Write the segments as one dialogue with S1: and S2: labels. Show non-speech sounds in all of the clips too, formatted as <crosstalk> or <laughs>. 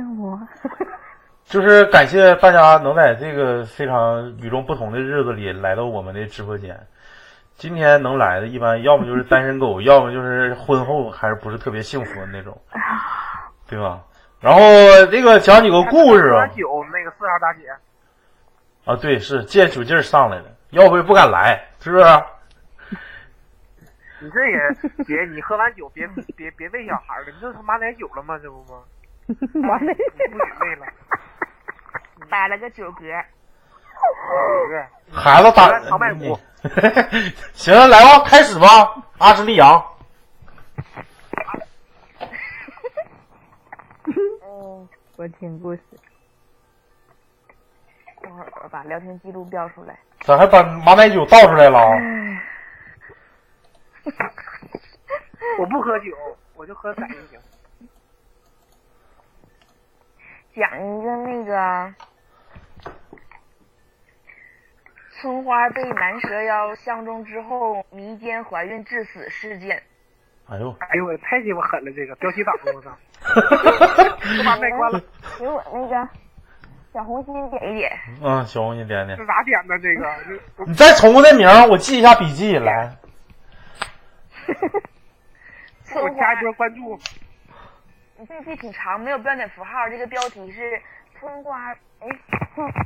S1: 幸福。
S2: 就是感谢大家能在这个非常与众不同的日子里来到我们的直播间。今天能来的，一般要么就是单身狗，<laughs> 要么就是婚后还是不是特别幸福的那种，对吧？然后这个讲几个故事啊。
S3: 酒那个四号大姐。
S2: 啊，对，是借酒劲儿上来的，要不不敢来，是不是？
S3: 你这也别，你喝完酒别别别喂小孩了，你这他妈来酒了吗？这不吗？<laughs>
S1: 完了，
S3: 不许喂了。
S4: 摆了个酒格。
S2: 孩子打
S3: 长麦谷。<laughs>
S2: 行了，来吧，开始吧，阿什利杨。<laughs>
S1: 哦，我听故事。
S4: 等会儿我把聊天记录标出来。
S2: 咋还把马奶酒倒出来了？
S3: 我不喝酒，我就喝奶就行。
S4: 讲一个那个春花被男蛇妖相中之后迷奸怀孕致死事件。
S2: 哎呦！
S3: 哎呦我太鸡巴狠了，这个标题党我操！<laughs>
S4: 我把麦关了。给我那个小红心点一点。
S2: 嗯，小红心点点。
S3: 这咋点的？这个？<laughs>
S2: 你再重复那名，我记一下笔记来。<laughs>
S3: 我加一波关注。
S4: 你这这挺长，没有标点符号。这个标题是春瓜，哎，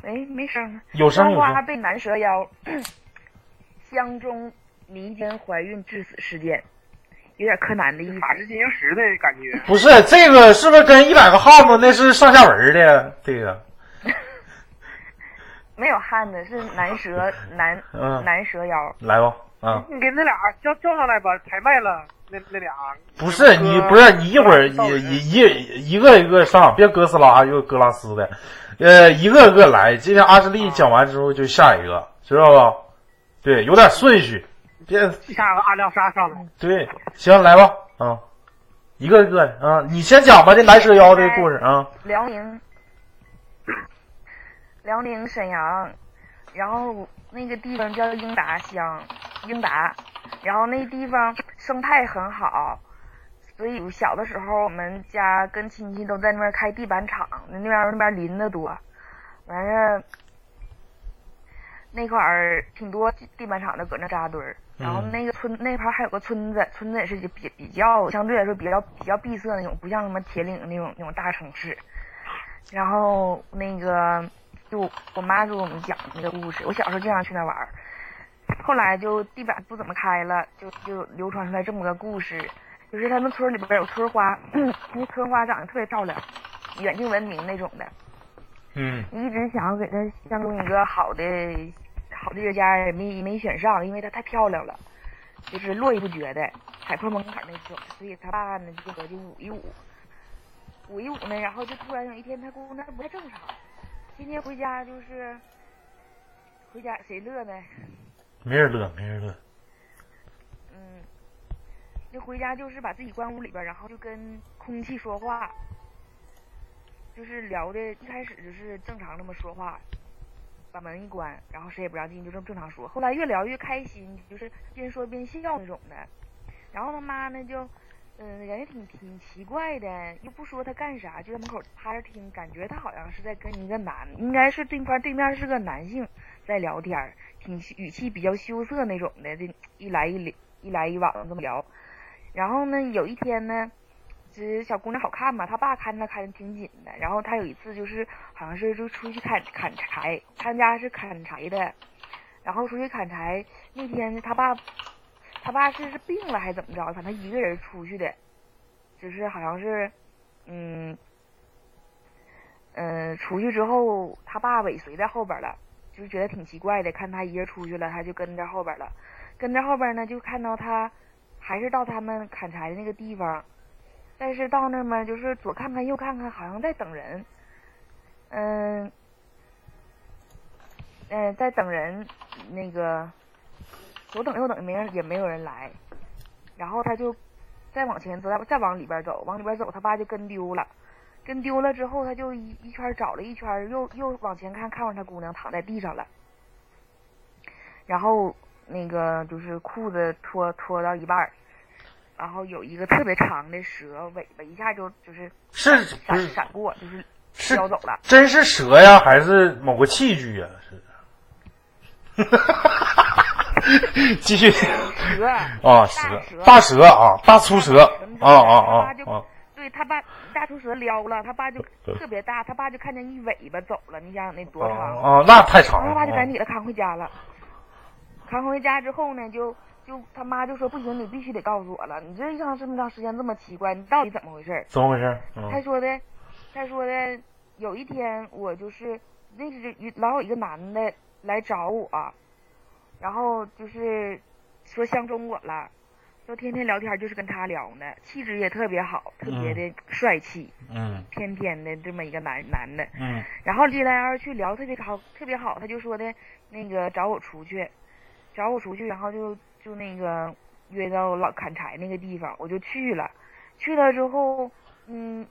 S4: 哎，没声。
S2: 有声
S4: 春瓜被男蛇妖相中民间怀孕致死事件，有点柯南的意思。
S3: 法制进行时的感觉。
S2: 不是这个，是不是跟一百个汉子那是上下文的？这个 <laughs>
S4: 没有汉子，是男蛇男男蛇妖。
S2: 来吧。啊！
S3: 你给那俩叫叫上来吧，排麦了。那那俩
S2: 不是你，不是你一会儿一一一个一个上，别哥斯拉又哥拉斯的，呃，一个一个来。今天阿什利讲完之后就下一个，知道吧？对，有点顺序，别
S3: 下个阿廖沙上来。
S2: 对，行，来吧，啊，一个一个啊，你先讲吧，这男蛇妖的故事啊。
S4: 辽宁，辽宁沈阳，然后那个地方叫英达乡。英达，然后那地方生态很好，所以小的时候我们家跟亲戚都在那边开地板厂，那边那边林子多，完事那块儿挺多地板厂的搁那扎堆儿，然后那个村那块还有个村子，村子也是比比较相对来说比较比较闭塞那种，不像什么铁岭那种那种大城市。然后那个就我妈给我们讲那个故事，我小时候经常去那玩儿。后来就地板不怎么开了，就就流传出来这么个故事，就是他们村里边有村花，<clears throat> 那村花长得特别漂亮，远近闻名那种的。
S2: 嗯。
S4: 一直想要给她相中一个好的好的人家，也没没选上，因为她太漂亮了，就是络绎不绝的踩破门槛那种。所以他爸呢就合计捂一捂，捂一捂呢，然后就突然有一天他姑娘不太正常，今天回家就是回家谁乐呢？
S2: 没人乐，没人乐。
S4: 嗯，就回家就是把自己关屋里边，然后就跟空气说话，就是聊的，一开始就是正常那么说话，把门一关，然后谁也不让进，就这么正常说。后来越聊越开心，就是边说边笑那种的。然后他妈呢就，嗯，人家挺挺奇怪的，又不说他干啥，就在门口趴着听，感觉他好像是在跟一个男，应该是对方对面是个男性在聊天。挺语气比较羞涩那种的，这一来一一来一往这么聊，然后呢，有一天呢，这小姑娘好看嘛，她爸看她看的挺紧的，然后她有一次就是好像是就出去砍砍柴，他们家是砍柴的，然后出去砍柴那天他爸他爸是是病了还是怎么着，反正一个人出去的，就是好像是嗯嗯出去之后他爸尾随在后边了。就觉得挺奇怪的，看他一人出去了，他就跟着后边了。跟着后边呢，就看到他还是到他们砍柴的那个地方，但是到那嘛，就是左看看右看看，好像在等人。嗯，嗯，在等人，那个左等右等，没人也没有人来。然后他就再往前走，再再往里边走，往里边走，他爸就跟丢了。跟丢了之后，他就一一圈找了一圈，又又往前看，看着他姑娘躺在地上了。然后那个就是裤子脱脱到一半然后有一个特别长的蛇尾巴，一下就就是
S2: 是
S4: 闪闪过，就是
S2: 是
S4: 飘走了。
S2: 真是蛇呀，还是某个器具呀？是。<laughs> <laughs> 继续
S4: 蛇
S2: 啊，蛇
S4: 蛇
S2: 大蛇啊，大粗蛇啊啊啊
S4: 他就
S2: 啊！
S4: 对他爸大粗蛇撩了，他爸就特别大，他爸就看见一尾巴走了，你想想那多长？
S2: 啊，那太长
S4: 然后他爸就赶。紧给他扛回家了。扛回家之后呢，就就他妈就说不行，你必须得告诉我了，你这一长这么长时间这么奇怪，你到底怎么回事儿？
S2: 怎么回事？嗯
S4: 他说的，他说的，有一天我就是那是一老有一个男的来找我，然后就是说相中我了，就天天聊天就是跟他聊呢，气质也特别好，特别的帅气，
S2: 嗯
S4: 翩翩的这么一个男男的。
S2: 嗯
S4: 然后一来二去聊特别好，特别好，他就说的那个找我出去，找我出去，然后就就那个约到老砍柴那个地方，我就去了。去了之后，嗯，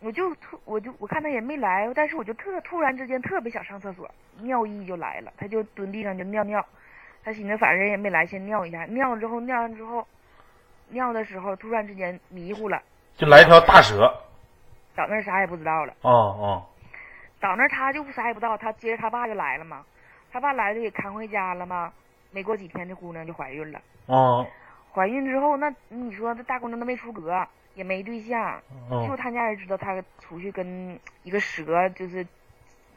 S4: 我就突我就我看他也没来，但是我就特突然之间特别想上厕所，尿意就来了，他就蹲地上就尿尿。他寻思反正人也没来，先尿一下。尿了之后，尿完之后，尿的时候突然之间迷糊了，
S2: 就来一条大蛇。
S4: 到那儿啥也不知道了。
S2: 哦哦
S4: 到那儿他就啥也不知道，他接着他爸就来了嘛，他爸来了给扛回家了嘛。没过几天，这姑娘就怀孕了。
S2: 哦
S4: 怀孕之后，那你说这大姑娘都没出阁，也没对象，就
S2: 啊！
S4: 他家人知道她出去跟一个蛇就是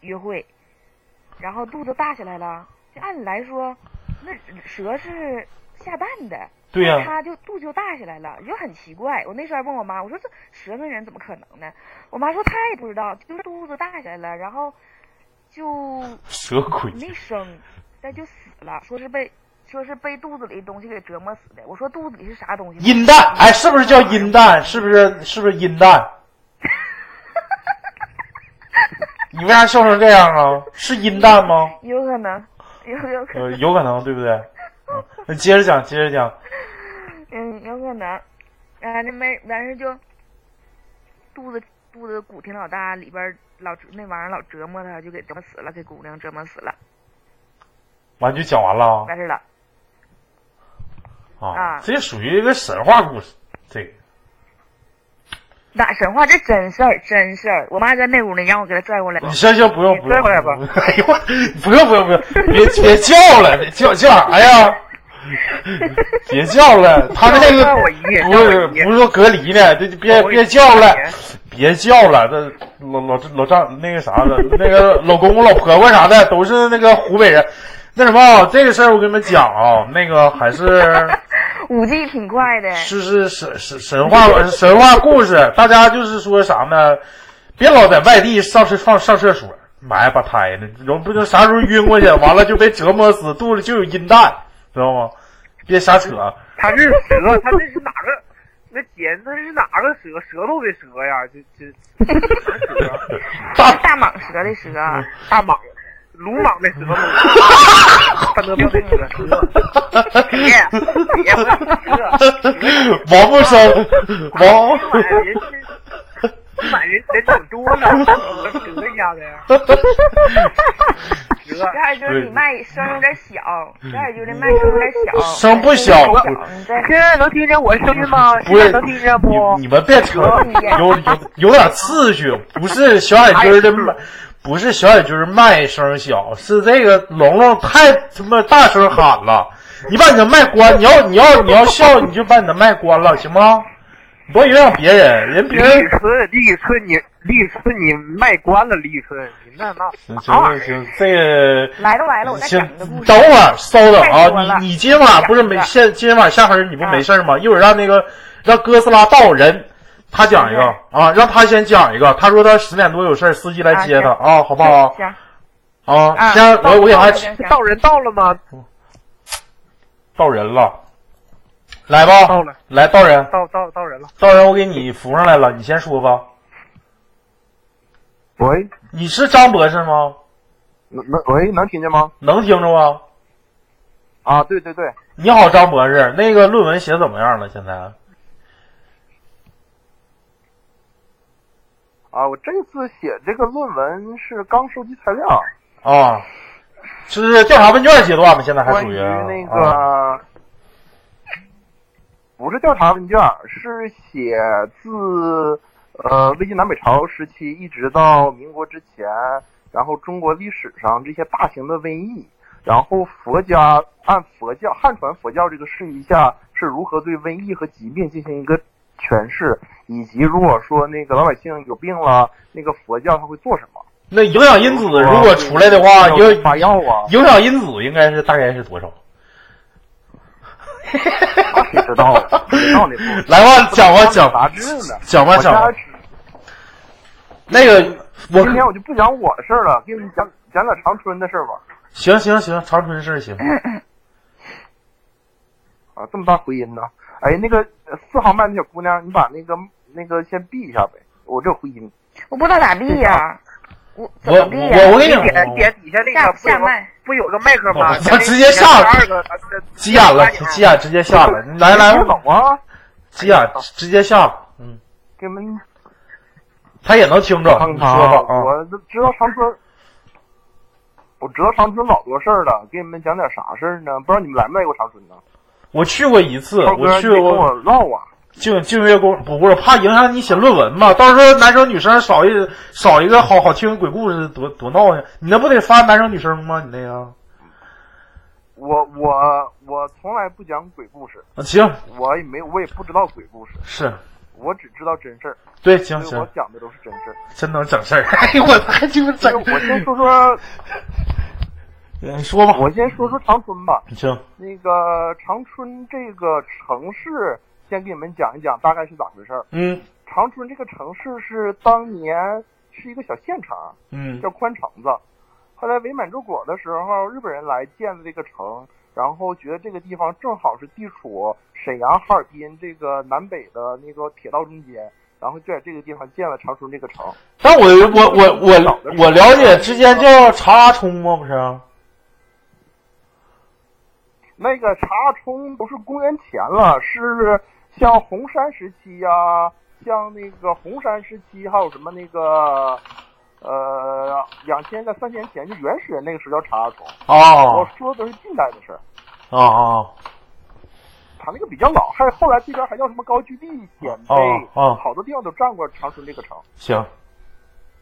S4: 约会，然后肚子大起来了。就按理来说，那蛇是下蛋的，
S2: 对呀、
S4: 它就肚就大起来了，就很奇怪。我那时候还问我妈，我说这蛇跟人怎么可能呢？我妈说她也不知道，就是肚子大起来了，然后就
S2: 蛇鬼。
S4: 没生，但就死了，说是被说是被肚子里的东西给折磨死的。我说肚子里是啥东西？
S2: 阴蛋，哎，是不是叫阴蛋？是不是？是不是阴蛋？<laughs> 你为啥笑成这样啊？是阴蛋吗？
S4: 有可能，有有可
S2: 呃，
S4: 能，
S2: 有可能，对不对？嗯那接着讲，接着讲。
S4: 嗯，有可能。啊，那没完事就肚子肚子鼓挺老大，里边老那玩意儿老折磨他，就给折磨死了，给姑娘折磨死了，
S2: 完就讲完了
S4: 完事了。
S2: 啊
S4: 啊
S2: 这属于一个神话故事。这个
S4: 哪神话？这真事儿，真事儿。我妈在那屋呢，让我给她拽过来。
S2: 你行行，不用不用，
S3: 拽过来吧
S2: 哎呦我，不用不用不用，别别叫了，别叫叫啥呀？别叫了，他那个不是不是说隔离呢，这别别叫了，别叫了，这老老老丈那个啥的，那个老公公老婆婆啥的都是那个湖北人。那什么啊，这个事儿我跟你们讲啊，那个还是 <laughs>
S4: 五 G 挺快的，
S2: 是是神神神话神话故事，大家就是说啥呢？别老在外地上厕放上厕所，埋把胎呢，容不能啥时候晕过去，完了就被折磨死，肚里就有阴蛋，知道吗？别瞎扯。
S3: 他是蛇，他这是哪个？那姐，那是哪个蛇？舌头的蛇呀？这这 <laughs> 啥蛇？
S2: 大
S4: 大蟒蛇的蛇，
S3: 大蟒，鲁莽的舌头，范德彪的蛇，
S4: 别别
S3: 蛇，
S2: 王不生，王
S3: 买人是买人人挺多呢，蛇一下子呀，蛇
S4: 这还就是你麦声有点小，这还就是麦声有点小，
S2: 声不小
S3: 现在能听见我声音吗？能听见不？
S2: 你你们别扯，有有有点次序，不是小眼睛儿的麦，不是小野君儿麦声小，是这个龙龙太他妈大声喊了。你把你的麦关，你要你要你要笑，你就把你的麦关了，行吗？你不要影响别人，人别
S3: 李
S2: 人
S3: 宇春，李宇春，你李宇春，你麦关了，李宇春，你那那
S2: 行行行，这个
S4: 来都来了，我再
S2: 行
S4: 讲一个故，事。
S2: 等会儿稍等啊！你你今晚不是没现今晚下回你不没事儿吗？一会儿让那个让哥斯拉到人他讲一个啊，让他先讲一个。他说他十点多有事儿，司机来接他啊，好不好？
S4: 行，
S2: 啊，
S4: 啊
S2: 先我我给他
S3: 到人到了吗？
S2: 到人了，来吧，
S3: 到了，
S2: 来到人，
S3: 到到到人了。
S2: 到人，我给你扶上来了，你先说吧。
S5: 喂，
S2: 你是张博士吗？
S5: 能能喂，能听见吗？
S2: 能听着吗？
S5: 啊，对对对，
S2: 你好，张博士，那个论文写怎么样了？现在？
S5: 啊，我这次写这个论文是刚收集材料，
S2: 啊，是调查问卷阶段吗？现在还属于
S5: 那
S2: 啊
S5: 个不是调查问卷，是写自呃魏晋南北朝时期一直到民国之前，然后中国历史上这些大型的瘟疫，然后佛家按佛教汉传佛教这个视域下是如何对瘟疫和疾病进行一个诠释，以及如果说那个老百姓有病了，那个佛教他会做什么？
S2: 那影响因子如果出来的话，
S5: 有
S2: 影
S5: 发药啊，
S2: 影响因子应该是大概是多少？<laughs>
S5: 那谁知道啊？谁知道那不？<laughs>
S2: 来吧，讲吧讲
S5: 杂志呢？
S2: 讲吧讲那个我
S5: 今天我就不讲我的事儿了，给你们讲讲点长春的事儿吧。
S2: 行行行，长春市行。<coughs>
S5: 啊，这么大回音呢？哎，那个呃四号麦的小姑娘，你把那个那个先闭一下呗，我这有回音。
S4: 我不知道咋闭呀、我怎
S2: 我
S4: 么闭呀、
S2: 我我跟你讲
S3: 点点底下那个不
S4: 下麦
S3: 不有个麦克吗？
S2: 我直接下了急眼了，急眼直接下了。来来
S5: 听，懂啊？
S2: 急眼直接下了。嗯，
S5: 给你们
S2: 他也能听着，
S5: 看
S2: 你说吧啊。
S5: 我都知道长春，我知道长春老多事儿了，给你们讲点啥事儿呢？不知道你们来没来过长春呢？
S2: 我去过一次，我去过
S5: 得跟我唠啊。
S2: 净净月宫，不是怕影响你写论文嘛？到时候男生女生少一少一个好好听鬼故事，多多闹呀。你那不得发男生女生吗？你那个
S5: 我我我从来不讲鬼故事，
S2: 啊行
S5: 我也没我也不知道鬼故事，
S2: 是，
S5: 我只知道真事儿，
S2: 对行
S5: 行我，讲的都是真事儿。
S2: 真能整事儿。<laughs> 哎呦我还就整
S5: 就，我先说说，
S2: 你说吧。
S5: 我先说说长春吧。
S2: 行，
S5: 那个长春这个城市，先给你们讲一讲大概是咋回事儿。
S2: 嗯
S5: 长春这个城市是当年是一个小县城，
S2: 嗯
S5: 叫宽城子。后来伪满洲国的时候，日本人来建了这个城，然后觉得这个地方正好是地处沈阳、哈尔滨这个南北的那个铁道中间，然后就在这个地方建了长春这个城。
S2: 但我我我我我了解之间叫查拉冲吗？不是？
S5: 那个查拉冲不是公元前了，是像红山时期呀、像那个红山时期，还有什么那个呃两千在三千年前就原始人那个时候叫查拉冲。我
S2: 哦
S5: 说的都是近代的事儿，
S2: 哦哦。
S5: 他那个比较老，还后来这边还叫什么高句丽、鲜卑，好多地方都占过长春这个城。
S2: 行，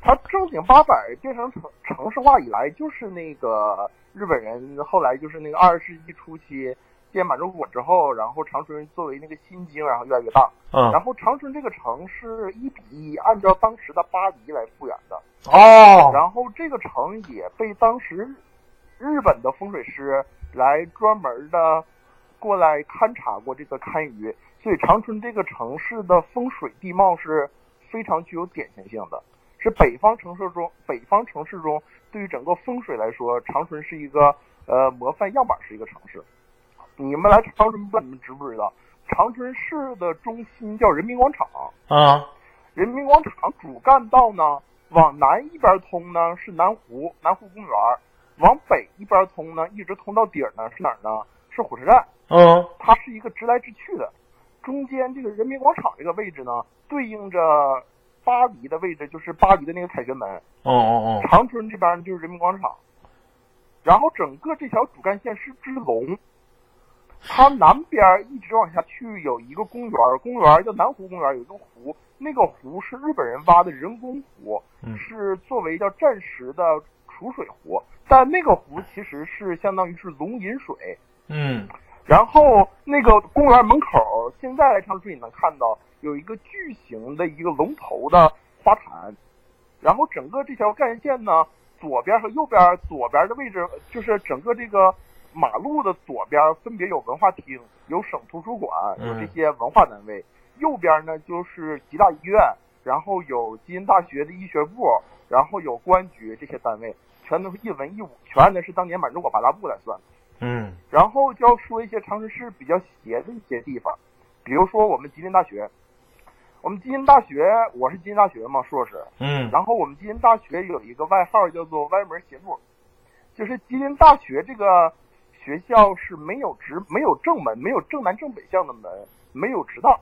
S5: 它正经八百变成城城市化以来，就是那个日本人后来就是那个二十世纪初期建满洲国之后，然后长春作为那个新京，然后越来越大。
S2: 嗯。
S5: 然后长春这个城是一比一按照当时的巴黎来复原的，
S2: 哦。
S5: 然后这个城也被当时日本的风水师来专门的过来勘察过这个堪舆，所以长春这个城市的风水地貌是非常具有典型性的，是北方城市中北方城市中对于整个风水来说，长春是一个呃模范样板式一个城市。你们来长春，不知道你们知不知道？长春市的中心叫人民广场，
S2: 啊
S5: 人民广场主干道呢，往南一边通呢是南湖南湖公园，往北一边通呢，一直通到底儿呢是哪儿呢？是火车站，
S2: 嗯
S5: 它是一个直来直去的。中间这个人民广场这个位置呢，对应着巴黎的位置，就是巴黎的那个凯旋门。
S2: 哦哦哦。
S5: 长春这边就是人民广场，然后整个这条主干线是只龙，它南边一直往下去有一个公园，公园叫南湖公园，有一个湖，那个湖是日本人挖的人工湖，
S2: 嗯。
S5: 是作为叫战时的储水湖，但那个湖其实是相当于是龙饮水。
S2: 嗯。
S5: 然后那个公园门口，现在来长春也能看到有一个巨型的一个龙头的花坛，然后整个这条干线呢，左边和右边，左边的位置就是整个这个马路的左边分别有文化厅、有省图书馆、有这些文化单位，右边呢就是吉大医院，然后有吉林大学的医学部，然后有公安局这些单位，全都是一文一武，全按的是当年满洲国八大部来算的。
S2: 嗯
S5: 然后就要说一些长春市比较邪的一些地方，比如说我们吉林大学，我们吉林大学，我是吉林大学嘛硕士，
S2: 嗯
S5: 然后我们吉林大学有一个外号叫做歪门邪路，就是吉林大学这个学校是没有直没有正门，没有正南正北向的门，没有直道。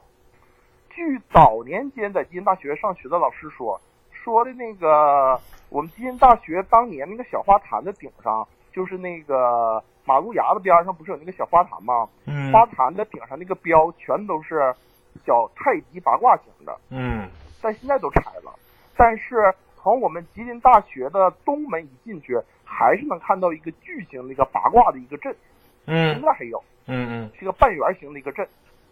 S5: 据早年间在吉林大学上学的老师说，说的那个我们吉林大学当年那个小花坛的顶上，就是那个马路牙子边上不是有那个小花坛吗？
S2: 嗯
S5: 花坛的顶上那个标全都是小太极八卦形的，
S2: 嗯
S5: 但现在都拆了。但是从我们吉林大学的东门一进去，还是能看到一个巨型的一个八卦的一个阵，现
S2: 嗯
S5: 在还有，
S2: 嗯
S5: 嗯是个半圆形的一个阵，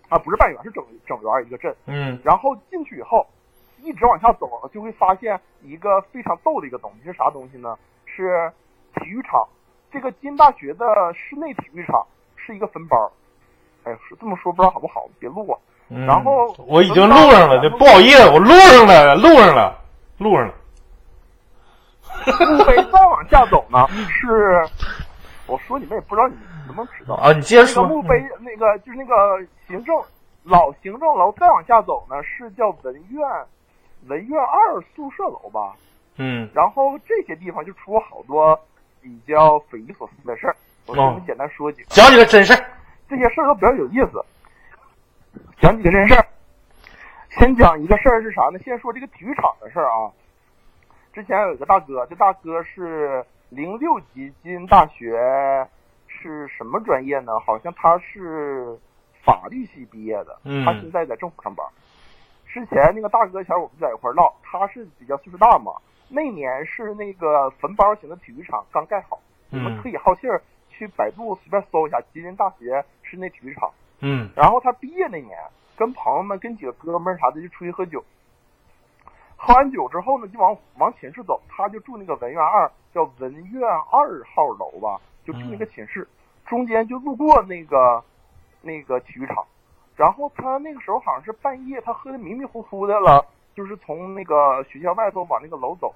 S5: 啊，不是半圆，是整整圆一个阵。
S2: 嗯
S5: 然后进去以后，一直往下走，就会发现一个非常逗的一个东西，是啥东西呢？是体育场。这个吉林大学的室内体育场是一个分包。哎，是这么说不知道好不好，别录啊。
S2: 嗯，
S5: 然后
S2: 我已经录上了，这不好意思，我录上了，录上了，录上了。
S5: 路碑再往下走呢，是我说你们也不知道你们能不能知道。
S2: 啊，你接着说。
S5: 那个墓碑，那个就是那个行政老行政楼，再往下走呢是叫文苑文苑二宿舍楼吧。
S2: 嗯
S5: 然后这些地方就出过好多比较匪夷所思的事儿，我给你
S2: 哦
S5: 们简单说几个。
S2: 讲几个真事儿。
S5: 这些事儿都比较有意思。讲几个真事儿，先讲一个事儿是啥呢？先说这个体育场的事儿啊。之前有一个大哥，这大哥是零六级吉林大学是什么专业呢？好像他是法律系毕业的，
S2: 嗯
S5: 他现在在政府上班。之前那个大哥前儿我们在一块儿唠，他是比较岁数大嘛，那年是那个坟包型的体育场刚盖好，你们
S2: 嗯
S5: 可以好信儿去百度随便搜一下吉林大学室内体育场。
S2: 嗯
S5: 然后他毕业那年，跟朋友们、跟几个哥们儿啥的就出去喝酒。喝完酒之后呢，就往往寝室走，他就住那个文苑二，叫文苑二号楼吧，就住那个寝室，中间就路过那个那个体育场。然后他那个时候好像是半夜，他喝的迷迷糊糊的了，就是从那个学校外头往那个楼走，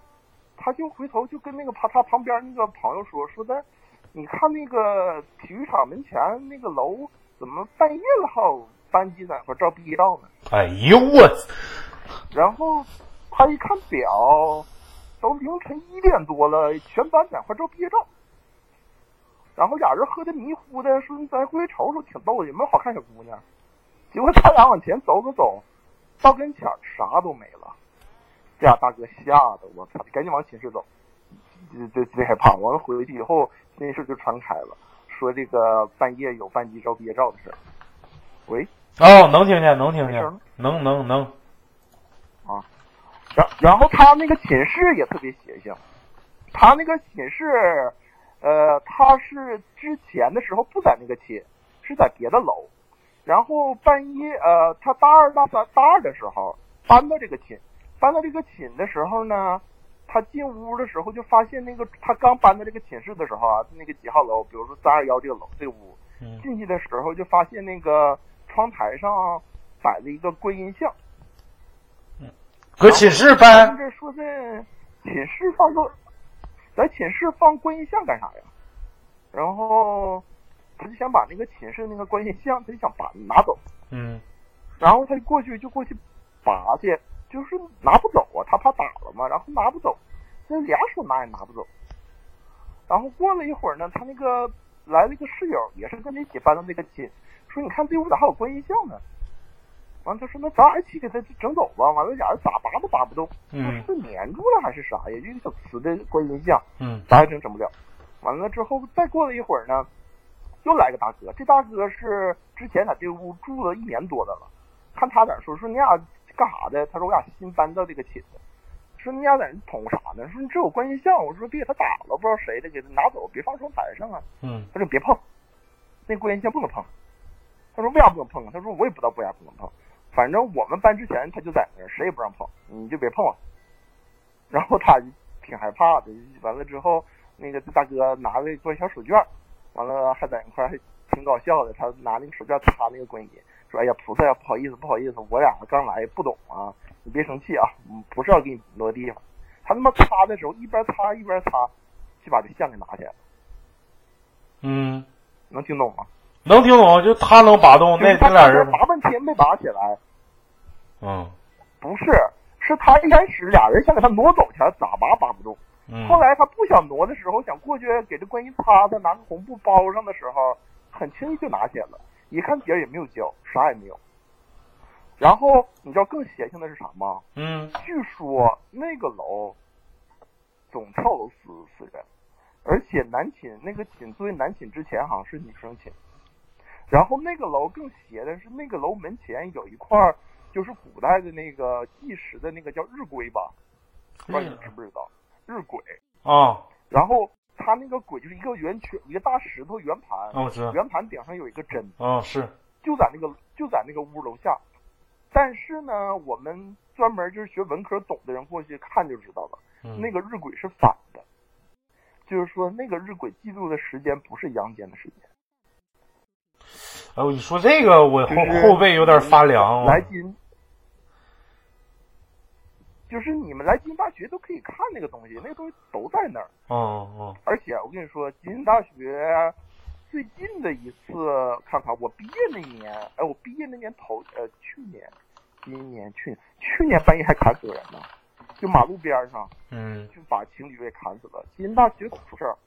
S5: 他就回头就跟那个他他旁边那个朋友说说的，你看那个体育场门前那个楼怎么半夜了还有班级在那块照毕业照呢？
S2: 哎呦我，
S5: 然后他一看表，都凌晨一点多了，全班在块照毕业照。然后俩人喝的迷糊的，说咱回去瞅瞅，挺逗的，有没有好看小姑娘？结果他俩往前走走走，到跟前儿啥都没了。这俩大哥吓得我操，赶紧往寝室走，这这贼害怕。完了回去以后，那事就传开了，说这个半夜有班级照毕业照的事儿。喂，
S2: 哦，能听见，能听见能，能能啊。
S5: 然然后他那个寝室也特别邪性，他那个寝室，呃，他是之前的时候不在那个寝，是在别的楼，然后半夜，呃，他大二大三大二的时候搬到这个寝，搬到这个寝的时候呢，他进屋的时候就发现那个他刚搬到这个寝室的时候啊，那个几号楼，比如说三二幺这个楼这个屋，
S2: 嗯。
S5: 进去的时候就发现那个窗台上摆了一个观音像。
S2: 搁寝室搬，
S5: 这说在寝室放个，在寝室放观音像干啥呀？然后他就想把那个寝室那个观音像，他就想把拿走，
S2: 嗯。
S5: 然后他就过去就过去拔去，就是拿不走啊，他怕打了嘛，然后拿不走，这俩手拿也拿不走。然后过了一会儿呢，他那个来了一个室友，也是跟他一起搬到那个寝，说你看这屋咋还有观音像呢？完，他说那咱俩一起给他整走吧。完了，俩人咋拔都拔不动，那是
S2: 嗯
S5: 不是粘住了还是啥呀？就一个小瓷的观音像，
S2: 嗯
S5: 咋也整整不了。完了之后，再过了一会儿呢，又来个大哥。这大哥是之前在这屋住了一年多的了，看他咋说说你俩干啥的？他说我俩新搬到这个寝室。说你俩在那捅啥呢？说你这有观音像，我说别给他打了，不知道谁的，给他拿走，别放窗台上啊。
S2: 嗯
S5: 他说别碰，那观音像不能碰。他说为啥不能碰啊？他说我也不知道为啥不能碰，反正我们搬之前他就在那儿，谁也不让碰，你就别碰了。然后他挺害怕的，完了之后，那个大哥拿了一个小手绢，完了还在一块儿还挺搞笑的，他拿那个手绢擦那个观音，说哎呀菩萨呀不好意思不好意思，我俩刚来不懂啊，你别生气啊，嗯不是要给你挪地方。他他妈擦的时候一边擦一边擦，就把这像给拿起来了，
S2: 嗯，
S5: 能听懂吗？
S2: 能听懂，就他能拔动，那
S5: 就是他
S2: 那俩人，
S5: 拔半天没拔起来，
S2: 嗯
S5: 不是，是他一开始俩人想给他挪走去，咋拔拔不动。
S2: 嗯
S5: 后来他不想挪的时候，想过去给这观音擦擦，拿个红布包上的时候，很轻易就拿起来了。一看底儿也没有胶，啥也没有。然后你知道更邪性的是啥吗？
S2: 嗯
S5: 据说那个楼总跳楼死死人，而且男寝那个寝作为男寝之前好像是女生寝，然后那个楼更邪的是那个楼门前有一块儿就是古代的那个计时的那个叫日晷吧，不知道你们知不知道日晷？
S2: 啊，
S5: 然后它那个晷就是一个圆圈，一个大石头圆盘，
S2: 哦我知道，
S5: 圆盘顶上有一个针，
S2: 啊是，
S5: 就在那个就在那个屋楼下。但是呢，我们专门就是学文科懂的人过去看就知道了，
S2: 嗯
S5: 那个日晷是反的，就是说那个日晷记录的时间不是阳间的时间。
S2: 哎呦，你说这个我后
S5: 就是
S2: 后背有点发凉。
S5: 来金，就是你们来吉林大学都可以看那个东西，那个东西都在那儿。
S2: 哦哦
S5: 而且我跟你说，吉林大学最近的一次，看看我毕业那年，哎，我毕业那年头，呃，去年、今年、去年，去年半夜还砍死个人呢，就马路边上
S2: 嗯
S5: 就把情侣给砍死了。吉林大学出事儿，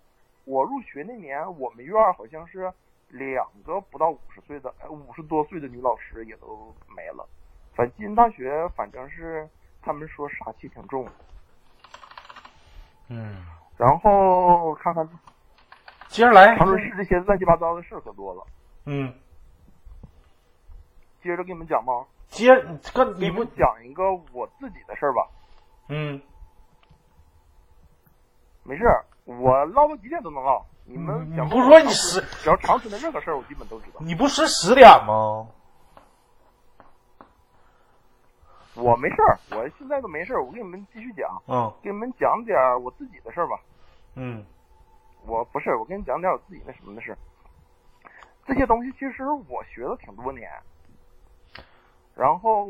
S5: 我入学那年，我们院儿好像是两个不到五十岁的，呃五十多岁的女老师也都没了。反正吉林大学，反正是他们说杀气挺重。
S2: 嗯，
S5: 然后看看
S2: 接着来。
S5: 长春市这些乱七八糟的事儿可多了。
S2: 嗯，
S5: 接着给你们讲吗？
S2: 接这个你不
S5: 讲一个我自己的事儿吧。
S2: 嗯
S5: 没事儿，我唠到几点都能唠。你们
S2: 嗯你
S5: 讲
S2: 不是说你十
S5: 只要长春的任何事儿，我基本都知道。
S2: 你不是十点吗？
S5: 我没事儿，我现在都没事儿。我给你们继续讲，
S2: 嗯
S5: 给你们讲点儿我自己的事儿吧。
S2: 嗯
S5: 我不是，我跟你讲点儿我自己那什么的事。这些东西其实我学了挺多年，然后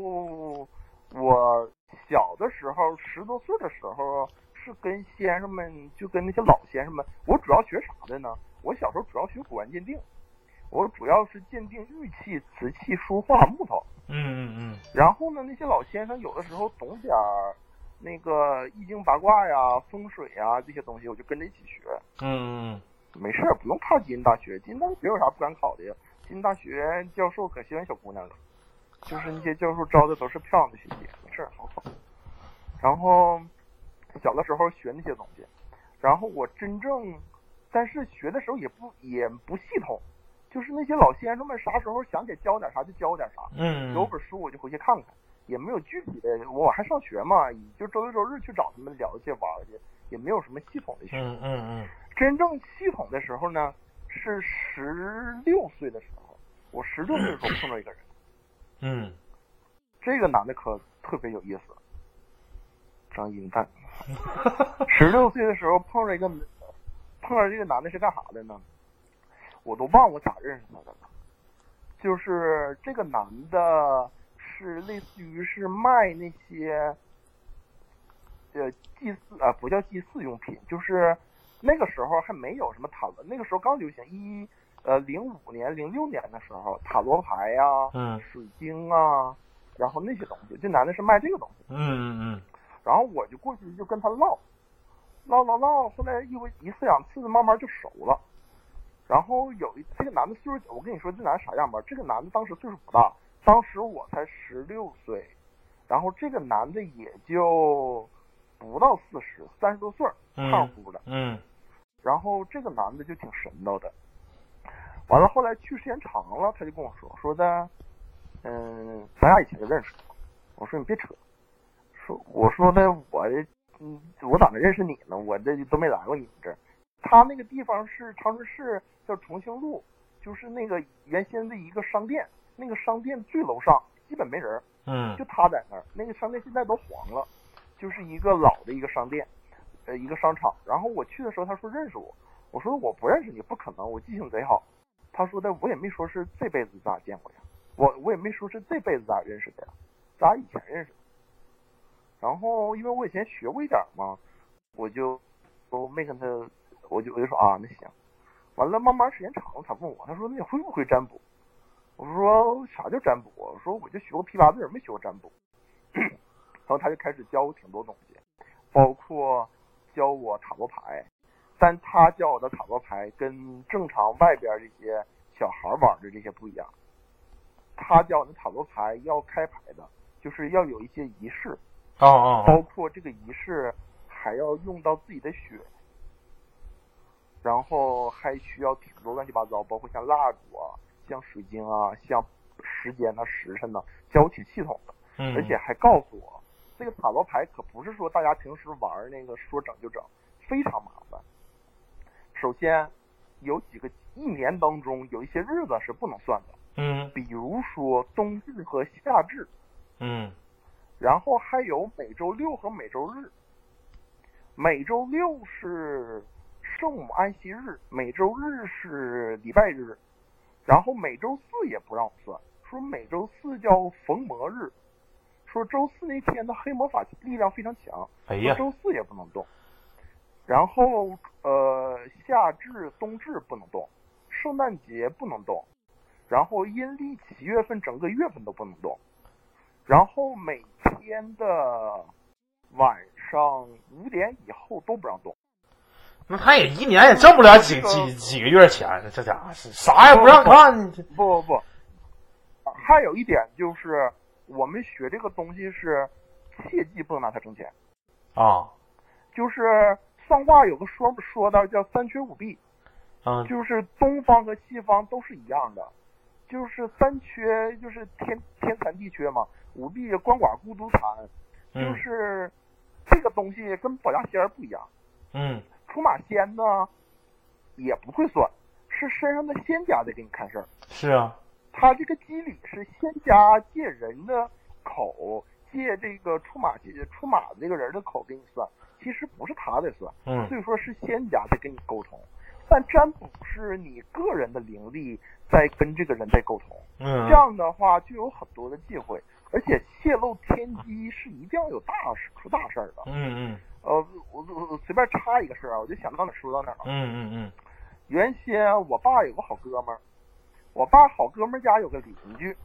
S5: 我小的时候十多岁的时候是跟先生们，就跟那些老先生们，我主要学啥的呢？我小时候主要学古玩鉴定，我主要是鉴定玉器、瓷器、书画、木头。
S2: 嗯嗯嗯
S5: 然后呢，那些老先生有的时候懂点儿那个易经八卦呀、风水呀这些东西，我就跟着一起学。
S2: 嗯嗯
S5: 没事儿，不用怕吉林大学。吉林大学有啥不敢考的呀？吉林大学教授可喜欢小姑娘了，就是那些教授招的都是漂亮的学姐，没事儿，好考。然后小的时候学那些东西，然后我真正，但是学的时候也不也不系统，就是那些老先生们啥时候想起来教点啥就教点啥，
S2: 嗯，
S5: 有本书我就回去看看，也没有具体的，我还上学嘛，也就周六周日去找他们聊去玩儿去，也没有什么系统的学。
S2: 嗯嗯嗯
S5: 真正系统的时候呢，是十六岁的时候，我十六岁的时候碰到一个人，
S2: 嗯
S5: 这个男的可特别有意思，张英蛋。<laughs> 十六岁的时候碰着一个，碰着这个男的是干啥的呢？我都忘我咋认识他的了。就是这个男的是类似于是卖那些，呃，祭祀啊、不叫祭祀用品，就是那个时候还没有什么塔罗，那个时候刚流行一呃零五年、零六年的时候，塔罗牌呀、
S2: 嗯
S5: 水晶啊，然后那些东西，这男的是卖这个东西。
S2: 嗯嗯
S5: 然后我就过去就跟他唠，唠唠唠，后来一回一次两次，慢慢就熟了。然后有一这个男的岁数，我跟你说这男的啥样吧？这个男的当时岁数不大，当时我才十六岁，然后这个男的也就不到四十，三十多岁胖乎的。
S2: 嗯
S5: 然后这个男的就挺神叨的。完了，后来去时间长了，他就跟我说说的，嗯，咱俩以前就认识。我说你别扯，说我说的我嗯，我咋能认识你呢？我这都没来过你们这儿。他那个地方是长春市叫重庆路，就是那个原先的一个商店，那个商店最楼上基本没人，
S2: 嗯
S5: 就他在那儿。那个商店现在都黄了，就是一个老的一个商店，呃，一个商场。然后我去的时候，他说认识我，我说我不认识你，不可能，我记性贼好。他说的我也没说是这辈子咱俩见过呀，我我也没说是这辈子咱俩认识的呀，咱俩以前认识的。然后因为我以前学过一点嘛，我就都没跟他，我就我就说啊，那行。完了，慢慢时间长了，他问我，他说你会不会占卜？我说啥叫占卜？我说我就学过批八字，没学过占卜。<clears throat> 然后他就开始教我挺多东西，包括教我塔罗牌，但他教我的塔罗牌跟正常外边这些小孩玩的这些不一样。他教我的塔罗牌要开牌的，就是要有一些仪式，
S2: 哦哦
S5: 包括这个仪式还要用到自己的血。然后还需要挺多乱七八糟，包括像蜡烛啊、像水晶啊、像时间呐、时辰呐，交挺系统的。
S2: 嗯，
S5: 而且还告诉我，这个塔罗牌可不是说大家平时玩那个说整就整，非常麻烦。首先，有几个一年当中有一些日子是不能算的，
S2: 嗯
S5: 比如说冬至和夏至，
S2: 嗯
S5: 然后还有每周六和每周日。每周六是圣母安息日，每周日是礼拜日，然后每周四也不让我算，说每周四叫逢魔日，说周四那天的黑魔法力量非常强，
S2: 哎呀，
S5: 周四也不能动。然后呃，夏至、冬至不能动，圣诞节不能动，然后阴历七月份整个月份都不能动，然后每天的晚上五点以后都不让动。
S2: 那他也一年也挣不了几几几个月钱，这家伙是啥也不让干，这
S5: 不不不，还有一点就是，我们学这个东西是切记不能拿它挣钱。
S2: 啊，
S5: 就是算卦有个说说的叫三缺五弊，
S2: 嗯
S5: 就是东方和西方都是一样的，就是三缺就是天天残地缺嘛，五弊鳏寡孤独残，就
S2: 嗯
S5: 是这个东西跟保家仙儿不一样。
S2: 嗯
S5: 出马仙呢也不会算，是身上的仙家在给你看事儿。
S2: 是啊，
S5: 他这个机理是仙家借人的口，借这个出马出马的这个人的口给你算，其实不是他在算，
S2: 嗯
S5: 所以说是仙家在跟你沟通。但占卜是你个人的灵力在跟这个人在沟通，
S2: 嗯
S5: 这样的话就有很多的忌讳，而且泄露天机是一定要有大事出大事儿的。
S2: 嗯嗯
S5: 呃，我我我随便插一个事儿啊，我就想到哪儿说到哪儿了。
S2: 嗯嗯
S5: 原先我爸有个好哥们儿，我爸好哥们儿家有个邻居，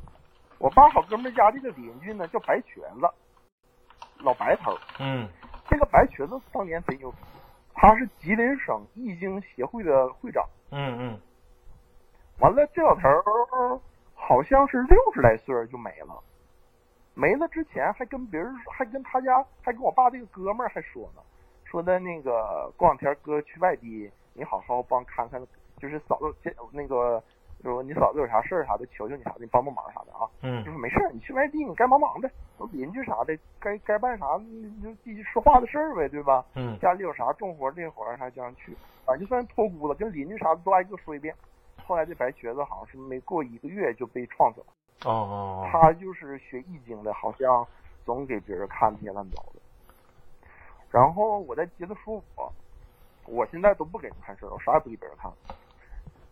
S5: 我爸好哥们儿家这个邻居呢叫白瘸子，老白头儿。
S2: 嗯
S5: 这个白瘸子当年贼牛逼，他是吉林省易经协会的会长。
S2: 嗯嗯
S5: 完了，这老头儿好像是六十来岁就没了，没了之前还跟别人，还跟他家，还跟我爸这个哥们儿还说呢，说的那个过两天哥去外地，你好好帮看看，就是嫂子这那个，说你嫂子有啥事儿啥的，求求你啥的，你帮帮忙啥的啊。
S2: 嗯
S5: 就是没事儿，你去外地你该忙忙的，都邻居啥的，该该办啥你就继续说话的事儿呗，对吧？
S2: 嗯
S5: 家里有啥重活累活儿还叫人去，反正就算托孤了，跟邻居啥的都挨个说一遍。后来这白瘸子好像是没过一个月就被撞死了。
S2: 哦哦
S5: 他就是学易经的，好像总给别人看那些乱糟的。然后我再接着说我，我现在都不给人看事儿，我啥也不给别人看。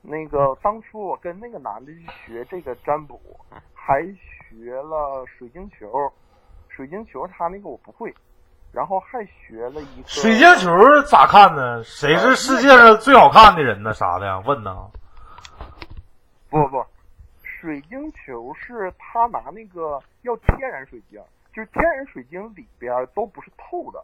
S5: 那个当初我跟那个男的去学这个占卜，还学了水晶球，水晶球他那个我不会，然后还学了一个
S2: 水晶球咋看呢？谁是世界上最好看的人呢？啥的呀？问呢？
S5: 不不，水晶球是他拿那个要天然水晶，就是天然水晶里边都不是透的，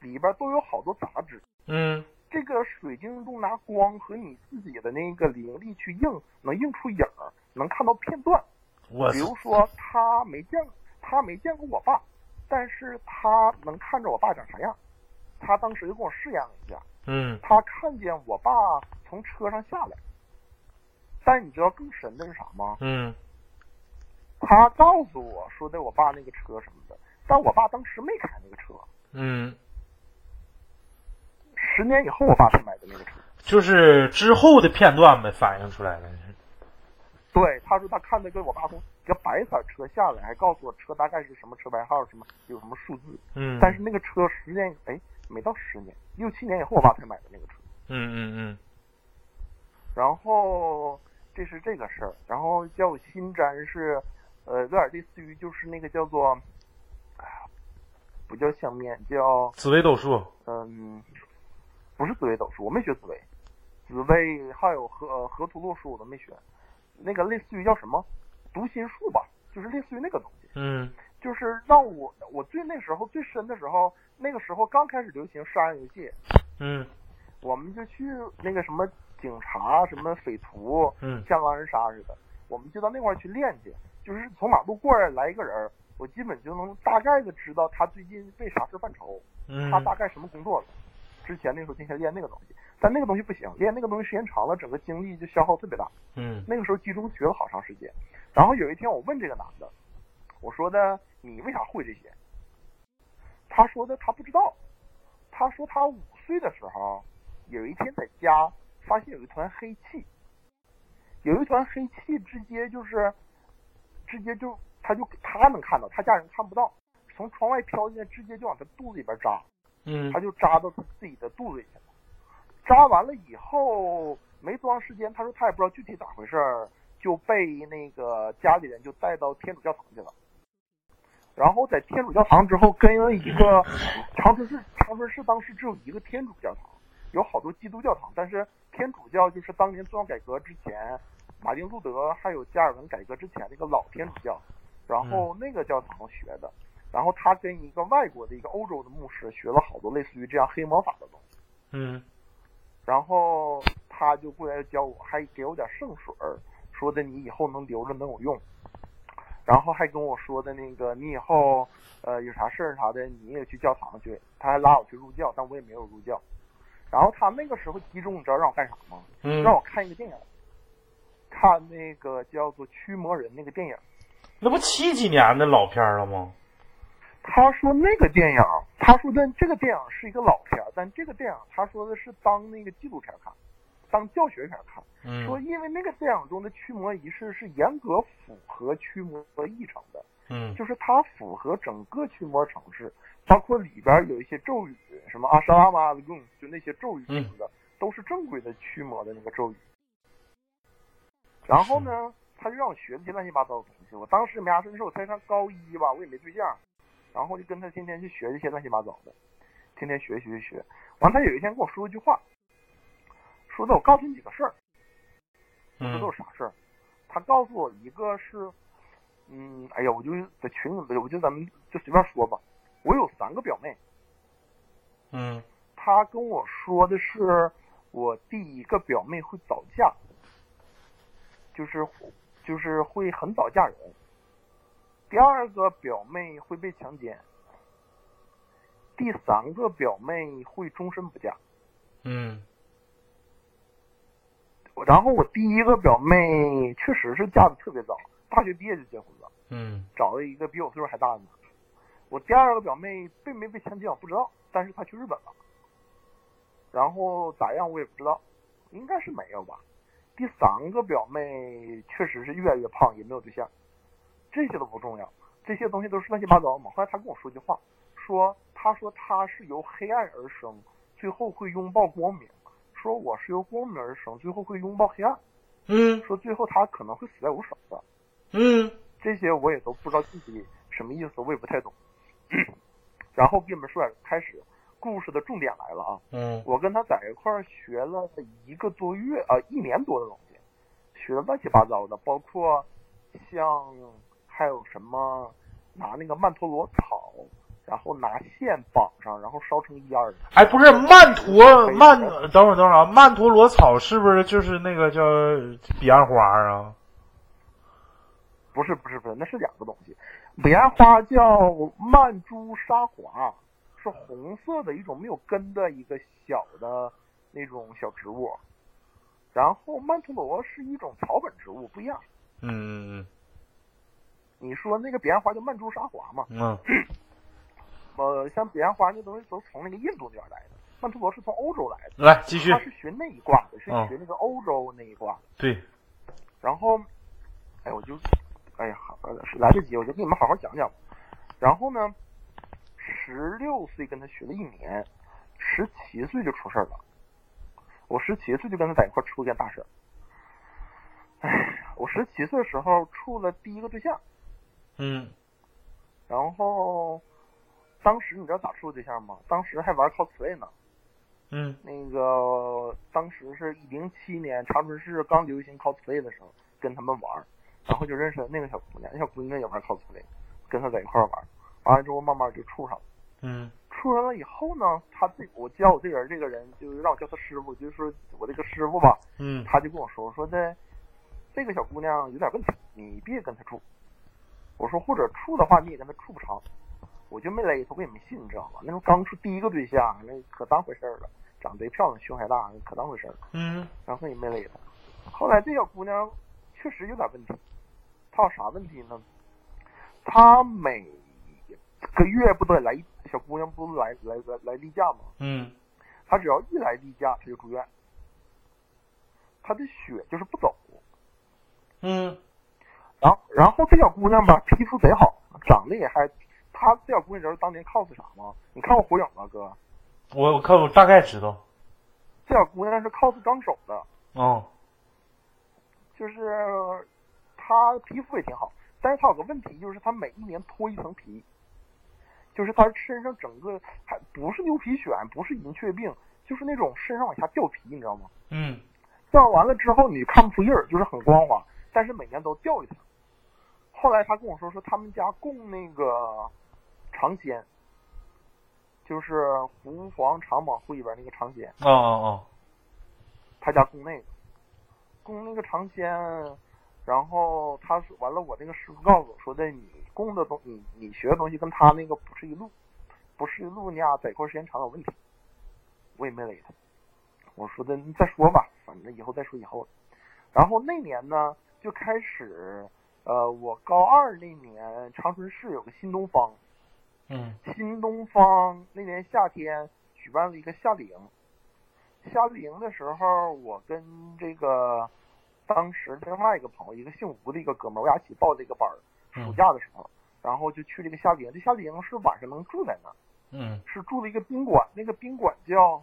S5: 里边都有好多杂质。
S2: 嗯
S5: 这个水晶中拿光和你自己的那个灵力去映，能映出影儿，能看到片段。
S2: 我
S5: 比如说他没见，他没见过我爸，但是他能看着我爸长啥样。他当时就跟我试验了一下，
S2: 嗯
S5: 他看见我爸从车上下来，但你知道更神的是啥吗？
S2: 嗯
S5: 他告诉我说的我爸那个车什么的，但我爸当时没开那个车，
S2: 嗯，
S5: 十年以后我爸才买的那个车。
S2: 就是之后的片段呗，反映出来了。
S5: 对，他说他看那个我爸从一个白色车下来，还告诉我车大概是什么车牌号，什么有什么数字。
S2: 嗯，
S5: 但是那个车十年，哎，没到十年，六七年以后我爸才买的那个车。
S2: 嗯嗯嗯
S5: 然后这是这个事儿，然后叫我新占是，呃，有点类似于就是那个叫做，哎呀，不叫相面，叫
S2: 紫薇斗数。
S5: 嗯，不是紫薇斗数，我没学紫薇，紫薇还有河呃河图洛书我都没学，那个类似于叫什么读心术吧，就是类似于那个东西，
S2: 嗯。
S5: 就是让我我最那时候最深的时候，那个时候刚开始流行杀人游戏，
S2: 嗯。
S5: 我们就去那个什么警察什么匪徒，
S2: 嗯
S5: 像狼人杀似的，我们就到那块儿去练去，就是从马路过来来一个人儿，我基本就能大概的知道他最近为啥事犯愁。
S2: 嗯
S5: 他大概什么工作了，之前那时候天天练那个东西，但那个东西不行，练那个东西时间长了，整个精力就消耗特别大。
S2: 嗯
S5: 那个时候集中学了好长时间。然后有一天我问这个男的，我说的你为啥会这些？他说的他不知道，他说他五岁的时候有一天在家发现有一团黑气，有一团黑气直接就是直接就他就他能看到，他家人看不到，从窗外飘进来，直接就往他肚子里边扎。
S2: 嗯
S5: 他就扎到他自己的肚子里去了。扎完了以后没多长时间，他说他也不知道具体咋回事儿，就被那个家里人就带到天主教堂去了。然后在天主教堂之后，跟了一个长春市，长春市当时只有一个天主教堂，有好多基督教堂，但是天主教就是当年宗教改革之前，马丁路德还有加尔文改革之前那个老天主教，然后那个教堂学的。然后他跟一个外国的一个欧洲的牧师学了好多类似于这样黑魔法的东西，
S2: 嗯
S5: 然后他就过来教我，还给我点圣水儿，说的你以后能留着能有用，然后还跟我说的那个你以后呃有啥事儿啥的你也去教堂去，他还拉我去入教，但我也没有入教。然后他那个时候集中，你知道让我干啥吗？
S2: 嗯，
S5: 让我看一个电影，看那个叫做《驱魔人》那个电影。
S2: 那不七几年的老片儿了吗？
S5: 他说那个电影，他说的这个电影是一个老片儿，但这个电影他说的是当那个纪录片看，当教学片看。
S2: 嗯
S5: 说因为那个电影中的驱魔仪式是严格符合驱魔议程的，
S2: 嗯
S5: 就是它符合整个驱魔城市，包括里边有一些咒语，什么阿沙拉玛的用，就那些咒语什么的，都是正规的驱魔的那个咒语。然后呢，他就让我学那些乱七八糟的东西。我当时没啥事，那时候我才上高一吧，我也没对象，然后就跟他天天去学这些乱七八糟的，天天学学学。完，他有一天跟我说一句话，说的我告诉你几个事儿。我说都是啥事儿？他告诉我一个是，嗯，哎呀，我就在群里，我就咱们就随便说吧。我有三个表妹，
S2: 嗯
S5: 他跟我说的是，我第一个表妹会早嫁，就是就是会很早嫁人。第二个表妹会被强奸，第三个表妹会终身不嫁。
S2: 嗯
S5: 然后我第一个表妹确实是嫁的特别早，大学毕业就结婚了。
S2: 嗯
S5: 找了一个比我岁数还大的。我第二个表妹被没被强奸我不知道，但是她去日本了，然后咋样我也不知道，应该是没有吧。第三个表妹确实是越来越胖，也没有对象，这些都不重要，这些东西都是乱七八糟的嘛。后来她跟我说句话，说她说她是由黑暗而生，最后会拥抱光明；说我是由光明而生，最后会拥抱黑暗；
S2: 嗯
S5: 说最后她可能会死在我手上。
S2: 嗯
S5: 这些我也都不知道具体什么意思，我也不太懂。然后给你们说点开始，故事的重点来了啊！
S2: 嗯
S5: 我跟他在一块儿学了一个多月啊、一年多的东西，学的乱七八糟的，包括像还有什么拿那个曼陀罗草，然后拿线绑上，然后烧成烟儿。
S2: 哎，不是曼陀曼，等会儿等会儿啊，曼陀罗草是不是就是那个叫彼岸花啊？
S5: 不是不是不是，那是两个东西。彼岸花叫曼珠沙华，是红色的一种没有根的一个小的那种小植物。然后曼陀罗是一种草本植物，不一样。
S2: 嗯
S5: 你说那个彼岸花叫曼珠沙华嘛？
S2: 嗯 <clears throat>
S5: 呃，像彼岸花那东西都是从那个印度那边来的，曼陀罗是从欧洲来的，
S2: 嗯，来继续
S5: 它。是学那一卦的，是
S2: 嗯
S5: 学那个欧洲那一卦。
S2: 对，
S5: 然后，哎，我就，哎呀，好是来得及，我就给你们好好讲讲。然后呢，十六岁跟他学了一年，十七岁就出事儿了。我十七岁就跟他在一块儿出件大事儿。哎，我十七岁的时候处了第一个对象，
S2: 嗯
S5: 然后当时你知道咋处对象吗？当时还玩 cosplay 呢。
S2: 嗯
S5: 那个当时是一零七年长春市刚流行 cosplay 的时候，跟他们玩儿，然后就认识了那个小姑娘，那小姑娘也玩 cosplay，跟她在一块玩，完了之后慢慢就处上了。
S2: 嗯
S5: 处上了以后呢，他这我教我这人这个人，就让我叫他师傅，就是说我这个师傅吧，
S2: 嗯
S5: 他就跟我说说的，这个小姑娘有点问题，你别跟她处。我说或者处的话，你也跟她处不长。我就没勒她，我也没信，你知道吗？那时候刚处第一个对象，那可当回事儿了。长得贼漂亮，胸还大，可当回事儿。
S2: 嗯
S5: 然后也没勒她。后来这小姑娘确实有点问题，她有啥问题呢？他每个月不得来一小姑娘不来来来来例假吗？
S2: 嗯
S5: 她只要一来例假，她就住院。她的血就是不走。
S2: 嗯
S5: 然后然后这小姑娘吧，皮肤贼好，长得也还。她这小姑娘知道当年 cos 啥吗？你看过火影吗，哥？
S2: 我我看我大概知道。
S5: 这小姑娘是 cos 纲手的，
S2: 哦
S5: 就是她皮肤也挺好，但是他有个问题，就是他每一年脱一层皮，就是他身上整个还不是牛皮癣，不是银屑病，就是那种身上往下掉皮，你知道吗？
S2: 嗯
S5: 掉完了之后你看不出印儿，就是很光滑，但是每年都掉一层。后来他跟我说，说他们家供那个尝鲜，就是狐黄长蟒会里边那个尝鲜，
S2: 哦哦
S5: 他家供那个，供那个尝鲜，然后他说完了，我那个师傅告诉我说的，你供的东，你你学的东西跟他那个不是一路，不是一路，你俩在一块儿时间长有问题。我也没理他，我说的你再说吧，反正以后再说以后。然后那年呢，就开始，呃，我高二那年，长春市有个新东方，
S2: 嗯
S5: 新东方那年夏天举办了一个夏令营。夏令营的时候，我跟这个当时另外一个朋友，一个姓吴的一个哥们儿，我俩一起报这个班儿。暑
S2: 嗯
S5: 假的时候，然后就去这个夏令营。这夏令营是晚上能住在那儿，
S2: 嗯
S5: 是住了一个宾馆，那个宾馆叫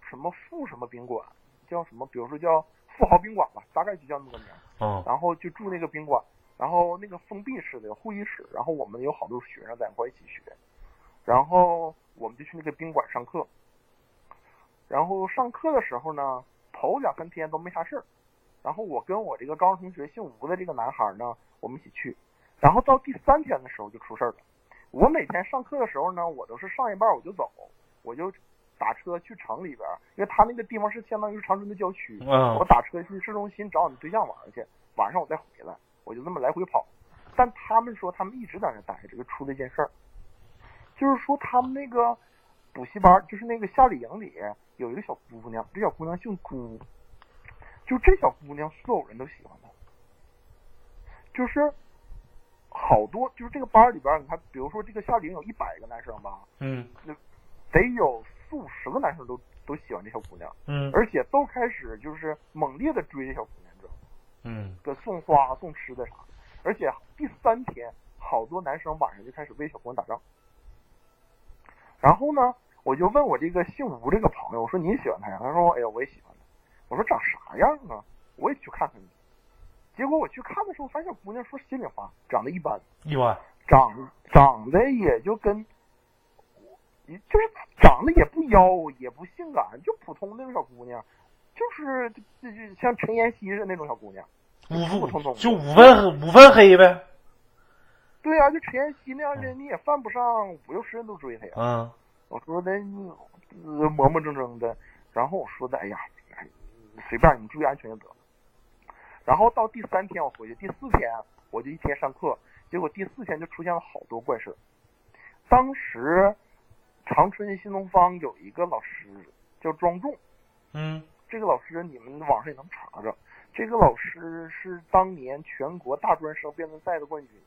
S5: 什么富什么宾馆，叫什么，比如说叫富豪宾馆吧，大概就叫那个名儿。
S2: 哦
S5: 然后就住那个宾馆，然后那个封闭式的有会议室，然后我们有好多学生在一块一起学，然后我们就去那个宾馆上课，然后上课的时候呢，头两三天都没啥事儿，然后我跟我这个高中同学姓吴的这个男孩呢，我们一起去，然后到第三天的时候就出事儿了。我每天上课的时候呢，我都是上一半我就走，我就打车去城里边儿，因为他那个地方是相当于是长春的郊区，我
S2: 嗯
S5: 打车去市中心找你对象玩去，晚上我再回来，我就这么来回跑。但他们说他们一直在那待着，就出了一件事儿，就是说他们那个补习班，就是那个夏令营里有一个小姑娘，这小姑娘姓辜，就这小姑娘所有人都喜欢她，就是好多就是这个班里边，你看，比如说这个夏令营有一百个男生吧，
S2: 嗯那
S5: 得有四五十个男生都都喜欢这小姑娘。
S2: 嗯
S5: 而且都开始就是猛烈的追这小姑娘，知道吗？
S2: 嗯
S5: 给送花、送吃的啥的。而且第三天，好多男生晚上就开始为小姑娘打仗。然后呢，我就问我这个姓吴这个朋友，我说你喜欢她呀？他说，哎呀，我也喜欢她。我说长啥样啊？我也去看看你。结果我去看的时候，发现小姑娘说心里话，长得一般，
S2: 一般
S5: 长长得也就跟，就是长得也不妖，也不性感，就普通那种小姑娘，就是就就就像陈妍希似的那种小姑娘。
S2: 普
S5: 普通通
S2: 就五分五分黑呗。
S5: 对呀、就陈妍希那样的，你也犯不上五六十人都追她呀。
S2: 嗯
S5: 我说的你呃磨磨蹭蹭的，然后我说的，哎呀，哎随便你注意安全就得了。然后到第三天我回去，第四天我就一天上课，结果第四天就出现了好多怪事儿。当时长春新东方有一个老师叫庄重，
S2: 嗯
S5: 这个老师你们网上也能查着，这个老师是当年全国大专生辩论赛的冠军。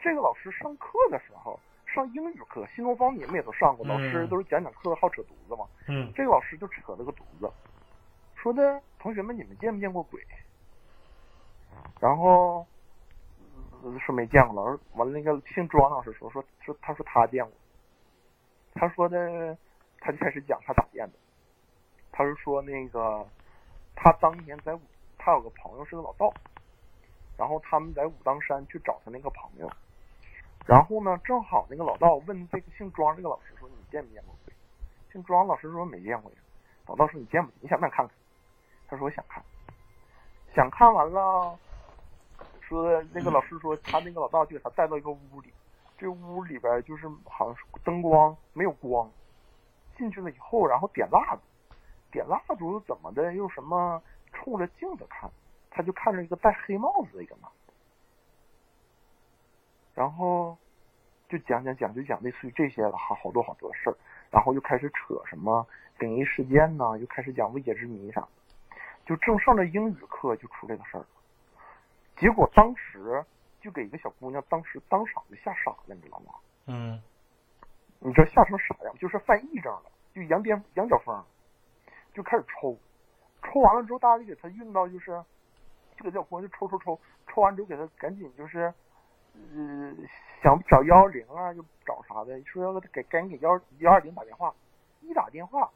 S5: 这个老师上课的时候上英语课，新东方你们也都上过，
S2: 嗯
S5: 老师都是讲讲课好扯犊子嘛。
S2: 嗯
S5: 这个老师就扯了个犊子，说的同学们你们见没见过鬼？然后、说没见过，老师完了那个姓庄老师说说说他说他见过，他说的他就开始讲他咋见的，他是说那个他当年在武他有个朋友是个老道，然后他们在武当山去找他那个朋友，然后呢正好那个老道问这个姓庄这个老师说你见没见过鬼？姓庄老师说没见过呀。老道说你见不见？你想不想看看？他说我想看。想看完了，说那个老师说他那个老大就给他带到一个屋里，这屋里边就是好像是灯光没有光，进去了以后，然后点蜡烛，点蜡烛怎么的又什么冲着镜子看，他就看着一个戴黑帽子的一个男的，然后就讲讲讲就讲类似于这些了，好好多好多事儿，然后又开始扯什么灵异事件呢，又开始讲未解之谜啥的，就正上着英语课就出这个事儿了。结果当时就给一个小姑娘当时当场就吓傻了，你知道吗？
S2: 嗯
S5: 你知道吓成啥样？就是犯癔症了，就羊癫羊角风，就开始抽，抽完了之后，大家就给他运到就是，就给这小姑娘就抽抽抽，抽完之后给他赶紧就是，呃，想找幺幺零啊，就找啥的，说要给赶紧给幺幺二零打电话，一打电话，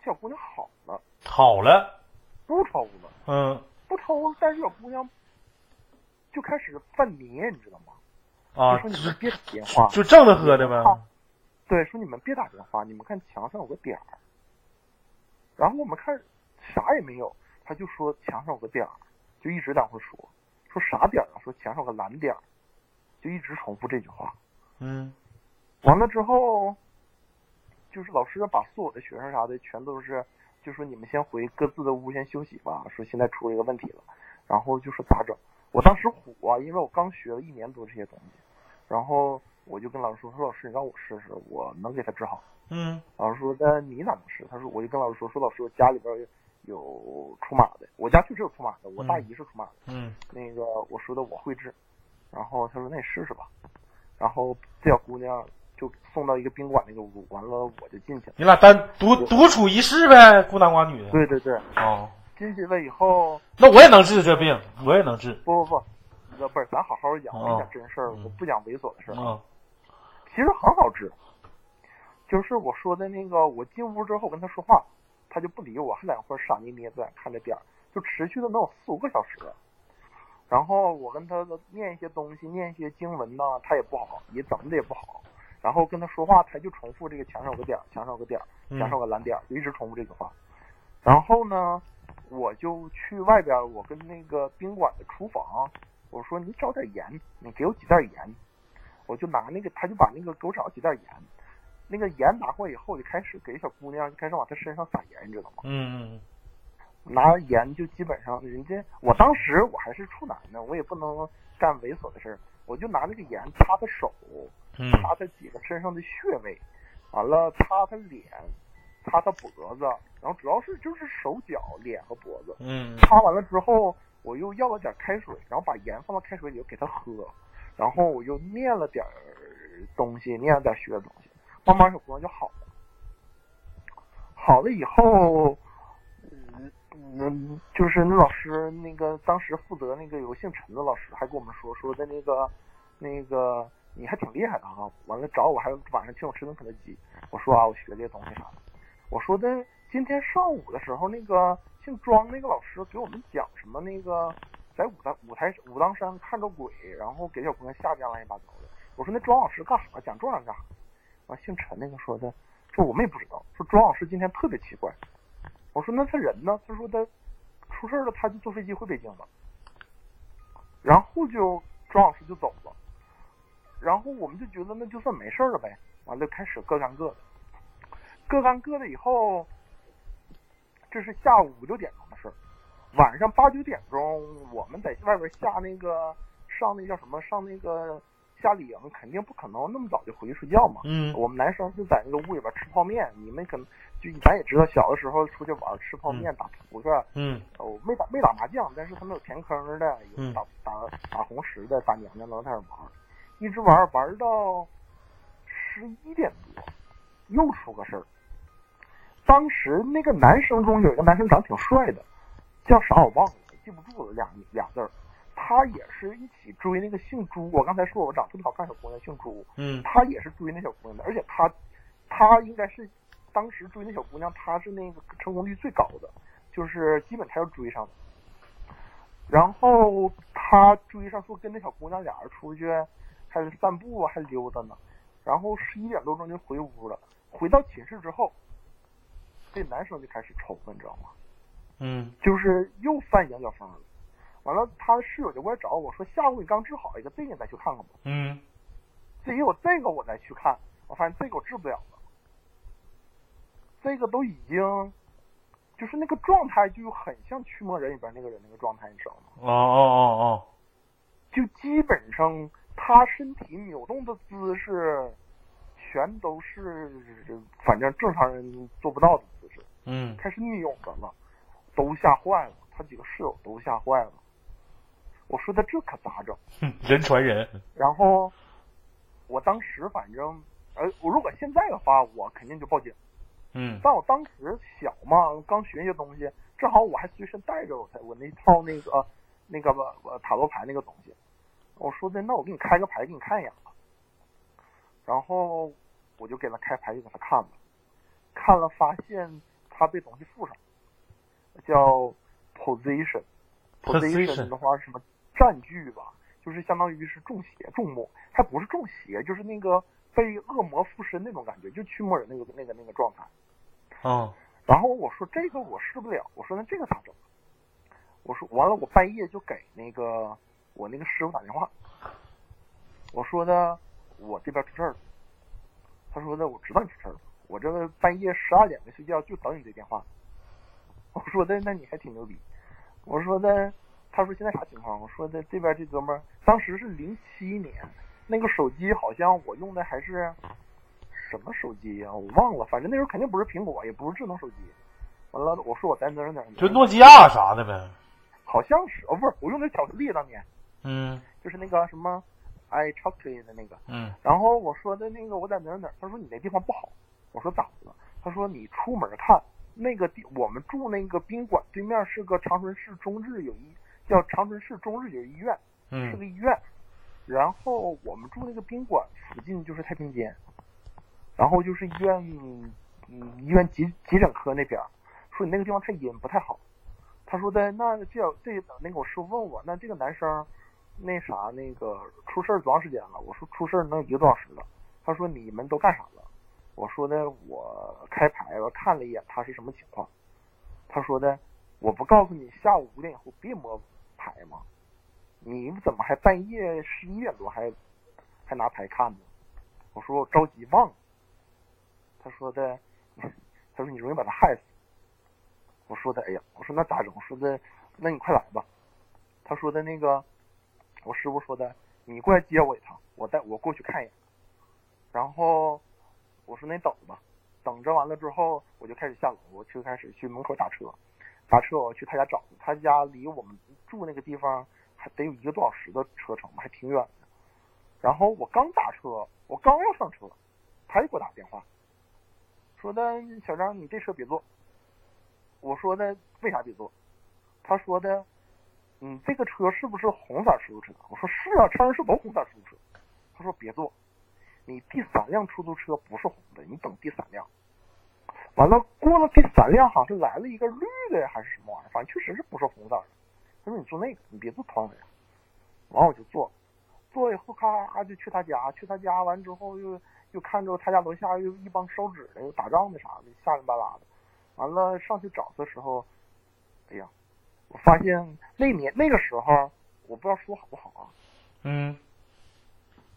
S5: 这小姑娘好了，
S2: 好了，
S5: 不抽了，
S2: 嗯
S5: 不抽了，但是小姑娘就开始犯迷，你知道吗？
S2: 啊，
S5: 就说你们别打电话，
S2: 就正着喝的呗。
S5: 对，说你们别打电话，你们看墙上有个点儿。然后我们看啥也没有，他就说墙上有个点儿，就一直在那说，说啥点儿啊？说墙上有个蓝点儿，就一直重复这句话。
S2: 嗯
S5: 完了之后，就是老师把所有的学生啥的全都是，就说你们先回各自的屋先休息吧。说现在出了一个问题了，然后就说咋整？我当时虎啊，因为我刚学了一年多这些东西，然后我就跟老师说，说老师你让我试试，我能给他治好。
S2: 嗯
S5: 老师说那你咋能试？他说我就跟老师说，说老师我家里边有出马的，我家确实有出马的，我大姨是出马的。
S2: 嗯
S5: 那个我说的我会治，然后他说那你试试吧，然后这小姑娘就送到一个宾馆那个屋，完了我就进去了。
S2: 你俩单独独处一室呗，孤男寡女的。
S5: 对对对，
S2: 哦，
S5: 进去了以后，
S2: 那我也能治这病，我也能治。
S5: 不不不，那不是咱好好讲，
S2: 哦
S5: 我讲真事儿，
S2: 嗯
S5: 我不讲猥琐的事儿。
S2: 嗯
S5: 其实很好治，就是我说的那个，我进屋之后跟他说话，他就不理我，还在那块儿傻捏捏在看着点儿，就持续的能有四五个小时。然后我跟他念一些东西，念一些经文呢，他也不好，也怎么的也不好。然后跟他说话，他就重复这个墙上有个点儿，墙上有个点儿，墙上有个蓝点儿，就一直重复这句话。然后呢，我就去外边，我跟那个宾馆的厨房，我说你找点盐，你给我几袋盐。我就拿那个，他就把那个给我找几袋盐，那个盐拿过来以后，就开始给小姑娘就开始往她身上撒盐，你知道吗？
S2: 嗯
S5: 拿盐就基本上人家，我当时我还是处男呢，我也不能干猥琐的事儿，我就拿那个盐擦擦手，
S2: 嗯
S5: 擦他几个身上的穴位，完了擦他脸，擦他脖子，然后主要是就是手脚、脸和脖子。
S2: 嗯
S5: 擦完了之后，我又要了点开水，然后把盐放到开水里给他喝，然后我又念了点儿东西，念了点学的东西，慢慢小姑娘就好了。好了以后，嗯嗯，就是那老师那个当时负责那个有个姓陈的老师还跟我们说说的那个那个你还挺厉害的啊，完了找我还晚上请我吃顿肯德基，我说啊我学这些东西啥的，我说的今天上午的时候那个姓庄那个老师给我们讲什么那个在武当、武台武当山看着鬼，然后给小姑娘吓得乱七八糟的。我说那庄老师干啥？讲这玩意儿干啥？完姓陈那个说的，说我们也不知道，说庄老师今天特别奇怪。我说那他人呢？他说他出事了，他就坐飞机回北京了。然后就庄老师就走了，然后我们就觉得那就算没事儿了呗，完了开始各干各的，各干各的以后，这是下午五六点钟的事儿，晚上八九点钟我们在外边下那个上那叫什么上那个夏令营，肯定不可能那么早就回去睡觉嘛。
S2: 嗯。
S5: 我们男生就在那个屋里边吃泡面，你们可能就咱也知道，小的时候出去玩吃泡面、打扑克，
S2: 嗯。
S5: 哦，没打没打麻将，但是他们有填坑的，有
S2: 嗯
S5: 打打打红石的，打娘娘的，在那玩，一直玩玩到十一点多，又出个事儿。当时那个男生中有一个男生长挺帅的，叫啥我忘了，记不住了，俩俩字儿。他也是一起追那个姓朱，我刚才说我长特别好看小姑娘姓朱，
S2: 嗯
S5: 他也是追那小姑娘的，而且他他应该是当时追那小姑娘，他是那个成功率最高的，就是基本他要追上的。然后他追上说跟那小姑娘俩人出去，还是散步啊，还溜达呢。然后十一点多钟就回屋了。回到寝室之后，这男生就开始抽了，你知道吗？
S2: 嗯
S5: 就是又犯羊角风了。完了，他的室友就过来找我说：“下午你刚治好一个，这个你再去看看吧。”
S2: 嗯
S5: 至于我这个我再去看，我发现这个我治不了了，这个都已经就是那个状态就很像驱魔人里边那个人那个状态，你知道吗？
S2: 哦哦哦哦
S5: 就基本上他身体扭动的姿势，全都是反正正常人做不到的姿势
S2: 嗯
S5: 开始扭着了，都吓坏了，他几个室友都吓坏了。我说的这可咋整？
S2: 哼 <laughs> 人传人，
S5: 然后我当时反正，呃，我如果现在的话，我肯定就报警。
S2: 嗯
S5: 但我当时小嘛，刚学一些东西，正好我还随身带着我才我那套那个、呃那个呃塔罗牌那个东西。我说的，那我给你开个牌给你看一眼吧。然后我就给他开牌，就给他看了，看了发现他被东西附上，叫 position。
S2: Position
S5: 的话是什么占据吧，就是相当于是中邪中魔，还不是中邪，就是那个被恶魔附身那种感觉，就驱魔人那个那个那个状态。
S2: 啊
S5: 然后我说这个我试不了，我说那这个咋整？我说完了，我半夜就给那个我那个师傅打电话，我说呢我这边出事儿了，他说呢我知道你出事儿了，我这个半夜十二点没睡觉就等你这电话。<laughs> 我说的那你还挺牛逼，我说的他说现在啥情况？我说的这边这哥们儿当时是零七年，那个手机好像我用的还是什么手机呀、我忘了，反正那时候肯定不是苹果，也不是智能手机。完了，我说我在哪儿哪儿哪，
S2: 就诺基亚啥的呗。
S5: 好像是哦，不是，我用的巧克力当年，
S2: 嗯
S5: 就是那个什么 i chocolate 的那个。
S2: 嗯
S5: 然后我说的那个我在哪儿哪儿，他说你那地方不好，我说咋的了？他说你出门看那个地，我们住那个宾馆对面是个长春市中日友谊叫长春市中日友谊医院，是个
S2: 嗯
S5: 医院。然后我们住那个宾馆附近就是太平间，然后就是医院，嗯，医院急急诊科那边，说你那个地方太阴不太好。他说的那这这那个我师傅问我，那这个男生那啥那个出事儿多长时间了？我说出事儿能一个多小时了。他说你们都干啥了？我说的我开牌我看了一眼他是什么情况。他说的我不告诉你下午五点以后别摸牌吗？你怎么还半夜十一点多还还拿牌看呢？我说我着急忘了。他说的，<laughs> 他说你容易把他害死。我说的，哎呀，我说那咋整？我说的，那你快来吧。他说的那个，我师傅说的，你过来接我一趟，我带我过去看一眼。然后我说那你等着吧，等着完了之后，我就开始下楼，我就开始去门口打车，打车我去他家找他，家离我们住那个地方还得有一个多小时的车程，还挺远的。然后我刚打车，我刚要上车，他就给我打电话，说的小张，你这车别坐。我说的为啥别坐？他说的，你这个车是不是红色出租车？我说是啊，长春市都红色出租车。他说别坐，你第三辆出租车不是红的，你等第三辆。完了，过了第三辆，好像是来了一个绿的还是什么玩意儿，反正确实是不是红色的。他说你坐那个，你别坐头上的。完我就坐，坐以后咔就去他家，去他家完之后又又看着他家楼下又一帮烧纸的，又打仗的啥的，下里巴拉的。完了上去找的时候，哎呀，我发现那年那个时候，我不知道说好不好啊。
S2: 嗯，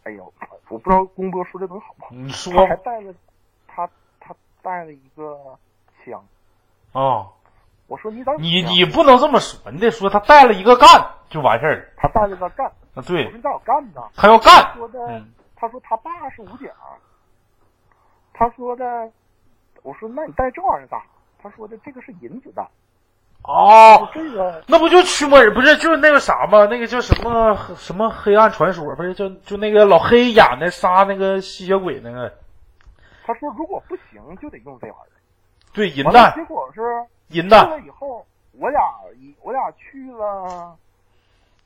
S5: 哎呦，我不知道公波说这东西好不好。
S2: 你说
S5: 他还带了，他他带了一个枪。
S2: 啊，
S5: 我说你咋
S2: 你你不能这么说，你得说他带了一个干就完事儿了。
S5: 他带了个干，
S2: 啊，
S5: 我
S2: 对
S5: 说，你咋有干呢？
S2: 他要干。
S5: 说的，
S2: 嗯
S5: 他说他爸是武警，他说的，我说那你带这玩意儿干啥？他说的这个是银子弹，
S2: 哦，
S5: 这个
S2: 那不就驱魔人不是就是那个啥吗？那个叫什么什么黑暗传说，不是就就那个老黑演的杀那个吸血鬼那个，
S5: 他说如果不行就得用这玩意儿。
S2: 对银弹
S5: 结果是
S2: 银弹，
S5: 了以后，我俩一我俩去了，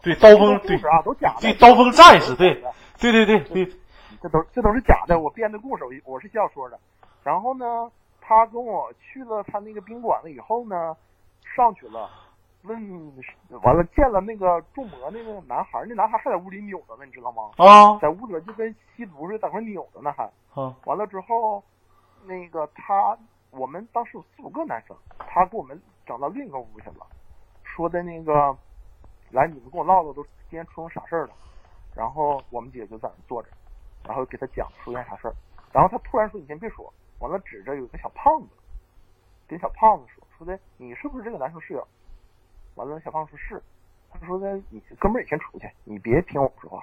S2: 对刀锋对
S5: 啊都假的，
S2: 对刀锋战士对对对对对，
S5: 这都这都是假的，我编的故事，我我是笑说的。然后呢，他跟我去了他那个宾馆了以后呢，上去了，问完了见了那个中魔那个男孩，那男孩还在屋里扭着呢，你知道吗？
S2: 啊
S5: 在屋里就跟吸毒似的，在那扭着呢还。
S2: 啊
S5: 完了之后，那个他我们当时有四五个男生，他给我们整到另一个屋去了，说的那个，来你们跟我唠唠都今天出生啥事儿了。然后我们几个就在那坐着，然后给他讲出现啥事儿。然后他突然说：“你先别说。”完了指着有个小胖子，跟小胖子说：“说的你是不是这个男生室友？”完了，小胖说是。他说的你哥们儿也先出去，你别听我说话。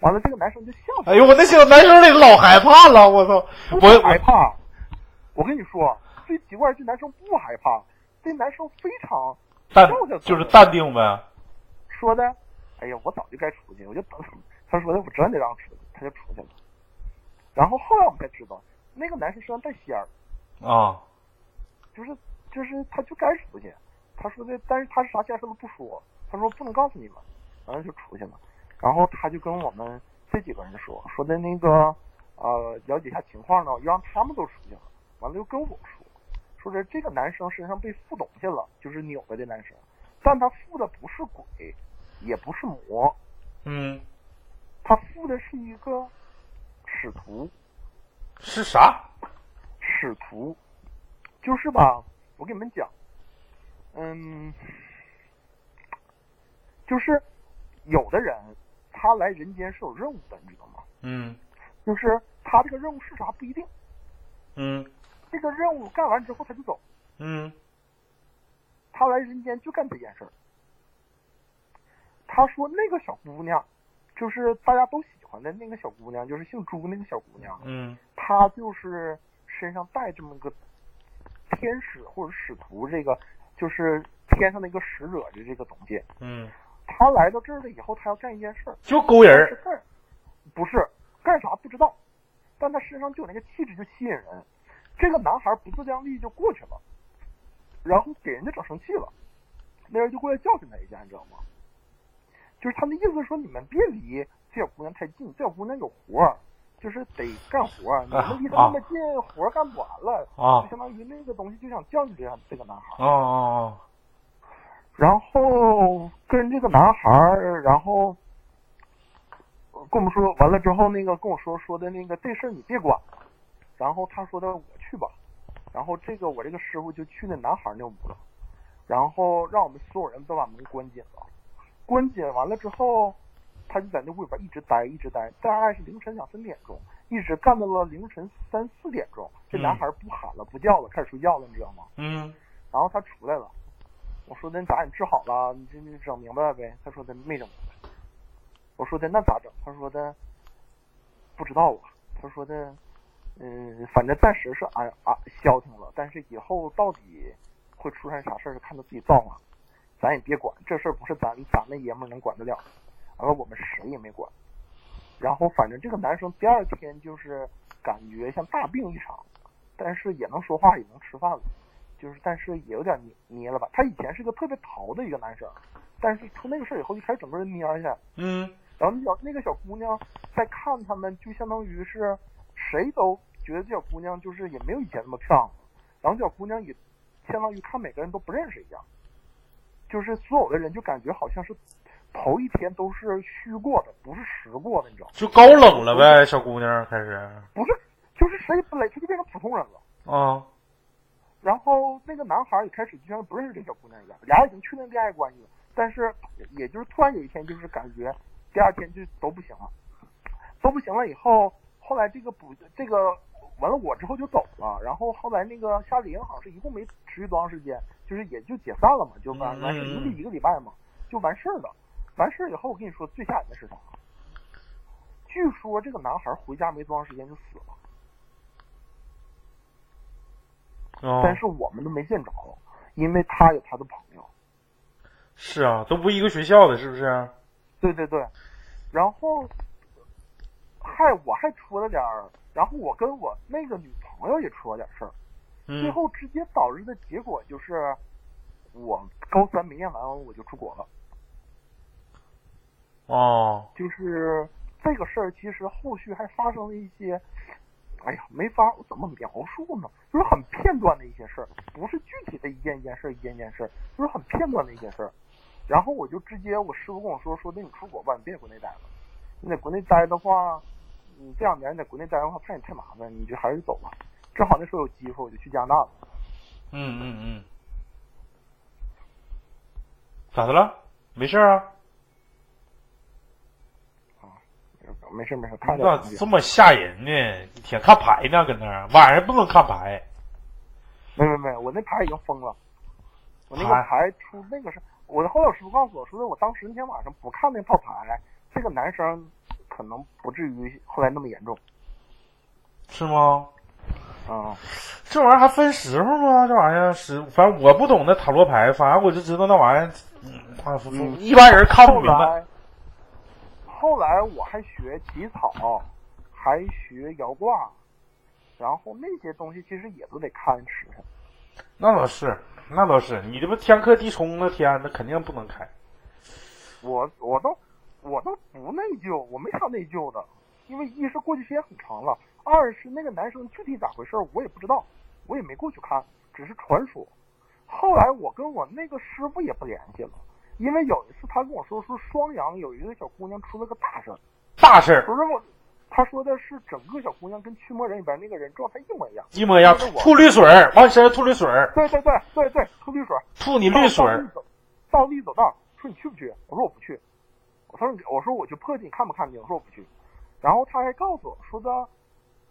S5: 完了，这个男生就笑
S2: 哎呦，我那小男生里老害怕了，我操！
S5: 不是害怕。我跟你说，最奇怪，这男生不害怕，这男生非常
S2: 淡
S5: 笑着
S2: 就是淡定呗。
S5: 说的，哎呀，我早就该出去，我就等。他说的，我真得让出去，他就出去了。然后后来我们才知道，那个男生身上带仙儿，
S2: 啊，
S5: 就是就是他就该出去。他说的，但是他是啥仙儿他都不说，他说不能告诉你们，完了就出去了。然后他就跟我们这几个人说，说的那个呃了解一下情况呢，又让他们都出去了，完了又跟我说，说是这个男生身上被附东西了，就是扭了的男生，但他附的不是鬼，也不是魔，
S2: 嗯，
S5: 他附的是一个使徒，
S2: 是啥？
S5: 使徒，就是吧，我给你们讲，嗯，就是有的人他来人间是有任务的，你知道吗？
S2: 嗯？
S5: 就是他这个任务是啥不一定，
S2: 嗯。
S5: 这个任务干完之后他就走，
S2: 嗯。
S5: 他来人间就干这件事儿。他说那个小姑娘，就是大家都喜欢的那个小姑娘，就是姓朱那个小姑娘，
S2: 嗯
S5: 她就是身上带这么个天使或者使徒，这个就是天上的一个使者的这个东西。
S2: 嗯，
S5: 他来到这儿了以后，他要干一件事儿，
S2: 就勾人
S5: 不是干啥不知道，但他身上就有那个气质就吸引人。这个男孩不自量力就过去了，然后给人家整生气了，那人就过来教训他一下，你知道吗？就是他的意思说，你们别离这小姑娘太近，这小姑娘有活儿，就是得干活儿，你们离她那么近，活儿干不完了，
S2: 啊。
S5: 就相当于那个东西就想教育这样这个男孩。
S2: 哦哦哦。
S5: 然后跟这个男孩儿，然后跟我们说完了之后，那个跟我说说的那个这事儿你别管，然后他说的我去吧，然后这个我这个师傅就去那男孩儿那屋了，然后让我们所有人都把门关紧了，关紧完了之后，他就在那屋里边一直待一直待，大概是凌晨两三点钟，一直干到了凌晨三四点钟，这男孩不喊了不叫了，开始睡觉了，你知道吗？
S2: 嗯
S5: 然后他出来了，我说的咋你治好了？你这你整明白了呗？他说的没整明白。我说的那咋整？他说的不知道啊。他说的嗯，反正暂时是安啊消停了，但是以后到底会出现啥事儿，看他自己造化。咱也别管这事儿，不是咱咱那爷们儿能管得了的。完了，我们谁也没管。然后反正这个男生第二天就是感觉像大病一场，但是也能说话，也能吃饭了。就是但是也有点捏捏了吧。他以前是个特别淘的一个男生，但是出那个事儿以后就开始整个人蔫儿去。
S2: 嗯
S5: 然后那小那个小姑娘在看他们，就相当于是谁都觉得这小姑娘就是也没有以前那么漂亮了。然后这小姑娘也相当于看每个人都不认识一样，就是所有的人就感觉好像是头一天都是虚过的，不是实过的，你知道吗？
S2: 就高冷了呗，小姑娘开始
S5: 不是，就是谁不来他就变成普通人了。
S2: 啊
S5: 然后那个男孩也开始就像不认识这小姑娘一样，俩人已经确定恋爱关系了，但是也就是突然有一天就是感觉第二天就都不行了，都不行了以后，后来这个补这个完了我之后就走了，然后后来那个夏令营好像是一共没持续多长时间，就是也就解散了嘛，就完完事一个礼一个礼拜嘛，就完事儿了。完事儿以后，我跟你说最吓人的是啥？据说这个男孩回家没多长时间就死了。
S2: 啊！
S5: 但是我们都没见着，因为他有他的朋友。
S2: 是啊，都不一个学校的，是不是？
S5: 对对对，然后还我还出了点儿，然后我跟我那个女朋友也出了点事儿，最
S2: 嗯
S5: 后直接导致的结果就是，我高三没念完我就出国了。
S2: 哦
S5: 就是这个事儿，其实后续还发生了一些，哎呀，没法怎么描述呢？就是很片段的一些事儿，不是具体的一件一件事儿一件一件事儿，就是很片段的一些事儿。然后我就直接，我师傅跟我说，说那你出国吧，你别在国内待了。你在国内待的话，你这两年在国内待的话，怕你太麻烦，你就还是走吧。正好那时候有机会，我就去加拿大了。
S2: 嗯嗯嗯，咋的了？没事啊？
S5: 没事没事，看
S2: 咋这么吓人呢？一天看牌呢，搁那儿晚上不能看牌。
S5: 没没没，我那牌已经封了。我那个
S2: 牌
S5: 牌出那个是，我的后来我师傅告诉我说的，我当时那天晚上不看那套牌，这个男生可能不至于后来那么严重
S2: 是吗？
S5: 啊，
S2: 这玩意儿还分时候吗？这玩意儿时，反正我不懂那塔罗牌，反正我就知道那玩意儿，一般人看不明白。
S5: 来，后来我还学起草，还学摇卦，然后那些东西其实也都得看时辰。
S2: 那倒是，那倒是，你这不天克地冲的天，那肯定不能开。
S5: 我我都我都不内疚，我没啥内疚的，因为一是过去时间很长了，二是那个男生具体咋回事儿我也不知道，我也没过去看，只是传说。后来我跟我那个师傅也不联系了，因为有一次他跟我说说双阳有一个小姑娘出了个大事儿，
S2: 大事儿
S5: 不是我，他说的是整个小姑娘跟驱魔人里边那个人状态一模一样。
S2: 一模一样吐绿水儿，往你身上吐绿水儿，
S5: 对对对对对，吐绿水儿，
S2: 吐你绿水儿。
S5: 到立走，道，说你去不去？我说我不去。我说我说我去破镜，你看不看见？我说我不去。然后他还告诉我说的，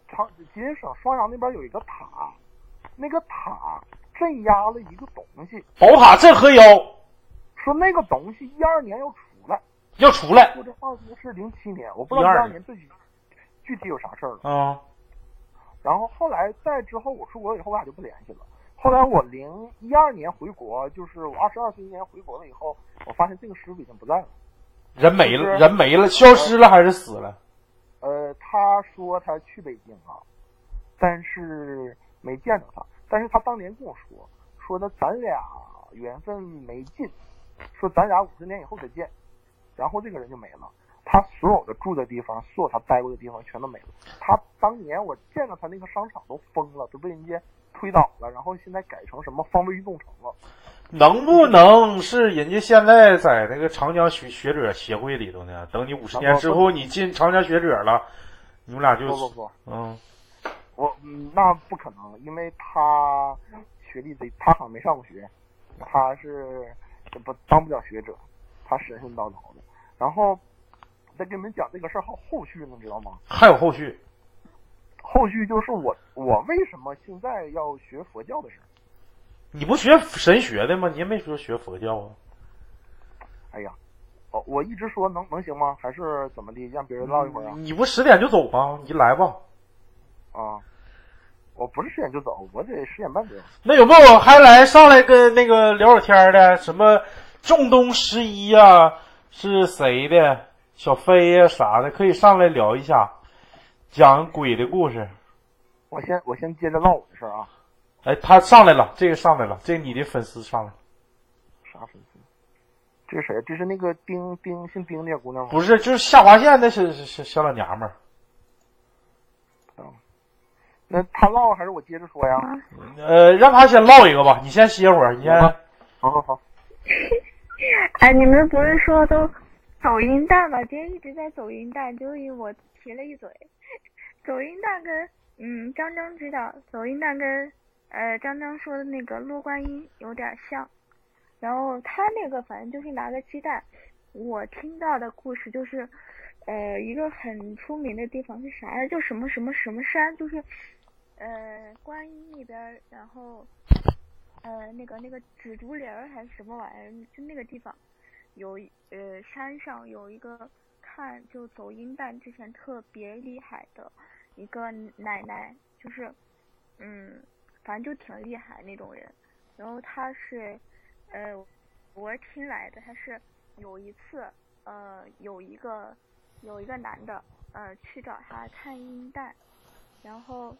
S5: 长吉林省双阳那边有一个塔，那个塔镇压了一个东西，
S2: 宝塔镇河妖
S5: 说那个东西一二年要出来，
S2: 要出来
S5: 或者好像是零七年，我不知道一
S2: 12
S5: 二年具体具体有啥事儿了。
S2: 啊！
S5: 然后后来再之后我出国以后，我俩就不联系了。后来我零一二年回国，就是我二十二岁那年回国了以后，我发现这个师傅已经不在了。
S2: 人没了，
S5: 就是
S2: 人没了，消失了还是死了？
S5: 呃，他说他去北京了，但是没见着他。但是他当年跟我说，说的咱俩缘分没尽，说咱俩五十年以后再见。然后这个人就没了，他所有的住的地方，所有他待过的地方全都没了。他当年我见到他那个商场都封了，都被人家推倒了，然后现在改成什么方位运动城了。
S2: 能不能是人家现在在那个长江学学者协会里头呢？等你五十年之后，你进长江学者了，你们俩就
S5: 不不不，
S2: 嗯，
S5: 我嗯，那不可能，因为他学历贼，他好像没上过学，他是不当不了学者，他神神叨叨的。然后再给你们讲这个事儿还有后续呢，知道吗？
S2: 还有后续。
S5: 后续就是我我为什么现在要学佛教的事儿。
S2: 你不学神学的吗？你也没说学佛教啊？
S5: 哎呀，哦，我一直说能能行吗？还是怎么的？让别人唠一会儿啊？
S2: 你不十点就走吗？你来吧。
S5: 啊，我不是十点就走，我得十点半走。
S2: 那有没有还来上来跟那个聊会儿天的？什么仲冬十一呀？是谁的？小飞呀、啥的，可以上来聊一下，讲鬼的故事。
S5: 我先我先接着唠我的事儿啊。
S2: 哎，他上来了，这个上来了，这个你的粉丝上来了，
S5: 啥粉丝？这是谁？这是那个丁丁姓丁那个姑娘吗？
S2: 不是，就是下划线那小小小老娘们儿。
S5: 那他唠还是我接着说呀？
S2: 呃，让他先唠一个吧，你先歇会儿，你先。
S5: 好好好，<laughs>
S6: 哎，你们不是说都走音蛋吗？今天一直在走音蛋，就因为我提了一嘴。<laughs> 走音蛋跟嗯张张知道，走音蛋跟呃张张说的那个落观音有点像。然后他那个反正就是拿个鸡蛋，我听到的故事就是，呃，一个很出名的地方是啥呀？就什么什么什么山，就是，呃，观音那边，然后，呃，那个那个紫竹林还是什么玩意儿，就那个地方，有呃山上有一个看就走阴蛋之前特别厉害的一个奶奶，就是，嗯，反正就挺厉害那种人，然后她是。呃，我是听来的，他是有一次，呃，有一个有一个男的，呃，去找他看阴蛋，然后，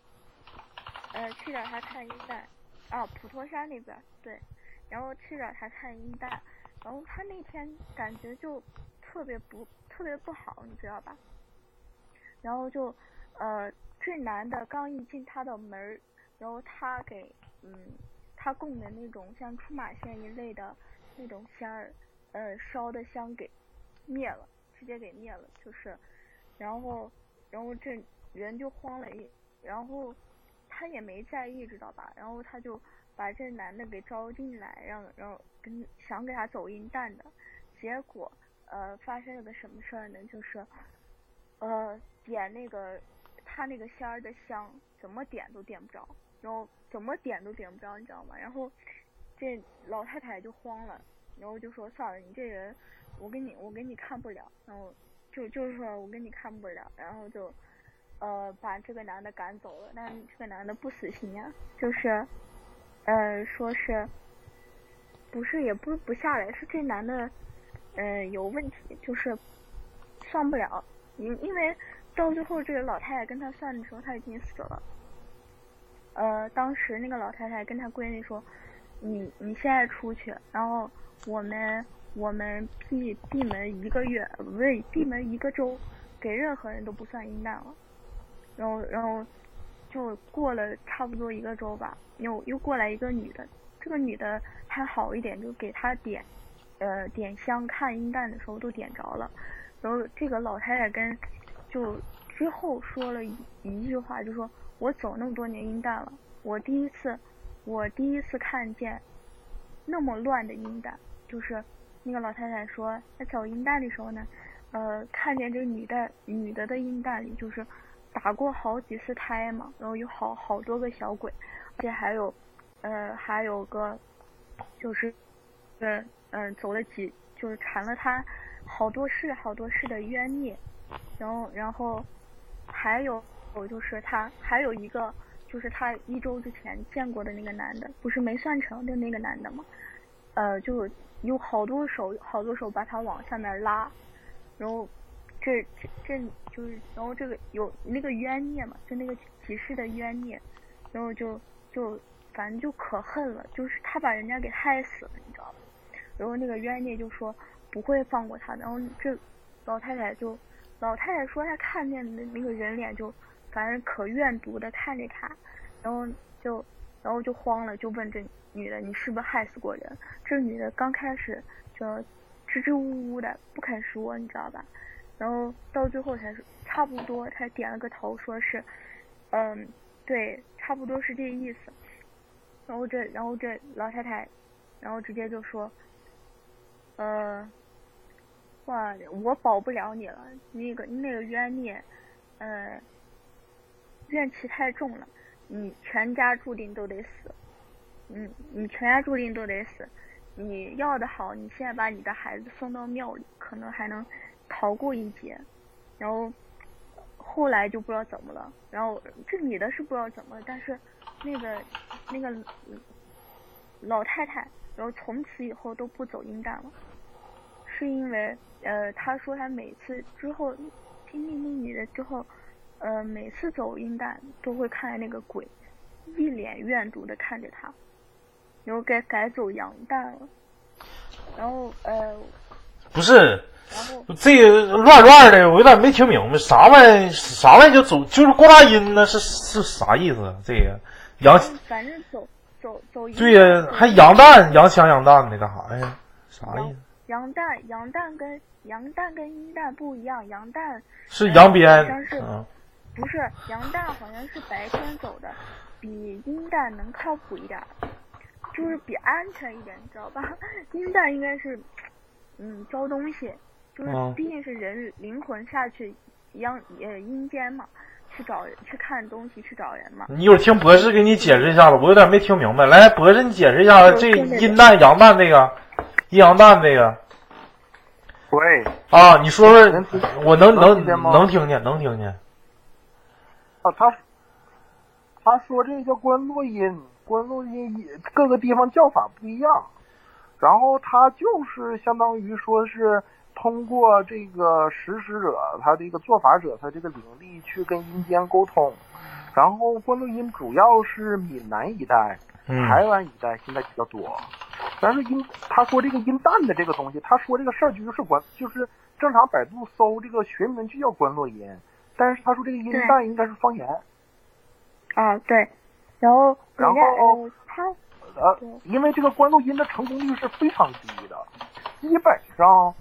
S6: 呃，去找他看阴蛋，哦，普陀山那边对，然后去找他看阴蛋，然后他那天感觉就特别不特别不好，你知道吧？然后就，呃，这男的刚一进他的门儿，然后他给，嗯。他供的那种像出马仙一类的那种香儿，呃，烧的香给灭了，直接给灭了，就是，然后，然后这人就慌了一，然后他也没在意，知道吧？然后他就把这男的给招进来，让让跟想给他走阴蛋的，结果呃发生了个什么事儿呢？就是，呃，点那个他那个仙儿的香，怎么点都点不着。然后怎么点都点不着，你知道吗？然后这老太太就慌了，然后就说：“算了，你这人，我给你，我给你看不了。”然后就就是说我给你看不了，然后就呃把这个男的赶走了，但这个男的不死心呀，就是呃说是不是也不是不下来，是这男的呃有问题，就是算不了，因因为到最后这个老太太跟他算的时候他已经死了。呃，当时那个老太太跟她闺女说：“你你现在出去，然后我们我们闭闭门一个月，呃不是闭门一个周，给任何人都不算阴蛋了。”然后然后就过了差不多一个周吧，又又过来一个女的，这个女的还好一点，就给她点呃点香看阴蛋的时候都点着了。然后这个老太太跟就之后说了一一句话，就说。我走那么多年阴蛋了，我第一次，我第一次看见那么乱的阴蛋，就是那个老太太说，在走阴蛋的时候呢，呃，看见这个女的女的的阴蛋里就是打过好几次胎嘛，然后有好好多个小鬼，而且还有，呃，还有个就是，嗯嗯，走了几就是缠了他好多世好多世的冤孽，然后然后还有。就是他，还有一个就是他一周之前见过的那个男的，不是没算成的那个男的吗？呃，就有好多手，好多手把他往下面拉，然后这这这就是，然后这个有那个冤孽嘛，就那个几世的冤孽，然后就就反正就可恨了，就是他把人家给害死了，你知道吧？然后那个冤孽就说不会放过他，然后这老太太就老太太说她看见的那个人脸就。反正可怨毒的看着他，然后就，然后就慌了，就问这女的：“你是不是害死过人？”这女的刚开始就支支吾吾的不肯说，你知道吧？然后到最后才差不多，他点了个头，说是：“嗯，对，差不多是这意思。”然后这，然后这老太太，然后直接就说：“呃，哇，我保不了你了，那个那个冤孽，呃。”怨气太重了，你全家注定都得死。嗯，你全家注定都得死。你要的好，你现在把你的孩子送到庙里，可能还能逃过一劫。然后后来就不知道怎么了。然后这女的是不知道怎么了，但是那个那个老太太，然后从此以后都不走阴蛋了，是因为呃，她说她每次之后经历那女的之后。呃，每次走阴蛋都会看见那个鬼，一脸怨毒的看着她，然后该改走阳蛋了，然后呃，
S2: 不是，这个乱乱的，我有点没听明白，啥玩意啥玩意就走就是过大阴呢？是是啥意思？这个阳，
S6: 反正走走走
S2: 对呀，还阳蛋阳枪阳蛋的干啥呀？啥意思？
S6: 阳蛋阳蛋跟阳蛋跟阴蛋不一样，阳蛋
S2: 是阳边，
S6: 嗯。不是阳蛋好像是白天走的，比阴蛋能靠谱一点，就是比安全一点，你知道吧？<laughs> 阴蛋应该是，嗯，招东西，就是毕竟是人灵魂下去阳呃阴间嘛，去找去看东西去找人嘛。
S2: 你一会儿听博士给你解释一下子，我有点没听明白。来，博士你解释一下这阴蛋阳蛋那个阴阳蛋那个。
S5: 喂。
S2: 啊，你说说，我能能能听见，能听见。
S5: 啊，他他说这个叫观落阴，观落阴各个地方叫法不一样，然后他就是相当于说是通过这个实施者，他这个做法者，他这个灵力去跟阴间沟通，然后观落阴主要是闽南一带、台湾一带现在比较多，但是阴他说这个阴蛋的这个东西，他说这个事儿就是关，就是正常百度搜这个学名就叫关落阴。但是他说这个阴蛋应该是方言，
S6: 啊对，然后
S5: 然
S6: 后他
S5: 呃，因为这个关录音的成功率是非常低的，基本上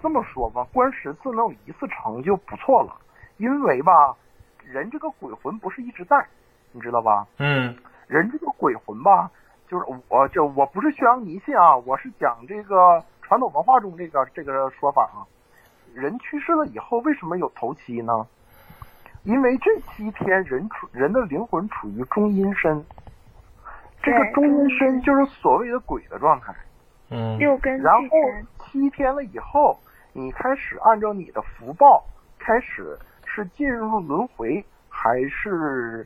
S5: 这么说吧，观十次能有一次成就不错了。因为吧，人这个鬼魂不是一直在，你知道吧？
S2: 嗯，
S5: 人这个鬼魂吧，就是我就我不是宣扬迷信啊，我是讲这个传统文化中这个这个说法啊。人去世了以后，为什么有头七呢？因为这七天人处人的灵魂处于中阴身，这个中阴身就是所谓的鬼的状态。
S2: 嗯。
S6: 六根
S5: 然后七天了以后，你开始按照你的福报开始是进入轮回，还是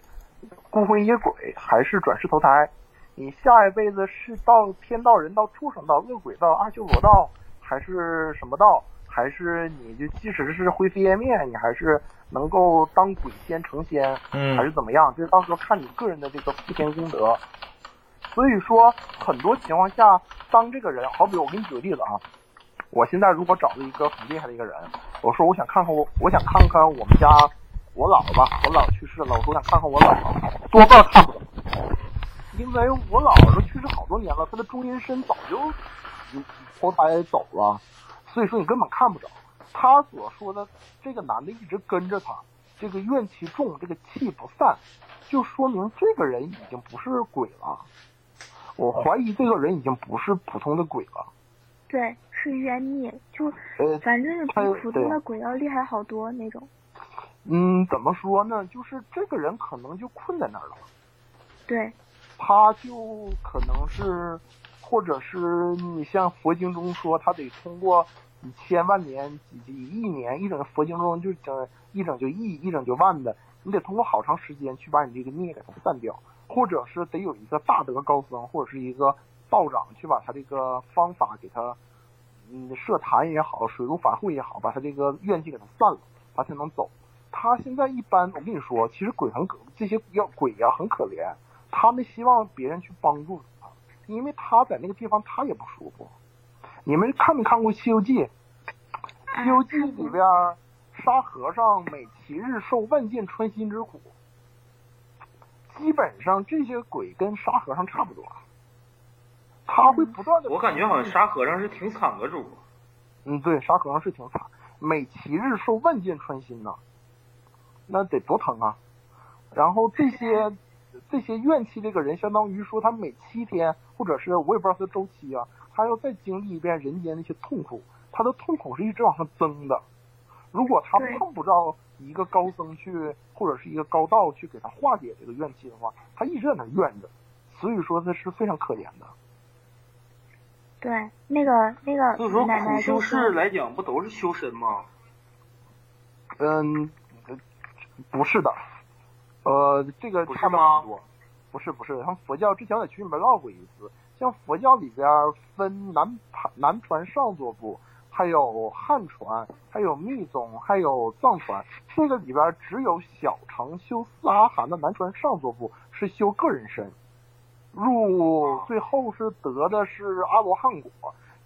S5: 孤魂野鬼，还是转世投胎？你下一辈子是到天道、人道、畜生道、恶鬼道、阿修罗道，还是什么道？还是你就即使是灰飞烟灭，你还是能够当鬼仙成仙，
S2: 嗯
S5: 还是怎么样？这到时候看你个人的这个福田功德。所以说，很多情况下，当这个人，好比我给你举个例子啊，我现在如果找了一个很厉害的一个人，我说我想看看我，我想看看我们家我姥吧，我姥去世了，我说我想看看我姥姥，多半看不懂，因为我姥姥都去世好多年了，她的中阴身早就投胎走了，所以说你根本看不着。他所说的这个男的一直跟着他，这个怨气重，这个气不散，就说明这个人已经不是鬼了。我怀疑这个人已经不是普通的鬼了。
S6: 对，是冤孽，就
S5: 呃，
S6: 反正比
S5: 他
S6: 普通的鬼要厉害好多那种。
S5: 嗯，怎么说呢？就是这个人可能就困在那儿了，
S6: 对，
S5: 他就可能是，或者是你像佛经中说，他得通过几千万年、几几亿年，一整佛经中就整一整就亿，一整就万的，你得通过好长时间去把你这个孽给它散掉，或者是得有一个大德高僧或者是一个道长去把他这个方法给他，嗯，设坛也好，水陆法会也好，把他这个怨气给他散了，他才能走。他现在一般，我跟你说，其实鬼很可，这些要鬼呀、很可怜，他们希望别人去帮助他，因为他在那个地方他也不舒服。你们看没看过《西游记》？《西游记》里边，沙和尚每七日受万箭穿心之苦，基本上这些鬼跟沙和尚差不多，他会不断的。
S7: 我感觉好像沙和尚是挺惨的主。
S5: 嗯，对，沙和尚是挺惨，每七日受万箭穿心呐，那得多疼啊！然后这些这些怨气，这个人相当于说他每七天，或者是我也不知道他的周期啊，他要再经历一遍人间那些痛苦，他的痛苦是一直往上增的。如果他碰不着一个高僧去，或者是一个高道去给他化解这个怨气的话，他一直在那怨着，所以说他是非常可怜的。
S6: 对，那个那个
S7: 所以说，
S6: 奶奶
S7: 苦修
S6: 就说
S7: 士来讲，不都是修身吗？
S5: 嗯，呃不是的，呃，这个
S7: 不是
S5: 差别
S7: 吗。
S5: 不是不是，他们佛教之前在群里面唠过一次，像佛教里边分南传南传上座部，还有汉传，还有密宗，还有藏传。这个里边只有小乘修四阿含的南传上座部是修个人身，入最后是得的是阿罗汉果。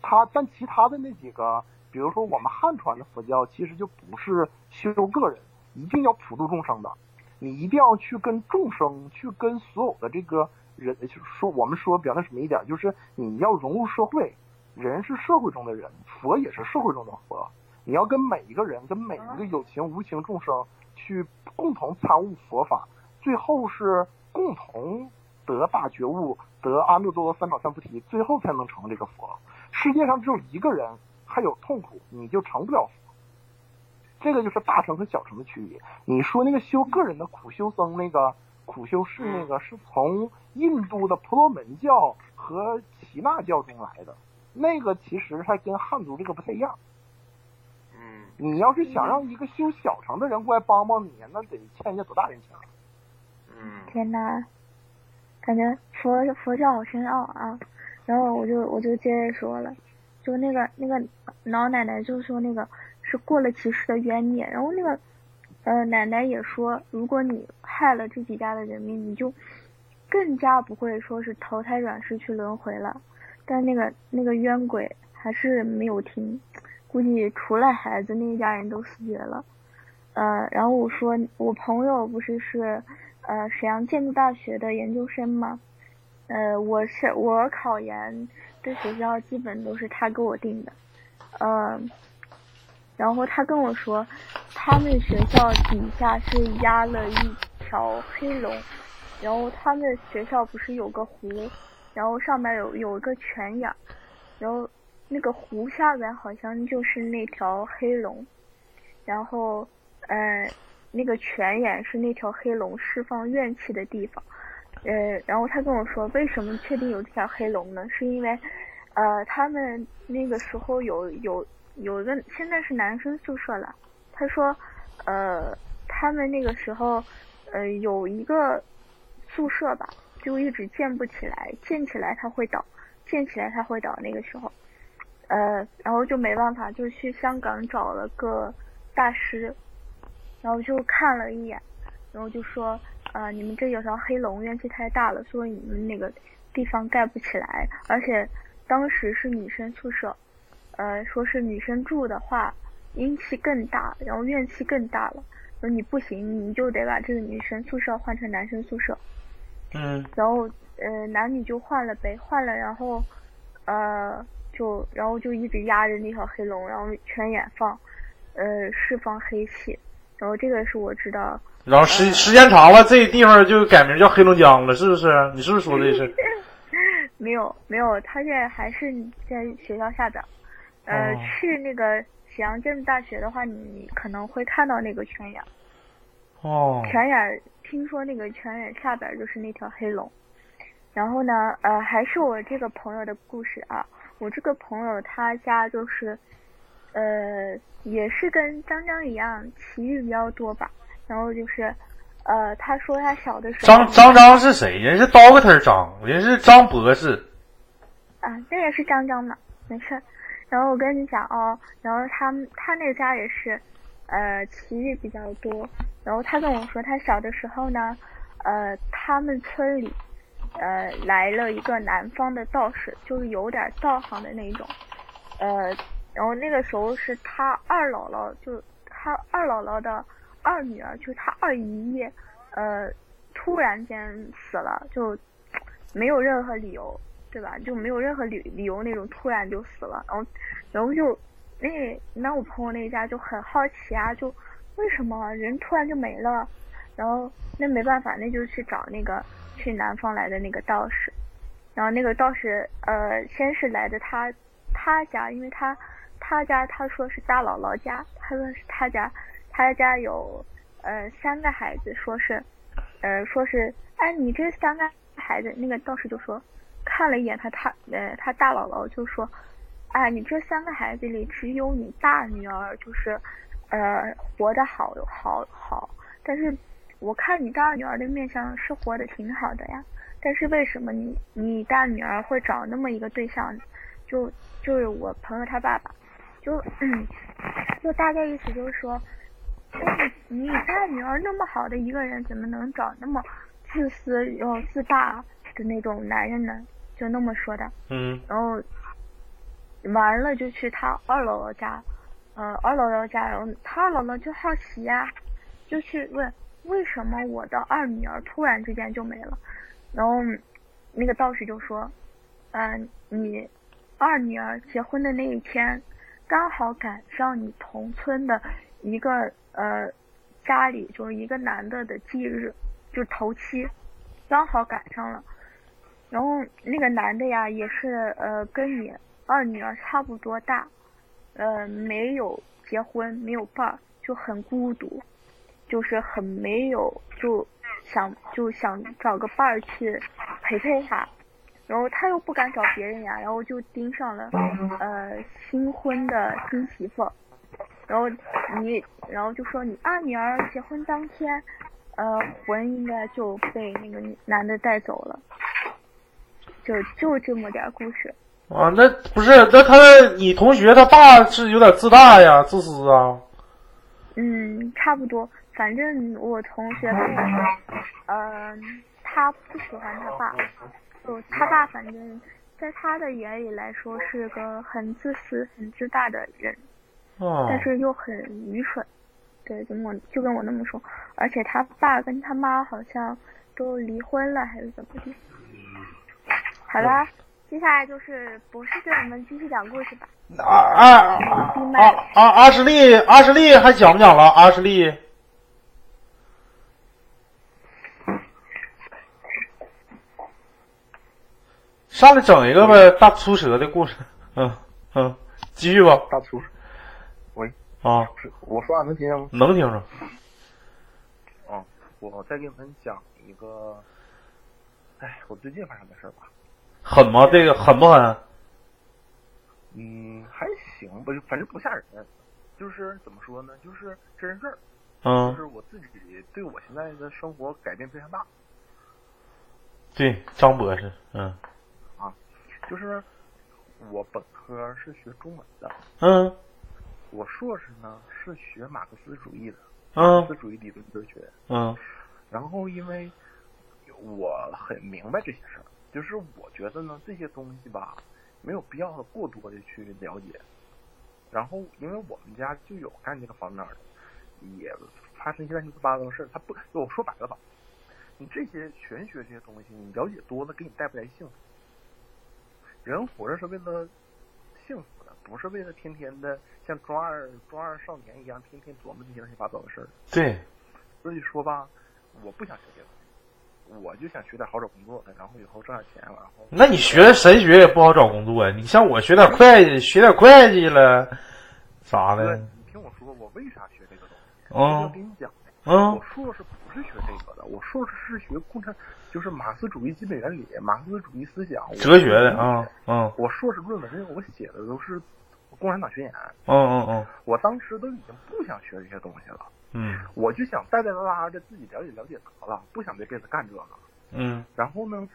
S5: 他但其他的那几个，比如说我们汉传的佛教，其实就不是修个人，一定要普度众生的。你一定要去跟众生，去跟所有的这个人，就是说我们说表达什么一点，就是你要融入社会，人是社会中的人，佛也是社会中的佛。你要跟每一个人，跟每一个有情无情众生去共同参悟佛法，最后是共同得大觉悟，得阿耨多罗三藐三菩提，最后才能成这个佛。世界上只有一个人还有痛苦，你就成不了佛。这个就是大乘和小乘的区别。你说那个修个人的苦修僧，那个苦修士，那个是从印度的婆罗门教和耆那教中来的，那个其实还跟汉族这个不太一样。
S7: 嗯，
S5: 你要是想让一个修小乘的人过来帮帮你，那得欠人家多大人情啊？
S7: 嗯，
S6: 天呐，感觉佛佛教好深奥啊。然后我就我就接着说了，就那个那个老奶奶就说那个是过了其世的冤孽，然后那个呃奶奶也说，如果你害了这几家的人命，你就更加不会说是投胎转世去轮回了。但那个那个冤鬼还是没有听，估计除了孩子那一家人都死绝了。呃，然后我说我朋友不是是呃沈阳建筑大学的研究生吗？呃，我是我考研的学校基本都是他给我定的，呃，然后他跟我说，他们学校底下是压了一条黑龙，然后他们学校不是有个湖，然后上面有有一个泉眼，然后那个湖下面好像就是那条黑龙，然后呃那个泉眼是那条黑龙释放怨气的地方。呃，然后他跟我说，为什么确定有这条黑龙呢？是因为，呃，他们那个时候有有有一个，现在是男生宿舍了。他说，呃，他们那个时候，呃，有一个宿舍吧，就一直建不起来，建起来它会倒，建起来它会倒。那个时候，呃，然后就没办法，就去香港找了个大师，然后就看了一眼，然后就说，呃，你们这有条黑龙，怨气太大了，所以你们那个地方盖不起来，而且当时是女生宿舍，呃，说是女生住的话。阴气更大，然后怨气更大了。说你不行，你就得把这个女生宿舍换成男生宿舍。
S2: 嗯
S6: 然后呃，男女就换了呗，换了，然后呃，就然后就一直压着那条黑龙，然后全眼放，呃，释放黑气。然后这个是我知道，
S2: 然后时时间长了，这地方就改名叫黑龙江了，是不是？你是不是说这事？<laughs>
S6: 没有没有，他现在还是在学校下边。呃，
S2: 哦
S6: 去那个沈阳建筑大学的话，你可能会看到那个泉眼。
S2: 哦，
S6: 泉眼听说那个泉眼下边就是那条黑龙，然后呢，呃，还是我这个朋友的故事啊。我这个朋友他家就是，呃，也是跟张张一样，奇遇比较多吧。然后就是，呃，他说他小的时候，
S2: 张张张是谁？人是 Doctor 张，人是张博士。
S6: 啊，那也是张张的，没事。然后我跟你讲哦，然后他们他那家也是，呃，奇遇比较多。然后他跟我说，他小的时候呢，呃，他们村里，呃，来了一个南方的道士，就是有点道行的那种，呃，然后那个时候是他二姥姥，就他二姥姥的二女儿，就是他二姨，呃，突然间死了，就没有任何理由。对吧？就没有任何理理由那种突然就死了，然后，然后就那那我朋友那一家就很好奇啊，就为什么人突然就没了？然后那没办法，那就去找那个去南方来的那个道士，然后那个道士呃先是来的他他家，因为他他家他说是大姥姥家，他说是他家他家有呃三个孩子，说是呃说是哎你这三个孩子，那个道士就说。看了一眼他他呃他大姥姥就说，哎，你这三个孩子里只有你大女儿就是，呃，活得好好好，但是我看你大女儿的面相是活得挺好的呀，但是为什么你你大女儿会找那么一个对象？就就是我朋友他爸爸，就嗯，就大概意思就是说，哎，你你大女儿那么好的一个人，怎么能找那么自私又自大的那种男人呢？就那么说的，
S2: 嗯，
S6: 然后完了就去他二姥姥家，呃，二姥姥家，然后他二姥姥就好奇呀、就去问为什么我的二女儿突然之间就没了，然后那个道士就说，嗯、你二女儿结婚的那一天，刚好赶上你同村的一个呃家里就是一个男的的忌日，就头七，刚好赶上了。然后那个男的呀，也是呃跟你二女儿差不多大，呃没有结婚，没有伴儿，就很孤独，就是很没有，就想就想找个伴儿去陪陪他，然后他又不敢找别人呀，然后就盯上了呃新婚的新媳妇，然后你然后就说你二女儿结婚当天，呃魂应该就被那个男的带走了。就就这么点故事。
S2: 啊，那不是那他你同学他爸是有点自大呀，自私啊。
S6: 嗯，差不多。反正我同学跟我说，嗯、他不喜欢他爸，就他爸反正在他的眼里来说是个很自私、很自大的人，
S2: 啊，
S6: 但是又很愚蠢。对，就跟我就跟我那么说，而且他爸跟他妈好像都离婚了，还是怎么的。好了，接下来就是博士给我们继续讲故事吧。
S2: 啊啊啊啊啊！阿什利，阿什利还讲不讲了？阿什利，上来整一个呗，大粗舌的故事。嗯嗯，继续吧。
S5: 大粗，
S2: 啊，
S5: 不是我说话能听见吗？
S2: 能听着。
S5: 嗯，我再给你们讲一个，哎，我最近发生的事儿吧。
S2: 狠吗？这个狠不狠？
S5: 嗯，还行吧，就反正不吓人。就是怎么说呢，就是真人事儿。嗯就
S2: 嗯，
S5: 是我自己对我现在的生活改变非常大。
S2: 对，张博士，嗯
S5: 就是我本科是学中文的，
S2: 嗯
S5: 我硕士呢是学马克思主义的，
S2: 嗯
S5: 马克思主义理论哲学。
S2: 嗯
S5: 然后因为我很明白这些事儿，就是我觉得呢这些东西吧，没有必要过多的去了解。然后因为我们家就有干这个方面的，也发生一些乱七八糟的事儿。他不，我说白了吧，你这些玄学这些东西，你了解多了给你带不来幸福。人活着是为了幸福的，不是为了天天的像中二中二少年一样，天天琢磨这些乱七八糟的事儿。
S2: 对，
S5: 所以说吧，我不想学这个，我就想学点好找工作的，然后以后挣点钱，然后
S2: 那你学神学也不好找工作呀。你像我学点会计，学点会计了，啥
S5: 哥，
S2: 的，
S5: 你听我说，我为啥学这个东西？我跟你讲，
S2: 嗯
S5: 我硕士不是学这个的，我硕士是学共产，就是马克思主义基本原理、马克思主义思想、
S2: 哲学的，啊嗯
S5: 我硕士论文我写的都是共产党宣言，
S2: 嗯嗯嗯
S5: 我当时都已经不想学这些东西了，
S2: 嗯
S5: 我就想带带拉拉的自己了解了解得了，不想这辈子干这个。
S2: 嗯
S5: 然后呢，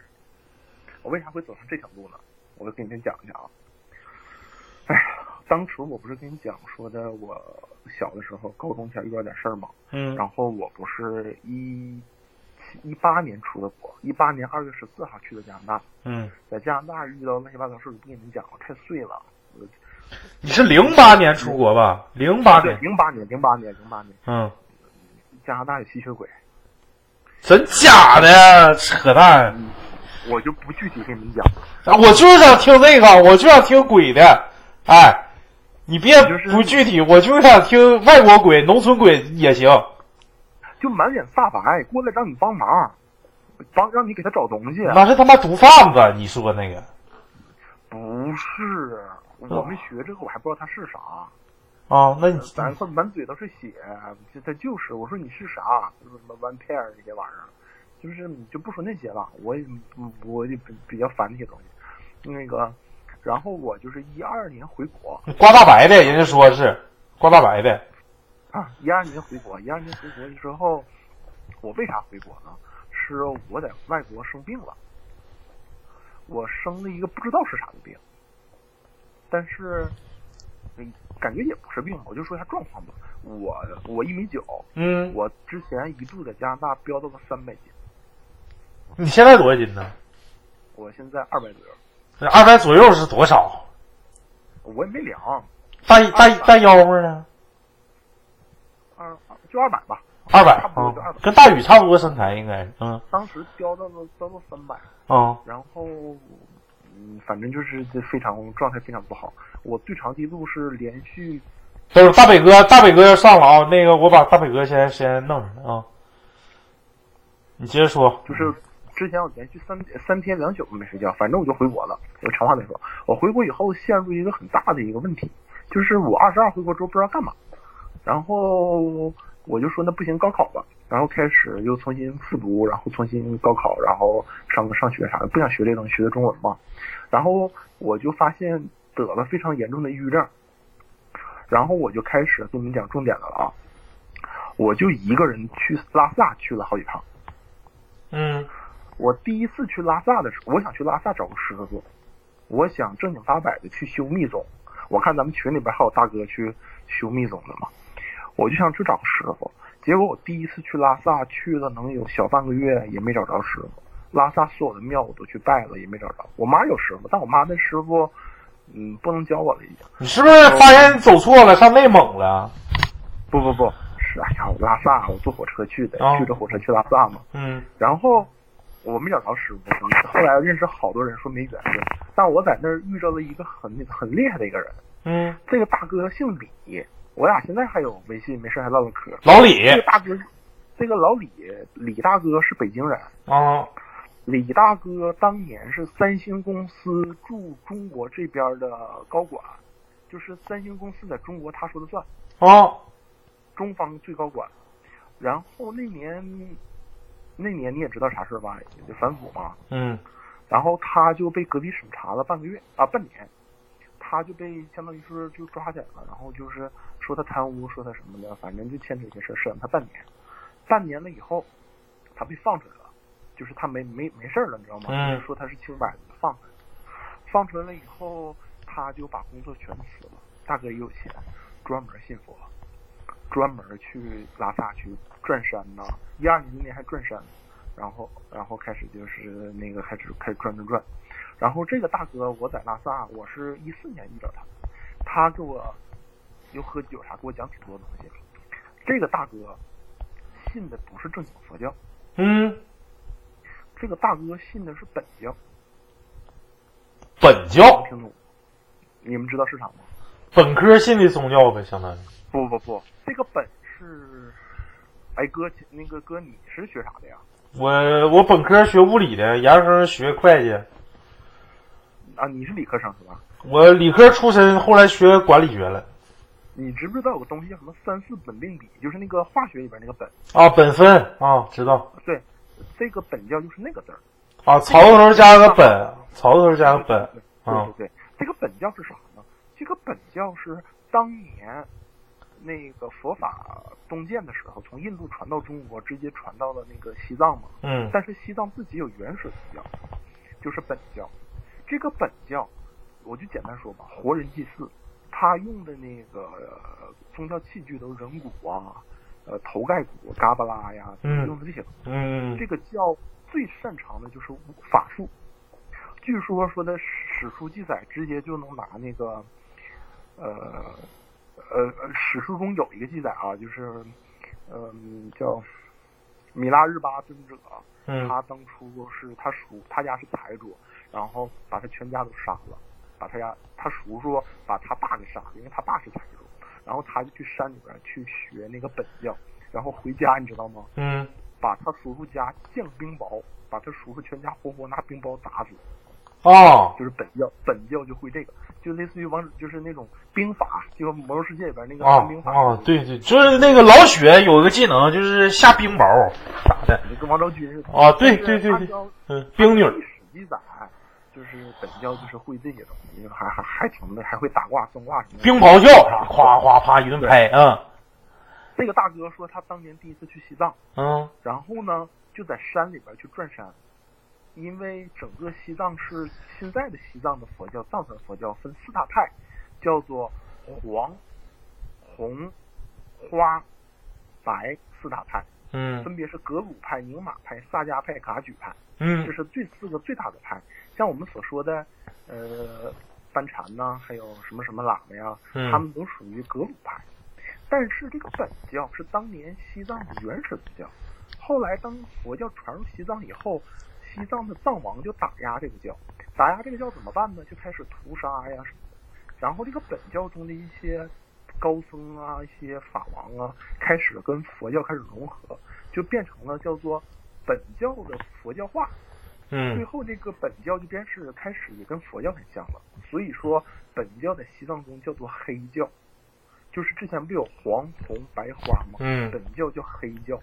S5: 我为啥会走上这条路呢？我就跟你们讲一下啊。哎呀，当时我不是跟你讲说的，我小的时候高中前遇到点事儿吗？
S2: 嗯
S5: 然后我不是一一八年出的国，一八年二月十四号去的加拿大，
S2: 嗯，
S5: 在加拿大遇到乱七八糟事儿，不跟你们讲了，太碎了。
S2: 你是零八年出国吧？零八
S5: 对，
S2: 年，
S5: 零八年，零八年，零八年，
S2: 嗯，
S5: 加拿大有吸血鬼，
S2: 真假的呀？扯淡！
S5: 我就不具体跟你们讲。
S2: 啊我就是想听这个，我就想听鬼的。哎，你别不具体，我就是想听外国鬼、农村鬼也行。
S5: 就满脸煞白过来让你帮忙，帮让你给他找东西。
S2: 那是他妈毒贩子，你说那个
S5: 不是，我没学这个，我还不知道他是啥。
S2: 啊？那你
S5: 咱这满嘴都是血，这他就是。我说你是啥？什么什么 one pair 这些玩意儿，就是你就不说那些了。我也嗯我也比比较烦那些东西。那个，然后我就是一二年回国
S2: 刮大白的，人家说是刮大白的。
S5: 啊，一二年回国，一二年回国之后，我为啥回国呢？是我在外国生病了，我生了一个不知道是啥的病，但是，嗯，感觉也不是病，我就说一下状况吧。我我一米九，
S2: 嗯，
S5: 我之前一度在加拿大飙到了三百斤，
S2: 你现在多少斤呢？
S5: 我现在二百左右，
S2: 二百左右是多少？
S5: 我也没量，
S2: 大大大腰子呢？
S5: 二就二百吧，
S2: 二百
S5: 差不多就二百，
S2: 跟大宇差不多身材应该。嗯
S5: 当时飙到了飙到三百。
S2: 嗯
S5: 然后，嗯，反正就是这非常状态非常不好。我最长记录是连续
S2: 都是大北哥，大北哥要上了啊！那个我把大北哥先先弄上来啊。你接着说。
S5: 就是之前我连续三三天两宿都没睡觉，反正我就回国了。我长话短说，我回国以后陷入一个很大的一个问题，就是我二十二回国之后不知道干嘛，然后我就说那不行，高考吧，然后开始又重新复读，然后重新高考，然后上个上学啥的，不想学这东西，学的中文嘛，然后我就发现得了非常严重的抑郁症，然后我就开始跟你们讲重点的了啊，我就一个人去拉萨去了好几趟。
S2: 嗯
S5: 我第一次去拉萨的时候，我想去拉萨找个师傅，我想正经八百的去修密宗。我看咱们群里边还有大哥去修密宗的嘛，我就想去找个师傅。结果我第一次去拉萨去了能有小半个月，也没找着师傅。拉萨所有的庙我都去拜了，也没找着。我妈有师傅，但我妈那师傅，嗯，不能教我了已经。
S2: 你是不是发现走错了，上内蒙了？
S5: 不不不是，哎呀，我拉萨，我坐火车去的，
S2: 哦
S5: 去着火车去拉萨嘛。
S2: 嗯
S5: 然后我没找着师傅，后来认识好多人说没缘分，但我在那儿遇着了一个很很厉害的一个人，
S2: 嗯，
S5: 这个大哥姓李，我俩现在还有微信，没事还唠唠嗑。
S2: 老李
S5: 这个大哥，这个老李，李大哥是北京人，
S2: 啊
S5: 李大哥当年是三星公司驻中国这边的高管，就是三星公司在中国他说的算。
S2: 啊
S5: 中方最高管。然后那年，那年你也知道啥事儿吧？就反腐嘛。
S2: 嗯
S5: 然后他就被隔离审查了半个月啊，半年，他就被相当于是就抓起来了，然后就是说他贪污，说他什么的，反正就牵扯一些事儿，审了他半年。半年了以后，他被放出来了，就是他没没没事儿了，你知道吗？
S2: 嗯
S5: 说他是清白的，放出来了。放出来了以后，他就把工作全辞了。大哥也有钱，专门信佛，专门去拉萨去转山呐、一二年那年还转山，然后然后开始就是那个开始开始转转转。然后这个大哥，我在拉萨，我是一四年遇到他，他给我又喝酒啥，给我讲挺多东西。这个大哥信的不是正经佛教，
S2: 嗯，
S5: 这个大哥信的是本教。
S2: 本教
S5: 听懂？你们知道是啥吗？
S2: 本科信的宗教呗，相当于。
S5: 不不不，这个本是，哎哥，那个哥你是学啥的呀？
S2: 我我本科学物理的，研究生学会计。
S5: 啊，你是理科生是吧？
S2: 我理科出身，后来学管理学了。
S5: 你知不知道有个东西叫什么三四本定比？就是那个化学里边那个本。
S2: 啊，本分啊，知道
S5: 对，这个本教就是那个字儿。
S2: 啊，草字头加个本，草字头加个本
S5: 对
S2: 啊
S5: 对对，这个本教是啥呢？这个本教是当年那个佛法东渐的时候，从印度传到中国，直接传到了那个西藏嘛。
S2: 嗯
S5: 但是西藏自己有原始宗教，就是本教。这个本教，我就简单说吧，活人祭祀，他用的那个、呃宗教器具都是人骨啊，呃头盖骨、嘎巴拉呀，
S2: 嗯
S5: 用的这些东西。
S2: 嗯
S5: 这个教最擅长的就是法术。据说说的史书记载，直接就能拿那个，呃，呃，呃史书中有一个记载啊，就是，嗯、叫米拉日巴尊者，
S2: 嗯
S5: 他当初是他叔，他家是财主，然后把他全家都杀了，把他家他叔叔把他爸给杀了，因为他爸是财主，然后他就去山里边去学那个本教，然后回家你知道吗？
S2: 嗯
S5: 把他叔叔家降冰雹，把他叔叔全家活活拿冰雹砸死，
S2: 哦
S5: 就是本教，本教就会这个，就类似于王，就是那种兵法，就魔兽世界里边那个冰法
S2: 啊！对对，就是那个老雪有一个技能，就是下冰雹啥的。
S5: 就跟王昭君似的。
S2: 啊对对对对嗯，冰女
S5: 史记载，就是本教就是会这些东西，还还还挺的，还会打卦算卦什么的。
S2: 冰雹叫啥，夸夸啪一顿拍，嗯
S5: 这个大哥说他当年第一次去西藏，
S2: 嗯
S5: 然后呢就在山里边去转山，因为整个西藏是现在的西藏的佛教藏传佛教分四大派，叫做黄、红、花、白四大派，
S2: 嗯
S5: 分别是格鲁派、宁玛派、萨迦派、噶举派。嗯这
S2: 嗯
S5: 是最四个最大的派。像我们所说的，呃，班禅呐，还有什么什么喇嘛呀，
S2: 嗯
S5: 他们都属于格鲁派。但是这个本教是当年西藏的原始宗教，后来当佛教传入西藏以后，西藏的藏王就打压这个教，打压这个教怎么办呢？就开始屠杀呀什么的。然后这个本教中的一些高僧啊、一些法王啊，开始跟佛教开始融合，就变成了叫做本教的佛教化。最
S2: 嗯
S5: 后这个本教就变是开始也跟佛教很像了，所以说本教在西藏中叫做黑教，就是之前不有黄红白花吗？
S2: 嗯
S5: 本教叫黑教，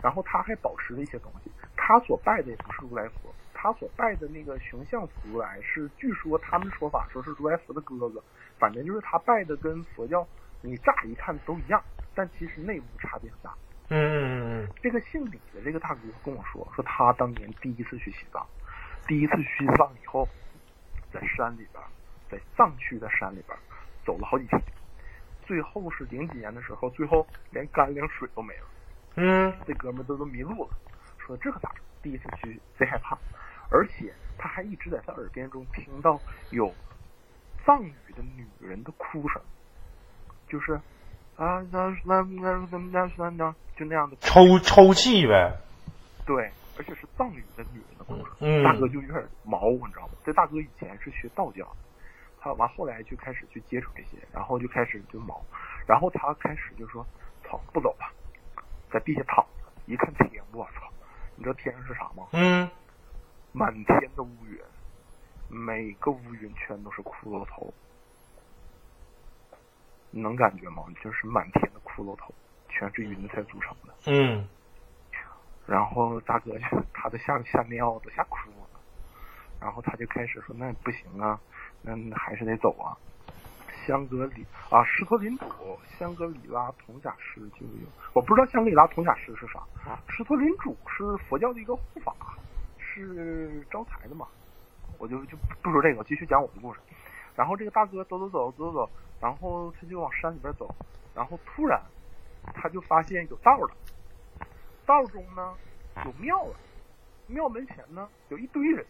S5: 然后他还保持了一些东西，他所拜的也不是如来佛，他所拜的那个雄象如来是，据说他们说法说是如来佛的哥哥，反正就是他拜的跟佛教你乍一看都一样，但其实内部差别很大。
S2: 嗯嗯
S5: 这个姓李的这个大哥跟我说，说他当年第一次去西藏，第一次去西藏以后，在山里边，在藏区的山里边走了好几天，最后是零几年的时候，最后连干粮水都没了，
S2: 嗯。
S5: 这哥们儿都都迷路了，说这可咋整？第一次去贼害怕，而且他还一直在他耳边中听到有藏语的女人的哭声，就是啊那那那那那那那就那样的
S2: 抽抽气呗。
S5: 对，而且是藏语的女人的故事。
S2: 嗯
S5: 大哥就有点毛，你知道吗？这大哥以前是学道教的，他完后来就开始去接触这些，然后就开始就毛，然后他开始就说：“操，不走了，在地下躺着，一看天，我操！你知道天上是啥吗？
S2: 嗯
S5: 满天的乌云，每个乌云全都是骷髅头，你能感觉吗？就是满天的骷髅头，全是云彩组成的。
S2: 嗯
S5: 然后大哥就 <laughs> 他都吓吓尿都吓哭了，然后他就开始说那不行啊，那那还是得走啊。香格里啊，施托林主香格里拉铜甲师就有，我不知道香格里拉铜甲师是啥。施托林主是佛教的一个护法，是招财的嘛。我就就不说这个，继续讲我的故事。然后这个大哥走走走走走，然后他就往山里边走，然后突然他就发现有道了，道中呢有庙了，庙门前呢有一堆人，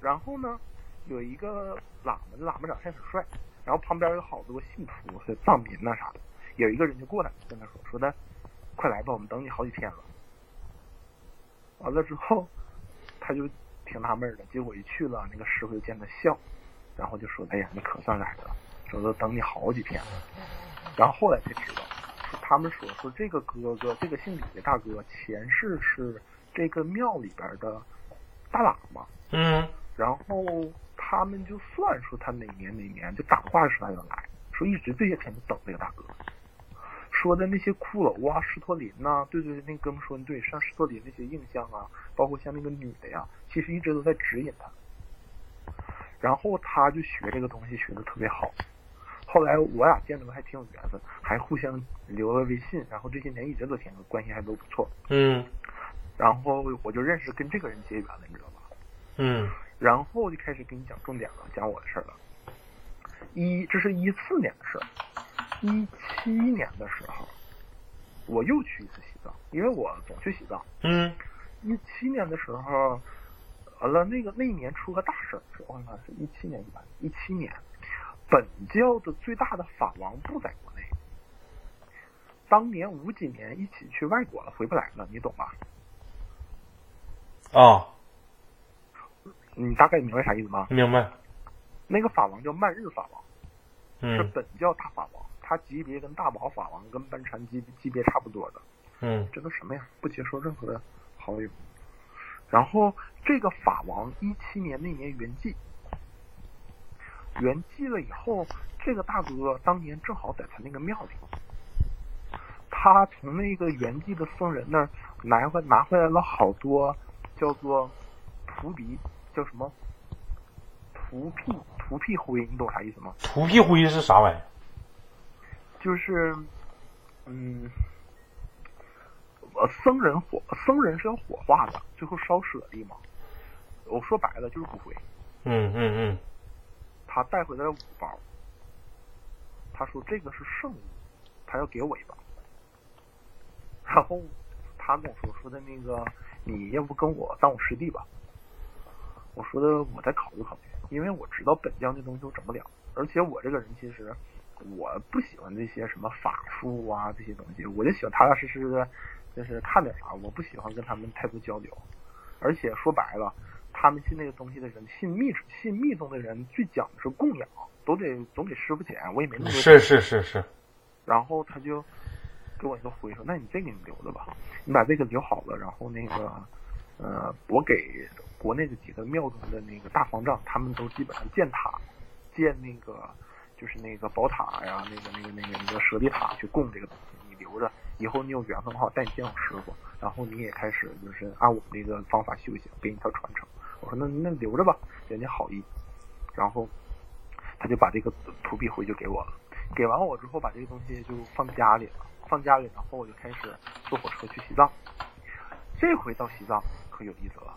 S5: 然后呢有一个喇嘛，这喇嘛长得很帅，然后旁边有好多信徒是藏民呐啥的，有一个人就过来跟他说说的，快来吧，我们等你好几天了。完了之后，他就挺纳闷的，结果一去了，那个师傅就见他笑，然后就说：“哎呀，你可算来了，说都等你好几天了。”然后后来才知道，说他们说说这个哥哥，这个姓李的大哥，前世是这个庙里边的大喇嘛，
S2: 嗯
S5: 然后他们就算说他哪年哪年就打卦时他就来，说一直这些天就等这个大哥。说的那些骷髅啊、施托林呐、对对对，那哥们说的对，像施托林那些印象啊，包括像那个女的呀，其实一直都在指引他。然后他就学这个东西学的特别好。后来我俩见着还挺有缘分，还互相留了微信，然后这些年一直都挺关系还都不错。
S2: 嗯
S5: 然后我就认识跟这个人结缘了，你知道吧？
S2: 嗯
S5: 然后就开始跟你讲重点了，讲我的事儿了。一，这是一四年的事儿，一七年的时候，我又去一次西藏，因为我总去西藏。
S2: 嗯
S5: 一七年的时候，完了那个那一年出个大事儿，是我看看是一七年一吧，一七年，本教的最大的法王不在国内，当年五几年一起去外国了，回不来了，你懂吧？
S2: 啊，
S5: 你大概明白啥意思吗？
S2: 明白。
S5: 那个法王叫曼日法王。是
S2: 嗯
S5: 本教大法王，他级别跟大宝法王跟班禅级级别差不多的。
S2: 嗯
S5: 这都什么呀？不接受任何的好友。然后这个法王一七年那年圆寂，圆寂了以后，这个大哥当年正好在他那个庙里，他从那个圆寂的僧人那儿拿回拿回来了好多叫做荼鼻，叫什么荼屁荼屁灰，你懂啥意思吗？
S2: 土屁灰是啥玩意儿？
S5: 就是，嗯，呃，僧人火，僧人是要火化的，最后烧舍利嘛。我说白了就是骨灰，
S2: 嗯嗯嗯
S5: 他带回来了五包，他说这个是圣物，他要给我一包。然后他跟我说说的那个，你要不跟我当我师弟吧？我说的我再考虑考虑，因为我知道本将这东西我整不了，而且我这个人其实我不喜欢这些什么法术啊这些东西，我就喜欢踏踏实实的，就是看点啥，我不喜欢跟他们太多交流。而且说白了，他们信那个东西的人，信密信密宗的人最讲的是供养，都得总给师傅钱，我也没那么多
S2: 是是是是。
S5: 然后他就给我一个回说：“那你这个你留着吧，你把这个留好了，然后那个呃，我给国内的几个庙中的那个大方丈，他们都基本上建塔，建那个就是那个宝塔呀，那个那个那个那个舍利塔去供这个东西，你留着，以后你有缘分的话，我带你见我师傅，然后你也开始就是按我们这个方法修行，给你一条传承。”我说：“那那留着吧，人家好意。”然后他就把这个土币回就给我了。给完我之后，把这个东西就放家里了，放家里，然后我就开始坐火车去西藏。这回到西藏可有意思了。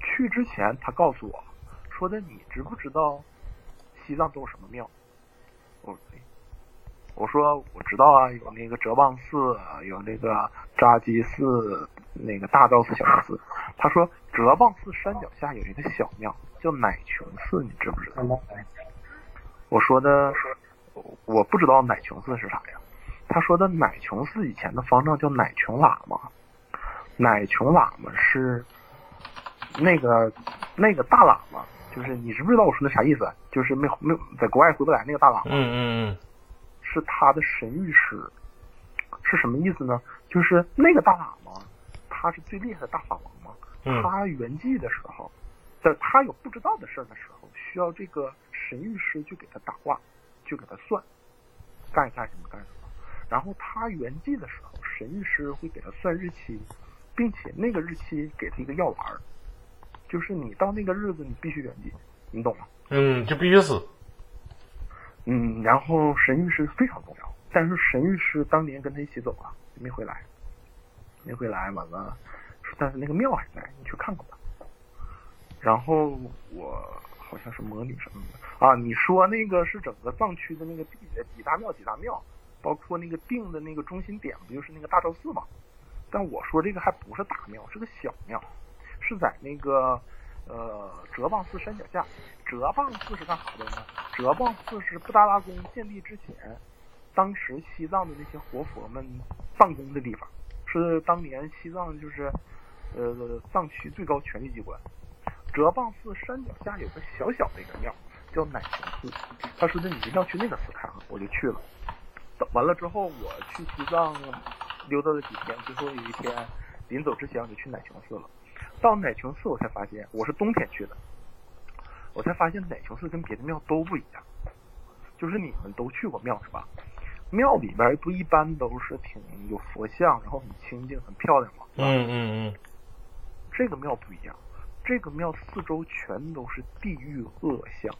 S5: 去之前，他告诉我说的，你知不知道西藏都有什么庙？我我说我知道啊，有那个哲蚌寺，有那个扎基寺，那个大昭寺、小昭寺。他说哲蚌寺山脚下有一个小庙叫乃琼寺，你知不知道？我说的我不知道乃琼寺是啥呀。他说的乃琼寺以前的方丈叫乃琼喇嘛，乃琼喇嘛是那个那个大喇嘛，就是你知不知道我说的啥意思？就是没没在国外回不来那个大喇嘛。
S2: 嗯嗯
S5: 是他的神谕师，是什么意思呢？就是那个大喇嘛，他是最厉害的大法王嘛。
S2: 嗯
S5: 他圆寂的时候，在他有不知道的事儿的时候，需要这个神谕师去给他打卦，去给他算，干干什么干什么。然后他圆寂的时候，神谕师会给他算日期，并且那个日期给他一个药丸儿，就是你到那个日子你必须圆寂，你懂吗？
S2: 嗯，就必须死。
S5: 嗯，然后神谕是非常重要，但是神谕是当年跟他一起走了，没回来，没回来，完了，但是那个庙还在，你去看看吧。然后我好像是魔女什么的啊，你说那个是整个藏区的那个几几大庙几大庙，包括那个定的那个中心点不就是那个大昭寺吗？但我说这个还不是大庙，是个小庙，是在那个呃哲蚌寺山脚下。哲蚌寺是干啥的呢？哲蚌寺是布达拉宫建立之前，当时西藏的那些活佛们办公的地方，是当年西藏就是呃藏区最高权力机关。哲蚌寺山脚下有个小小的一个庙，叫乃琼寺。他说的你一定要去那个寺看看，我就去了。完了之后，我去西藏溜达了几天，最后有一天临走之前我就去乃琼寺了。到奶琼寺我才发现，我是冬天去的，我才发现奶琼寺跟别的庙都不一样。就是你们都去过庙是吧？庙里边不一般都是挺有佛像，然后很清净、很漂亮吗。
S2: 嗯嗯嗯，
S5: 这个庙不一样，这个庙四周全都是地狱恶像，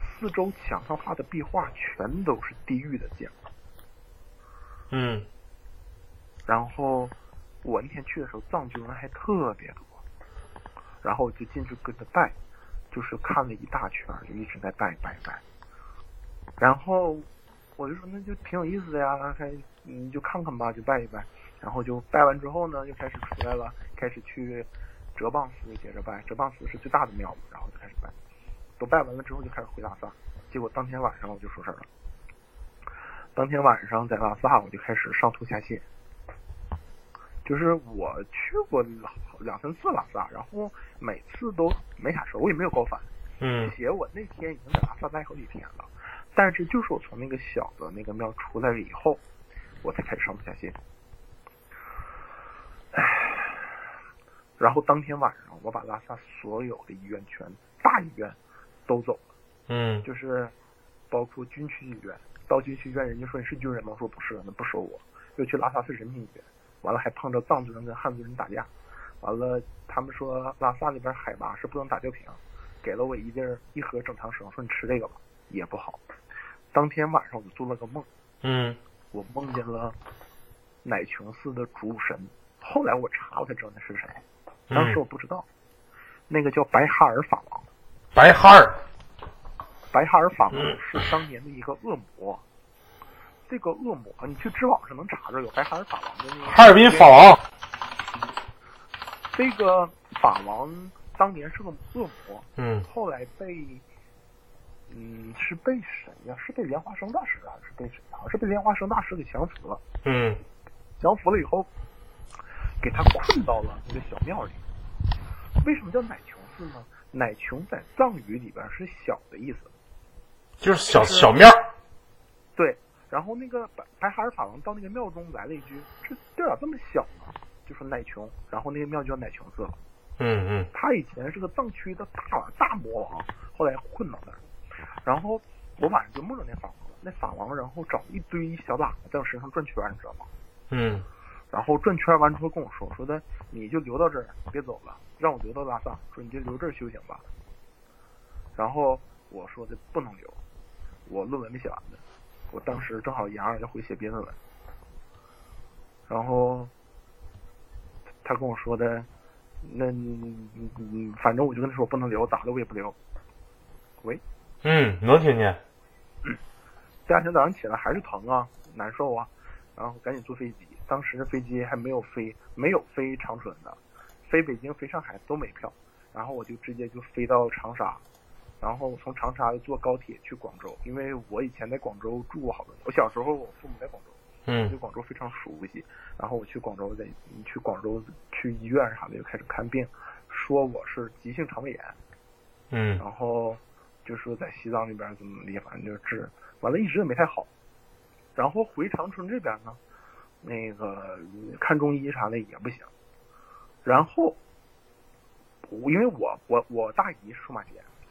S5: 四周墙上画的壁画全都是地狱的像。
S2: 嗯
S5: 然后我那天去的时候，藏族人还特别多，然后我就进去跟着拜，就是看了一大圈，就一直在拜拜拜。然后我就说那就挺有意思的呀，还你就看看吧，就拜一拜。然后就拜完之后呢，就开始出来了，开始去哲蚌寺接着拜。哲蚌寺是最大的庙嘛，然后就开始拜。都拜完了之后就开始回拉萨，结果当天晚上我就出事儿了。当天晚上在拉萨我就开始上吐下泻，就是我去过两两三次拉萨，然后每次都没啥事儿，我也没有高反。
S2: 嗯
S5: 且我那天已经在拉萨待好几天了，但是就是我从那个小的那个庙出来了以后，我才开始上不下心。唉，然后当天晚上我把拉萨所有的医院全大医院都走了，
S2: 嗯
S5: 就是包括军区医院。到军区医院，人家说你是军人吗？我说不是，那不收我。又去拉萨市人民医院，完了还碰着藏族人跟汉族人打架，完了他们说拉萨那边海拔是不能打吊瓶，给了我一粒儿一盒整肠绳，说你吃这个吧，也不好。当天晚上我就做了个梦，
S2: 嗯
S5: 我梦见了乃琼寺的主神，后来我查我才知道那是谁，当时我不知道，那个叫白哈尔法王。
S2: 白哈尔，
S5: 白哈尔法王是当年的一个恶魔。这个恶魔，你去知网上能查着有白哈尔法王的那个。
S2: 哈尔滨法王，
S5: 这个法王当年是个恶魔，
S2: 嗯
S5: 后来被，嗯，是被谁呀？是被莲花生大师还是被谁？好像是被莲花生大师给降服了。
S2: 嗯
S5: 降服了以后，给他困到了那个小庙里。为什么叫奶琼寺呢？奶琼在藏语里边是小的意思。
S2: 就是小小庙，
S5: 对，然后那个白白哈尔法王到那个庙中来了一句：“这地儿咋这么小呢？”就说奶琼，然后那个庙就叫奶琼寺了。
S2: 嗯嗯
S5: 他以前是个藏区的大大魔王，后来困到那儿。然后我晚上就梦着那法王了，那法王然后找一堆小喇叭在我身上转圈，你知道吗？
S2: 嗯
S5: 然后转圈完之后跟我说，说的你就留到这儿，别走了，让我留到拉萨，说你就留这儿修行吧。然后我说的不能留，我论文没写完呢，我当时正好研二要回写毕业论文。然后他跟我说的，那嗯反正我就跟他说不能留，咋的我也不留。喂，
S2: 嗯，能听见，
S5: 第二天早上起来还是疼啊，难受啊，然后赶紧坐飞机。当时飞机还没有飞，没有飞长春的，飞北京、飞上海都没票。然后我就直接就飞到长沙，然后从长沙坐高铁去广州，因为我以前在广州住过好多年。我小时候我父母在广州，嗯对
S2: 嗯
S5: 广州非常熟悉。然后我去广州在去广州去医院啥的就开始看病，说我是急性肠胃炎。
S2: 嗯
S5: 然后就说在西藏那边怎么怎么地，反正就治，完了一直也没太好。然后回长春这边呢，那个看中医啥的也不行。然后我因为我我我大姨是数码节，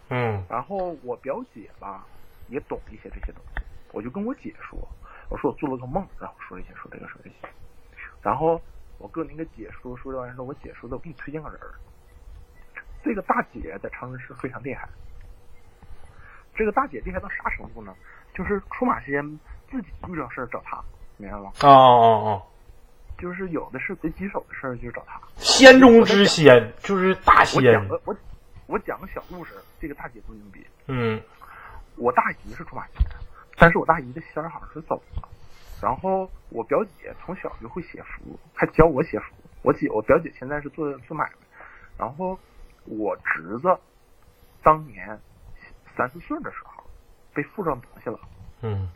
S2: 嗯
S5: 然后我表姐吧也懂一些这些东西，我就跟我姐说，我说我做了个梦，然后说这些说这个说这些，然后我跟那个姐说说这玩意儿我姐说的我给你推荐个人儿，这个大姐在长春市非常厉害，这个大姐厉害到啥程度呢？就是出马仙自己遇到事儿找她，明白吗？
S2: 哦哦哦！
S5: 就是有的是贼棘手的事儿就找她。
S2: 仙中之仙，就是大
S5: 我
S2: 仙
S5: 讲。个我我讲个小故事，这个大姐多牛逼。
S2: 嗯
S5: 我大姨是出马仙的，但是我大姨的仙儿好像是走了。然后我表姐从小就会写符，还教我写符。我姐我表姐现在是做做买卖，然后我侄子当年三四岁的时候被附上东西了。
S2: 嗯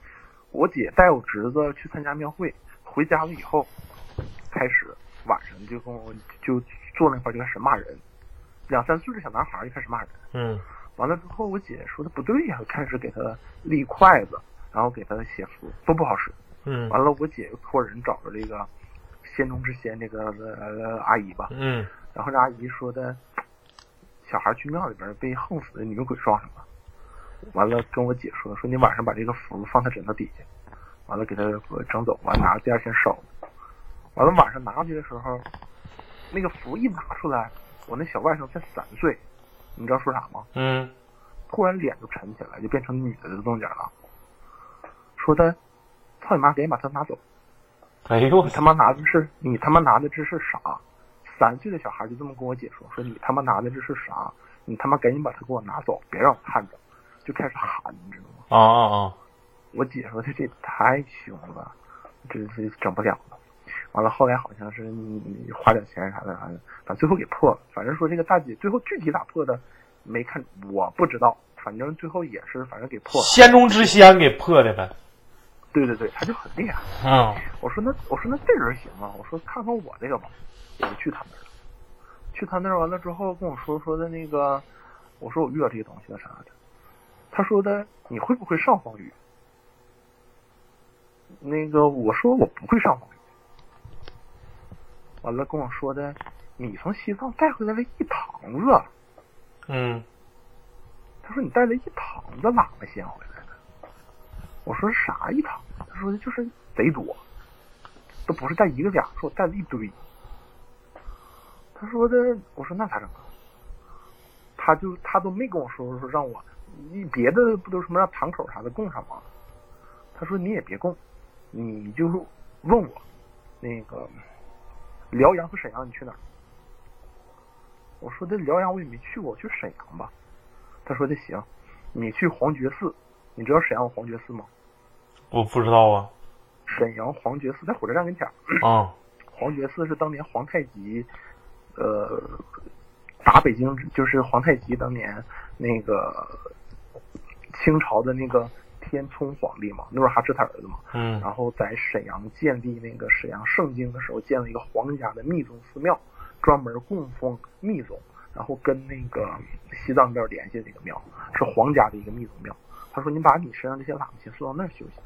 S5: 我姐带我侄子去参加庙会，回家了以后，开始晚上就跟我就坐那块儿就开始骂人，两三岁的小男孩儿就开始骂人。
S2: 嗯
S5: 完了之后，我姐说的不对呀，开始给他立筷子，然后给他写符，都不好使。
S2: 嗯
S5: 完了，我姐又托人找着这个仙中之仙这个呃阿姨吧，
S2: 嗯
S5: 然后这阿姨说的，小孩去庙里边被横死的女鬼撞上了。完了跟我姐说，说你晚上把这个符放他枕头底下，完了给他整走，完了拿第二天烧。完了晚上拿回去的时候，那个符一拿出来，我那小外甥才三岁，你知道说啥吗？
S2: 嗯
S5: 突然脸就沉起来，就变成女的的动静了，说他，操你妈，赶紧把他拿走！
S2: 哎呦我
S5: 你他妈拿的是你他妈拿的这是啥？三岁的小孩就这么跟我姐说，说你他妈拿的这是啥？你他妈赶紧把他给我拿走，别让我看着，就开始喊，你知道吗？
S2: 啊啊啊！
S5: 我姐说这这太凶了，这这整不了了。完了后来好像是你你花点钱啥的，反正反正最后给破了。反正说这个大姐最后具体咋破的没看，我不知道。反正最后也是反正给破了。
S2: 仙中之仙给破的呗。
S5: 对对对，他就很厉害。
S2: 嗯
S5: 我说那我说那这人行啊，我说看看我这个吧，我就去他那儿了。去他那儿完了之后跟我说说的那个，我说我遇到这些东西了啥的，他说的你会不会上黄鱼？那个我说我不会上。完了跟我说的，你从西藏带回来了一堂子，
S2: 嗯
S5: 他说你带了一堂子喇嘛仙回来的。我说啥一堂？他说的就是贼多，都不是带一个俩，说我带了一堆。他说的，我说那咋整啊？他就他都没跟我说说让我，你别的不都什么让堂口啥的供上吗？他说你也别供，你就问我，那个辽阳和沈阳你去哪儿？我说这辽阳我也没去过，我去沈阳吧。他说这行，你去皇觉寺，你知道沈阳有黄觉寺吗？
S2: 我不知道啊。
S5: 沈阳皇觉寺在火车站跟前儿。<clears throat>
S2: 啊
S5: 黄觉寺是当年皇太极，呃，打北京，就是皇太极当年那个清朝的那个天聪皇帝嘛，努尔哈赤他儿子嘛，
S2: 嗯
S5: 然后在沈阳建立那个沈阳盛京的时候，建了一个皇家的密宗寺庙，专门供奉密宗，然后跟那个西藏那边联系的一个庙，是皇家的一个密宗庙。他说：“你把你身上这些喇嘛先送到那儿休息。”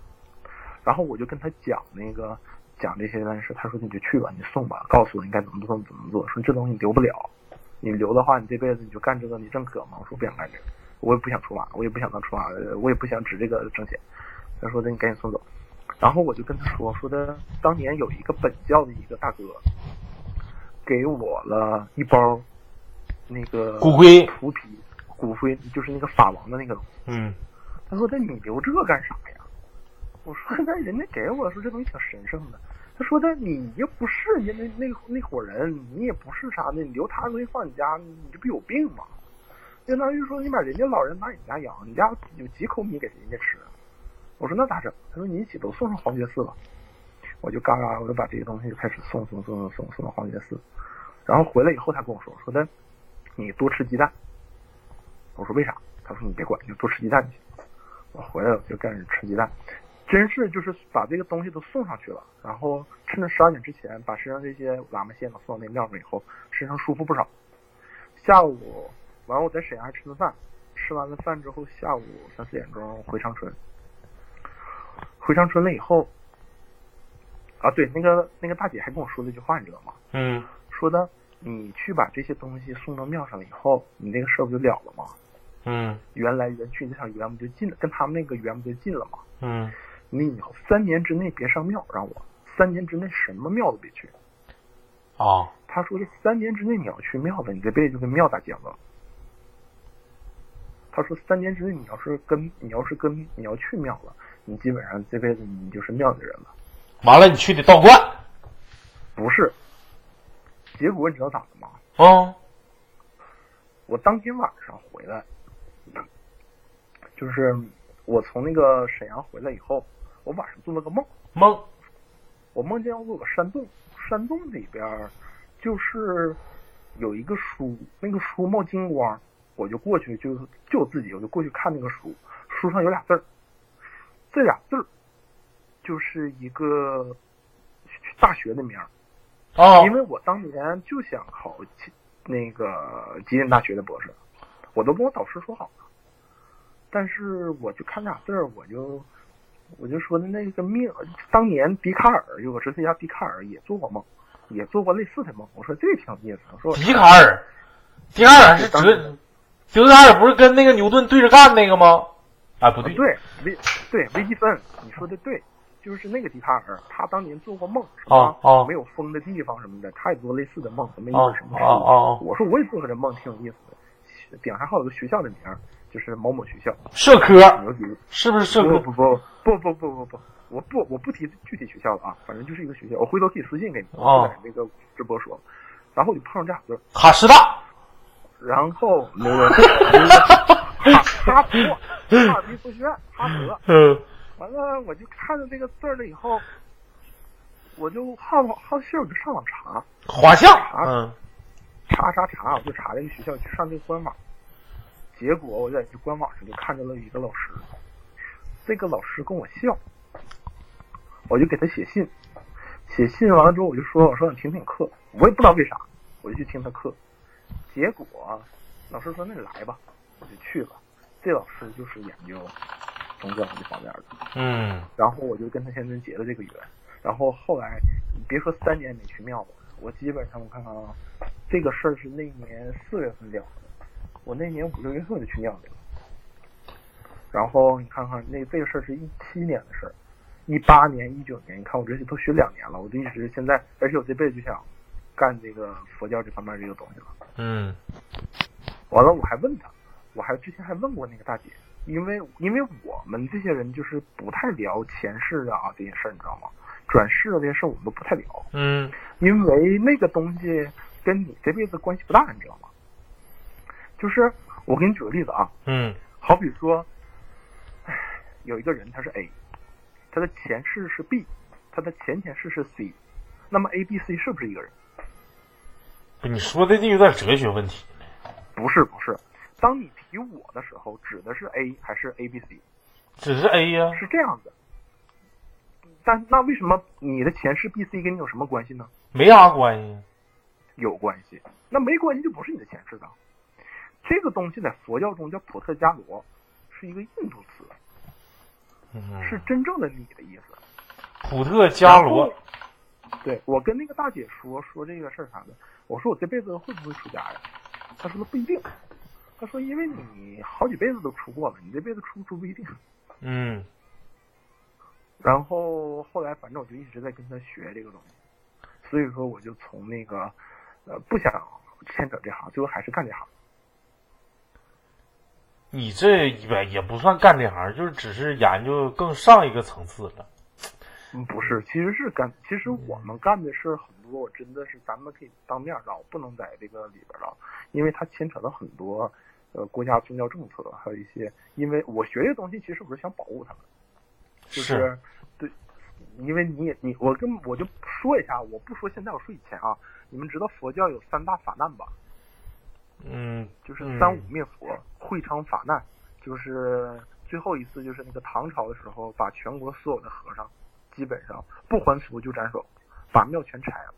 S5: 然后我就跟他讲那个讲这些但是他说：“你就去吧，你送吧，告诉我应该怎么做怎么做。说这东西你留不了，你留的话，你这辈子你就干这个，你认可吗？”我说：“不想干这个，我也不想出马，我也不想当出马，我也不想指这个挣钱。”他说的：“你赶紧送走。”然后我就跟他说说的，当年有一个本教的一个大哥，给我了一包那个
S2: 骨灰
S5: 图皮骨灰，就是那个法王的那个东西。
S2: 嗯
S5: 他说：“那你留这干啥呀？”我说：“那人家给我说这东西挺神圣的。”他说的：“你又不是人家那那那伙人，你也不是啥的，你留他东西放你家，你这不有病吗？相当于说你把人家老人拿你家养，你家有几口米给人家吃。”我说：“那咋整？”他说：“你一起都送上黄觉寺吧。”我就嘎嘎，我就把这些东西就开始送送送送送送到黄觉寺。然后回来以后，他跟我说：“说的你多吃鸡蛋。”我说：“为啥？”他说：“你别管，你就多吃鸡蛋就行。”我回来我就开始吃鸡蛋，真是就是把这个东西都送上去了，然后趁着十二点之前把身上这些喇嘛线都送到那庙上以后，身上舒服不少。下午完我在沈阳还吃的饭，吃完了饭之后，下午三四点钟回长春。回长春了以后，啊对，那个那个大姐还跟我说了一句话，你知道吗？
S2: 嗯
S5: 说的你去把这些东西送到庙上了以后，你那个事儿不就了了吗？
S2: 嗯
S5: 缘来缘去，那场缘不就尽了，跟他们那个缘不就尽了吗？
S2: 嗯
S5: 你以后三年之内别上庙，让我三年之内什么庙都别去。
S2: 啊
S5: 他说的三年之内你要去庙了，你这辈子就跟庙打结了。他说三年之内你要是跟你要是跟你要去庙了，你基本上这辈子你就是庙里人了。
S2: 完了，你去得道观
S5: 不是，结果你知道咋的吗？
S2: 啊？
S5: 我当天晚上回来，就是我从那个沈阳回来以后，我晚上做了个梦，
S2: 梦
S5: 我梦见我有个山洞，山洞里边儿就是有一个书，那个书冒金光，我就过去就就自己我就过去看那个书，书上有俩字儿，这俩字儿就是一个大学的名儿。
S2: 哦
S5: 因为我当年就想考吉那个吉林大学的博士，我都跟我导师说好了，但是我就看俩字儿，我就我就说的那个命，当年笛卡尔有个哲学家笛卡尔也做过梦，也做过类似的梦，我说这挺有意思，我说
S2: 笛卡尔，笛卡尔是哲，就是他尔不是跟那个牛顿对着干那个吗？啊，不对，
S5: 对，微对微积分，你说的对，就是那个笛卡尔，他当年做过梦，
S2: 啊啊，
S5: 没有风的地方什么的，他也做类似的梦，什么意？
S2: 啊啊啊！
S5: 我说我也做过这梦，挺有意思的。顶上还好有个学校的名，就是某某学校，
S2: 社科，
S5: 牛逼，
S2: 是不是社科？
S5: 不不不不不不不，我不我不提具体学校了啊，反正就是一个学校，我回头可以私信给你，那个直播说。然后你碰上这就子？
S2: 卡师大。
S5: 然后那个哈哈佛，哈尔滨佛学院，哈佛。
S2: 嗯
S5: 完了，我就看到这个字儿了以后，我就好好信儿，我就上网查，
S2: 画像，嗯
S5: 查查查，我就查这个学校，去上这个官网。结果我在这官网上就看着了一个老师，这个老师跟我笑，我就给他写信，写信完了之后我就说，我说你听听课，我也不知道为啥，我就去听他课。结果老师说那你来吧，我就去了。这老师就是研究宗教这方面的，
S2: 嗯
S5: 然后我就跟他先生结了这个缘。然后后来，你别说三年没去庙了，我基本上我看看啊，这个事儿是那年四月份了的，我那年五六月份就去庙里了。然后你看看那这个事儿是一七年的事儿，一八年、一九年，你看我这些都学两年了，我就一直现在，而且我这辈子就想干这个佛教这方面这个东西了。
S2: 嗯
S5: 完了，我还问他，我还之前还问过那个大姐，因为因为我们这些人就是不太聊前世啊这些事儿，你知道吗？转世的这些事儿我们都不太聊，
S2: 嗯
S5: 因为那个东西跟你这辈子关系不大，你知道吗？就是我给你举个例子啊，
S2: 嗯
S5: 好比说，唉有一个人他是 A，他的前世是 B，他的前前世是 C，那么 A、B、C 是不是一个人？
S2: 不，你说的这有点哲学问题。
S5: 不是，不是。当你提我的时候，指的是 A 还是 A、B、C？
S2: 只是 A 呀、
S5: 是这样子。但那为什么你的前世 B、C 跟你有什么关系呢？
S2: 没啥关系。
S5: 有关系。那没关系就不是你的前世的。这个东西在佛教中叫普特伽罗，是一个印度词，
S2: 嗯，
S5: 是真正的你的意思。
S2: 普特伽罗。
S5: 对我跟那个大姐说说这个事儿啥的，我说我这辈子会不会出家呀？他说不一定。他说因为你好几辈子都出过了，你这辈子出不出不一定。
S2: 嗯
S5: 然后后来反正我就一直在跟他学这个东西，所以说我就从那个呃不想牵扯这行，最后还是干这行。
S2: 你这也也不算干这行，就是只是研究更上一个层次了。
S5: 嗯，不是，其实是干，其实我们干的事儿很多，我真的是咱们可以当面唠，不能在这个里边唠，因为它牵扯到很多呃国家宗教政策，还有一些，因为我学这东西其实我是想保护他们，就是对，因为你也你我跟我就说一下，我不说现在，我说以前啊，你们知道佛教有三大法难吧？
S2: 嗯，
S5: 就是
S2: 嗯
S5: 三武灭佛、会昌法难，就是最后一次就是那个唐朝的时候，把全国所有的和尚基本上不还俗就斩首，把庙全拆了。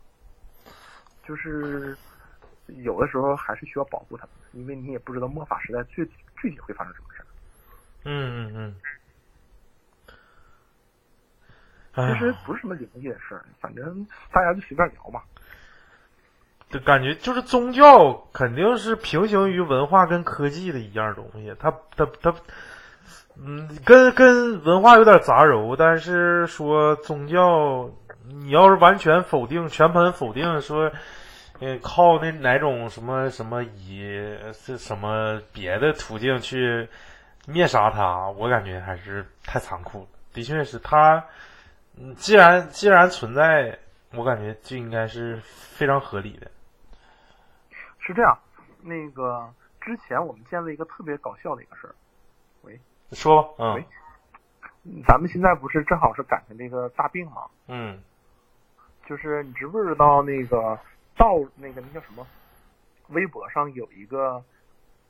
S5: 就是有的时候还是需要保护他们，因为你也不知道末法时代具具体会发生什么事儿。
S2: 嗯嗯嗯。
S5: 其实
S2: 哎，
S5: 不是什么灵异的事儿，反正大家就随便聊嘛。
S2: 就感觉就是宗教肯定是平行于文化跟科技的一样东西，它它它，嗯，跟跟文化有点杂糅，但是说宗教，你要是完全否定、全盘否定说呃，靠那哪种什么什么以是什么别的途径去灭杀他，我感觉还是太残酷了。的确是他，嗯，既然既然存在，我感觉就应该是非常合理的。
S5: 是这样，那个之前我们见了一个特别搞笑的一个事儿，喂
S2: 说吧，嗯
S5: 喂咱们现在不是正好是赶上这个大病吗？
S2: 嗯
S5: 就是你知不知道那个道那个那叫什么？微博上有一个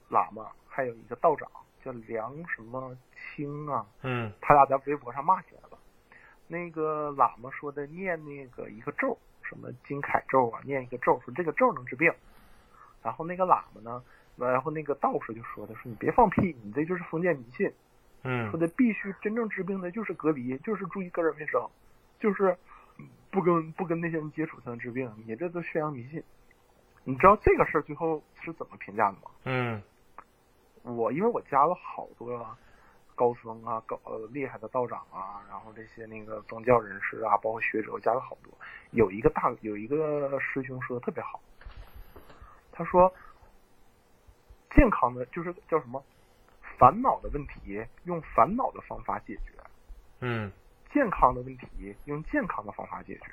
S5: 喇嘛，还有一个道长叫梁什么清啊，
S2: 嗯
S5: 他俩在微博上骂起来了。那个喇嘛说的念那个一个咒，什么金凯咒啊，念一个咒，说这个咒能治病。然后那个喇嘛呢，然后那个道士就说的说你别放屁，你这就是封建迷信。
S2: 嗯
S5: 说的必须真正治病的就是隔离，就是注意个人卫生，就是不跟不跟那些人接触才能治病。你这都宣扬迷信。你知道这个事儿最后是怎么评价的吗？
S2: 嗯
S5: 我因为我加了好多高僧啊、高呃厉害的道长啊，然后这些那个宗教人士啊，包括学者，我加了好多。有一个大有一个师兄说的特别好，他说健康的就是叫什么烦恼的问题用烦恼的方法解决，
S2: 嗯
S5: 健康的问题用健康的方法解决。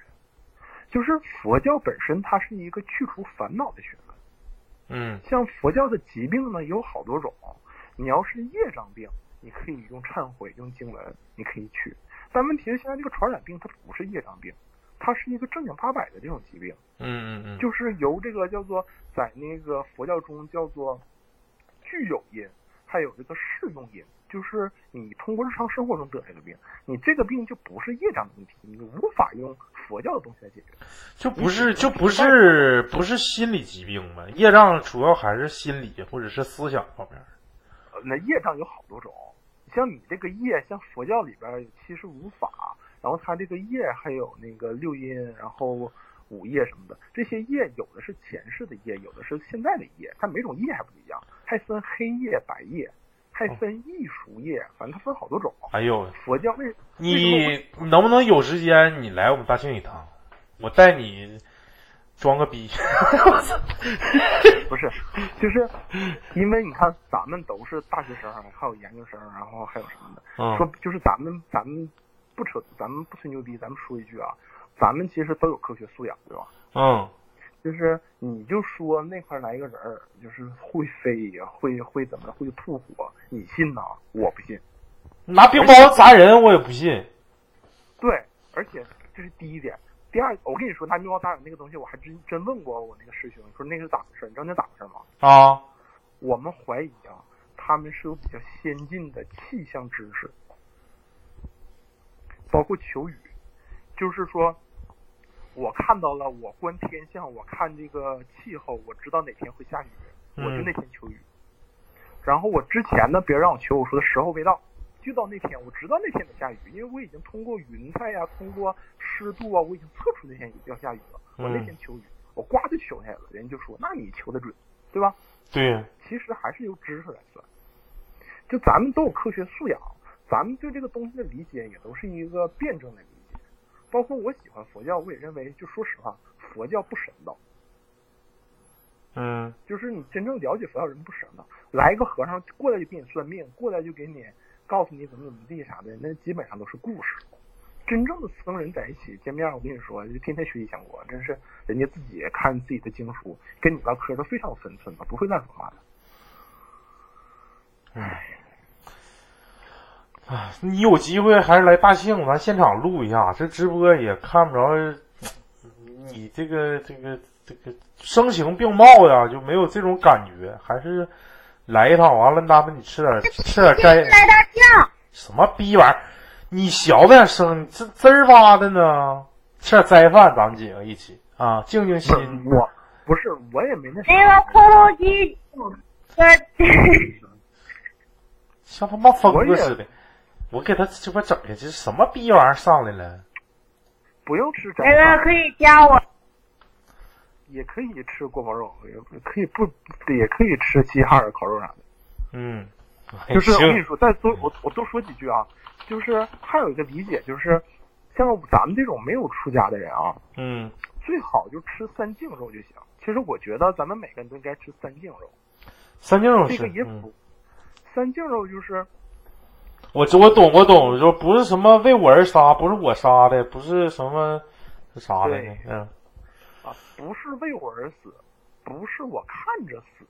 S5: 就是佛教本身它是一个去除烦恼的学问。
S2: 嗯
S5: 像佛教的疾病呢有好多种，你要是业障病，你可以用忏悔、用经文，你可以去。但问题是现在这个传染病它不是业障病，它是一个正经八百的这种疾病，
S2: 嗯嗯
S5: 就是由这个叫做在那个佛教中叫做具有因，还有这个适用因，就是你通过日常生活中得这个病，你这个病就不是业障的问题，你无法用佛教的东西来解决。
S2: 就不是就不是不是心理疾病嘛？业障主要还是心理或者是思想方面。
S5: 呃那业障有好多种，像你这个业，像佛教里边有七十五法，然后它这个业还有那个六因，然后五业什么的，这些业有的是前世的业，有的是现在的业，它每种业还不一样，还分黑夜、白夜，还分艺术业，反正它分好多种。
S2: 哎呦，
S5: 佛教为
S2: 你能不能有时间你来我们大庆一趟？我带你装个逼。
S5: 不是，就是因为你看咱们都是大学生，还有研究生，然后还有什么的，
S2: 嗯
S5: 说就是咱们咱们不扯，咱们不吹牛逼，咱们说一句啊，咱们其实都有科学素养，对吧？
S2: 嗯
S5: 就是你就说那块来一个人儿，就是会飞呀，会会怎么会吐火，你信呐？我不信。
S2: 拿冰雹砸人我也不信。
S5: 对，而且这是第一点。第二，我跟你说，拿冰雹砸人那个东西，我还真真问过我那个师兄，说那是咋回事？你知道那咋回事吗？
S2: 啊，
S5: 我们怀疑啊，他们是有比较先进的气象知识，包括求雨，就是说，我看到了，我观天象，我看这个气候，我知道哪天会下雨，我就
S2: 嗯
S5: 那天求雨。然后我之前呢，别人让我求，我说的时候未到，就到那天，我知道那天得下雨，因为我已经通过云彩呀、通过湿度啊，我已经测出那天要下雨了。我那
S2: 嗯
S5: 天求雨，我呱就求下来了，人家就说，那你求的准，对吧？
S2: 对呀，
S5: 其实还是由知识来算。就咱们都有科学素养，咱们对这个东西的理解也都是一个辩证的理解。包括我喜欢佛教，我也认为，就说实话，佛教不神道。
S2: 嗯
S5: 就是你真正了解佛教人不神道，来一个和尚过来就给你算命，过来就给你告诉你怎么怎么地啥的，那基本上都是故事。真正的僧人在一起见面，我跟你说，就天天学习相国，真是人家自己看自己的经书，跟你唠嗑都非常有分寸的，不会乱说话的。
S2: 哎，你有机会还是来大庆，咱现场录一下。这直播也看不着你这个这个这个声情并茂呀，就没有这种感觉。还是来一趟，完了，那么你吃点吃点斋，
S6: 来大庆，
S2: 什么逼玩意儿？你小点声，你这滋儿哇的呢。吃点斋饭，咱们几个一起啊，静静心。
S5: 我不是，我也没那啥。
S6: 那个
S2: 像他妈疯子似的。我给他这边整下去，什么逼玩意儿上来了？
S5: 不用吃整
S6: 那个，可以加我。
S5: 也可以吃锅包肉，也可以不，也可以吃齐齐哈尔烤肉啥的。
S2: 嗯，
S5: 就是我跟你，说，再多我我多说几句啊，就是还有一个理解，就是像咱们这种没有出家的人啊，
S2: 嗯
S5: 最好就吃三净肉就行，其实我觉得咱们每个人都应该吃三净肉，
S2: 三净肉是
S5: 这个也，
S2: 嗯。
S5: 三净肉就是
S2: 我这我懂我懂，就不是什么为我而杀，不是我杀的，不是什么是啥来着？嗯
S5: 啊，不是为我而死，不是我看着死，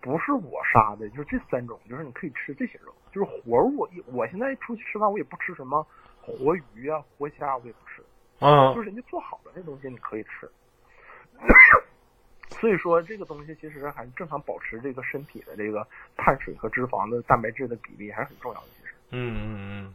S5: 不是我杀的，就是这三种，就是你可以吃这些肉，就是活物。我现在出去吃饭，我也不吃什么活鱼啊、活虾，我也不吃，
S2: 嗯
S5: 就是人家做好的那东西你可以吃。<coughs> 所以说，这个东西其实还是正常保持这个身体的这个碳水和脂肪的蛋白质的比例还是很重要的。其实，
S2: 嗯嗯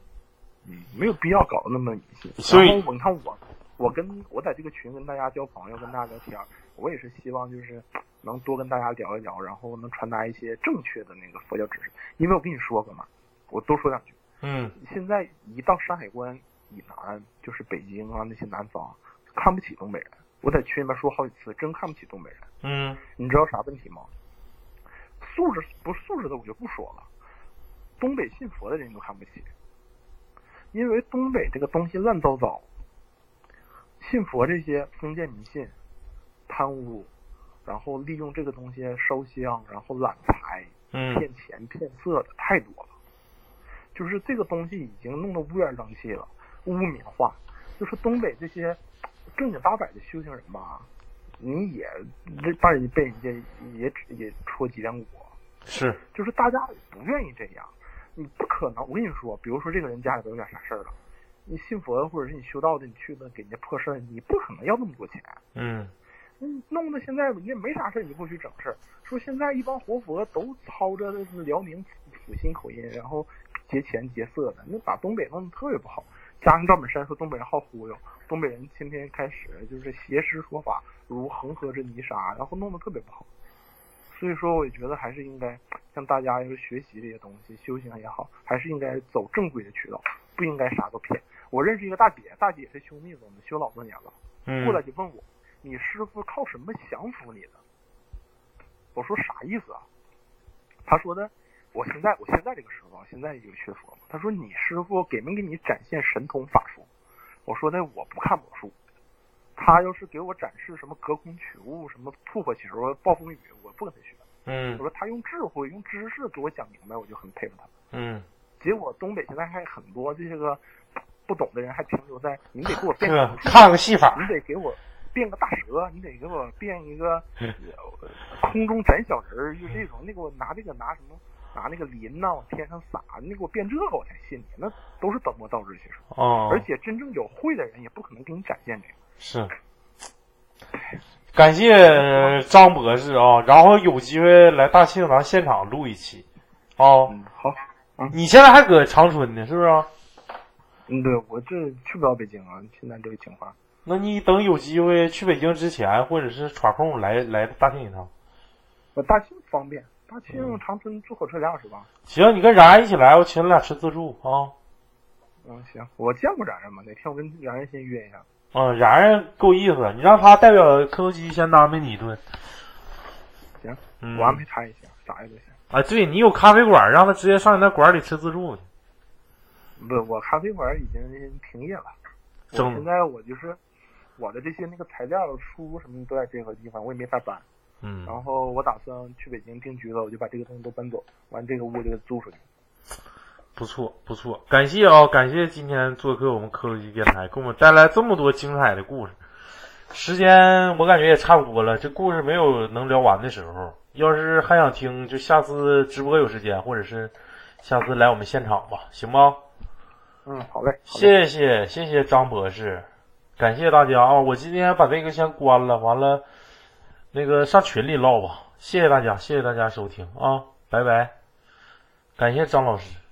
S5: 嗯，没有必要搞得那么。
S2: 所以
S5: 然后我你看我，我跟我在这个群跟大家交朋友，跟大家聊天，我也是希望就是能多跟大家聊一聊，然后能传达一些正确的那个佛教知识。因为我跟你说过嘛，我多说两句。
S2: 嗯
S5: 现在一到山海关以南，就是北京啊那些南方，看不起东北人。我在群里面说好几次，真看不起东北人。
S2: 嗯
S5: 你知道啥问题吗？素质不素质的我就不说了，东北信佛的人都看不起，因为东北这个东西乱糟糟，信佛这些封建迷信、贪污，然后利用这个东西烧香，然后揽财、
S2: 嗯。
S5: 骗钱、骗色的太多了。就是这个东西已经弄得乌烟瘴气了，污名化。就是东北这些正经八百的修行人吧，你也这把人被人家也也戳脊梁骨，
S2: 是，
S5: 就是大家不愿意这样，你不可能。我跟你说，比如说这个人家里头有点啥事儿了，你信佛或者是你修道的，你去了给人家破事儿，你不可能要那么多钱。
S2: 嗯
S5: 嗯，弄得现在人家没啥事儿，你过去整事儿。说现在一帮活佛都操着辽宁阜新口音，然后劫钱劫色的，那把东北弄得特别不好。加上赵本山说东北人好忽悠，东北人天天开始就是邪师说法，如恒河之泥沙，然后弄得特别不好。所以说，我觉得还是应该向大家就是学习这些东西，修行也好，还是应该走正规的渠道，不应该啥都骗。我认识一个大姐，大姐是修密宗的，修老多年了。
S2: 嗯
S5: 过来就问我，你师傅靠什么降服你的？我说啥意思啊？他说的，我现在我现在这个师傅啊，现在就学佛嘛？他说你师傅给没给你展现神通法术？我说的我不看魔术，他要是给我展示什么隔空取物、什么吐火球、暴风雨，我不跟他学。嗯我
S2: 嗯
S5: 说他用智慧、用知识给我讲明白，我就很佩服他。
S2: 嗯，
S5: 结果东北现在还很多这些个不懂的人还停留在你得给我变个
S2: 个看个戏法，
S5: 你得给我变个大蛇，你得给我变一个呃 <laughs> 空中斩小人儿，就这种，你给我拿这个拿什么拿那个磷呐往天上撒，你给我变这个我才信你，那都是本末倒置其实。
S2: 哦，
S5: 而且真正有会的人也不可能给你展现这个。
S2: 是，感谢张博士啊，然后有机会来大庆咱现场录一期，哦，
S5: 嗯，好，
S2: 你现在还搁长春呢，是不是啊？
S5: 嗯，对我这去不了北京啊，现在这个情况。
S2: 那你等有机会去北京之前，或者是耍空来来大庆一趟。
S5: 我大庆方便，大
S2: 嗯
S5: 庆长春坐火车两小时吧。
S2: 行，你跟然然一起来，我请你俩吃自助啊。
S5: 嗯，行，我见过然然嘛，哪天我跟然然先约一下。
S2: 嗯，然然够意思，你让他代表磕头机先安排你一顿。
S5: 行，
S2: 嗯
S5: 我安排他一下，啥也都行。
S2: 啊，对你有咖啡馆，让他直接上你那馆里吃自助去。
S5: 不，我咖啡馆已经停业了。我现在我就是我的这些那个材料、书什么都在这个地方，我也没法搬。
S2: 嗯，
S5: 然后我打算去北京定居了，我就把这个东西都搬走，完这个屋就给租出去。
S2: 不错不错，感谢啊、感谢今天做客我们科技电台，给我们带来这么多精彩的故事。时间我感觉也差不多了，这故事没有能聊完的时候。要是还想听，就下次直播有时间，或者是下次来我们现场吧，行吗？
S5: 嗯，好嘞，好嘞
S2: 谢谢谢谢张博士，感谢大家啊！我今天把这个先关了，完了那个上群里唠吧。谢谢大家，谢谢大家收听啊，拜拜，感谢张老师。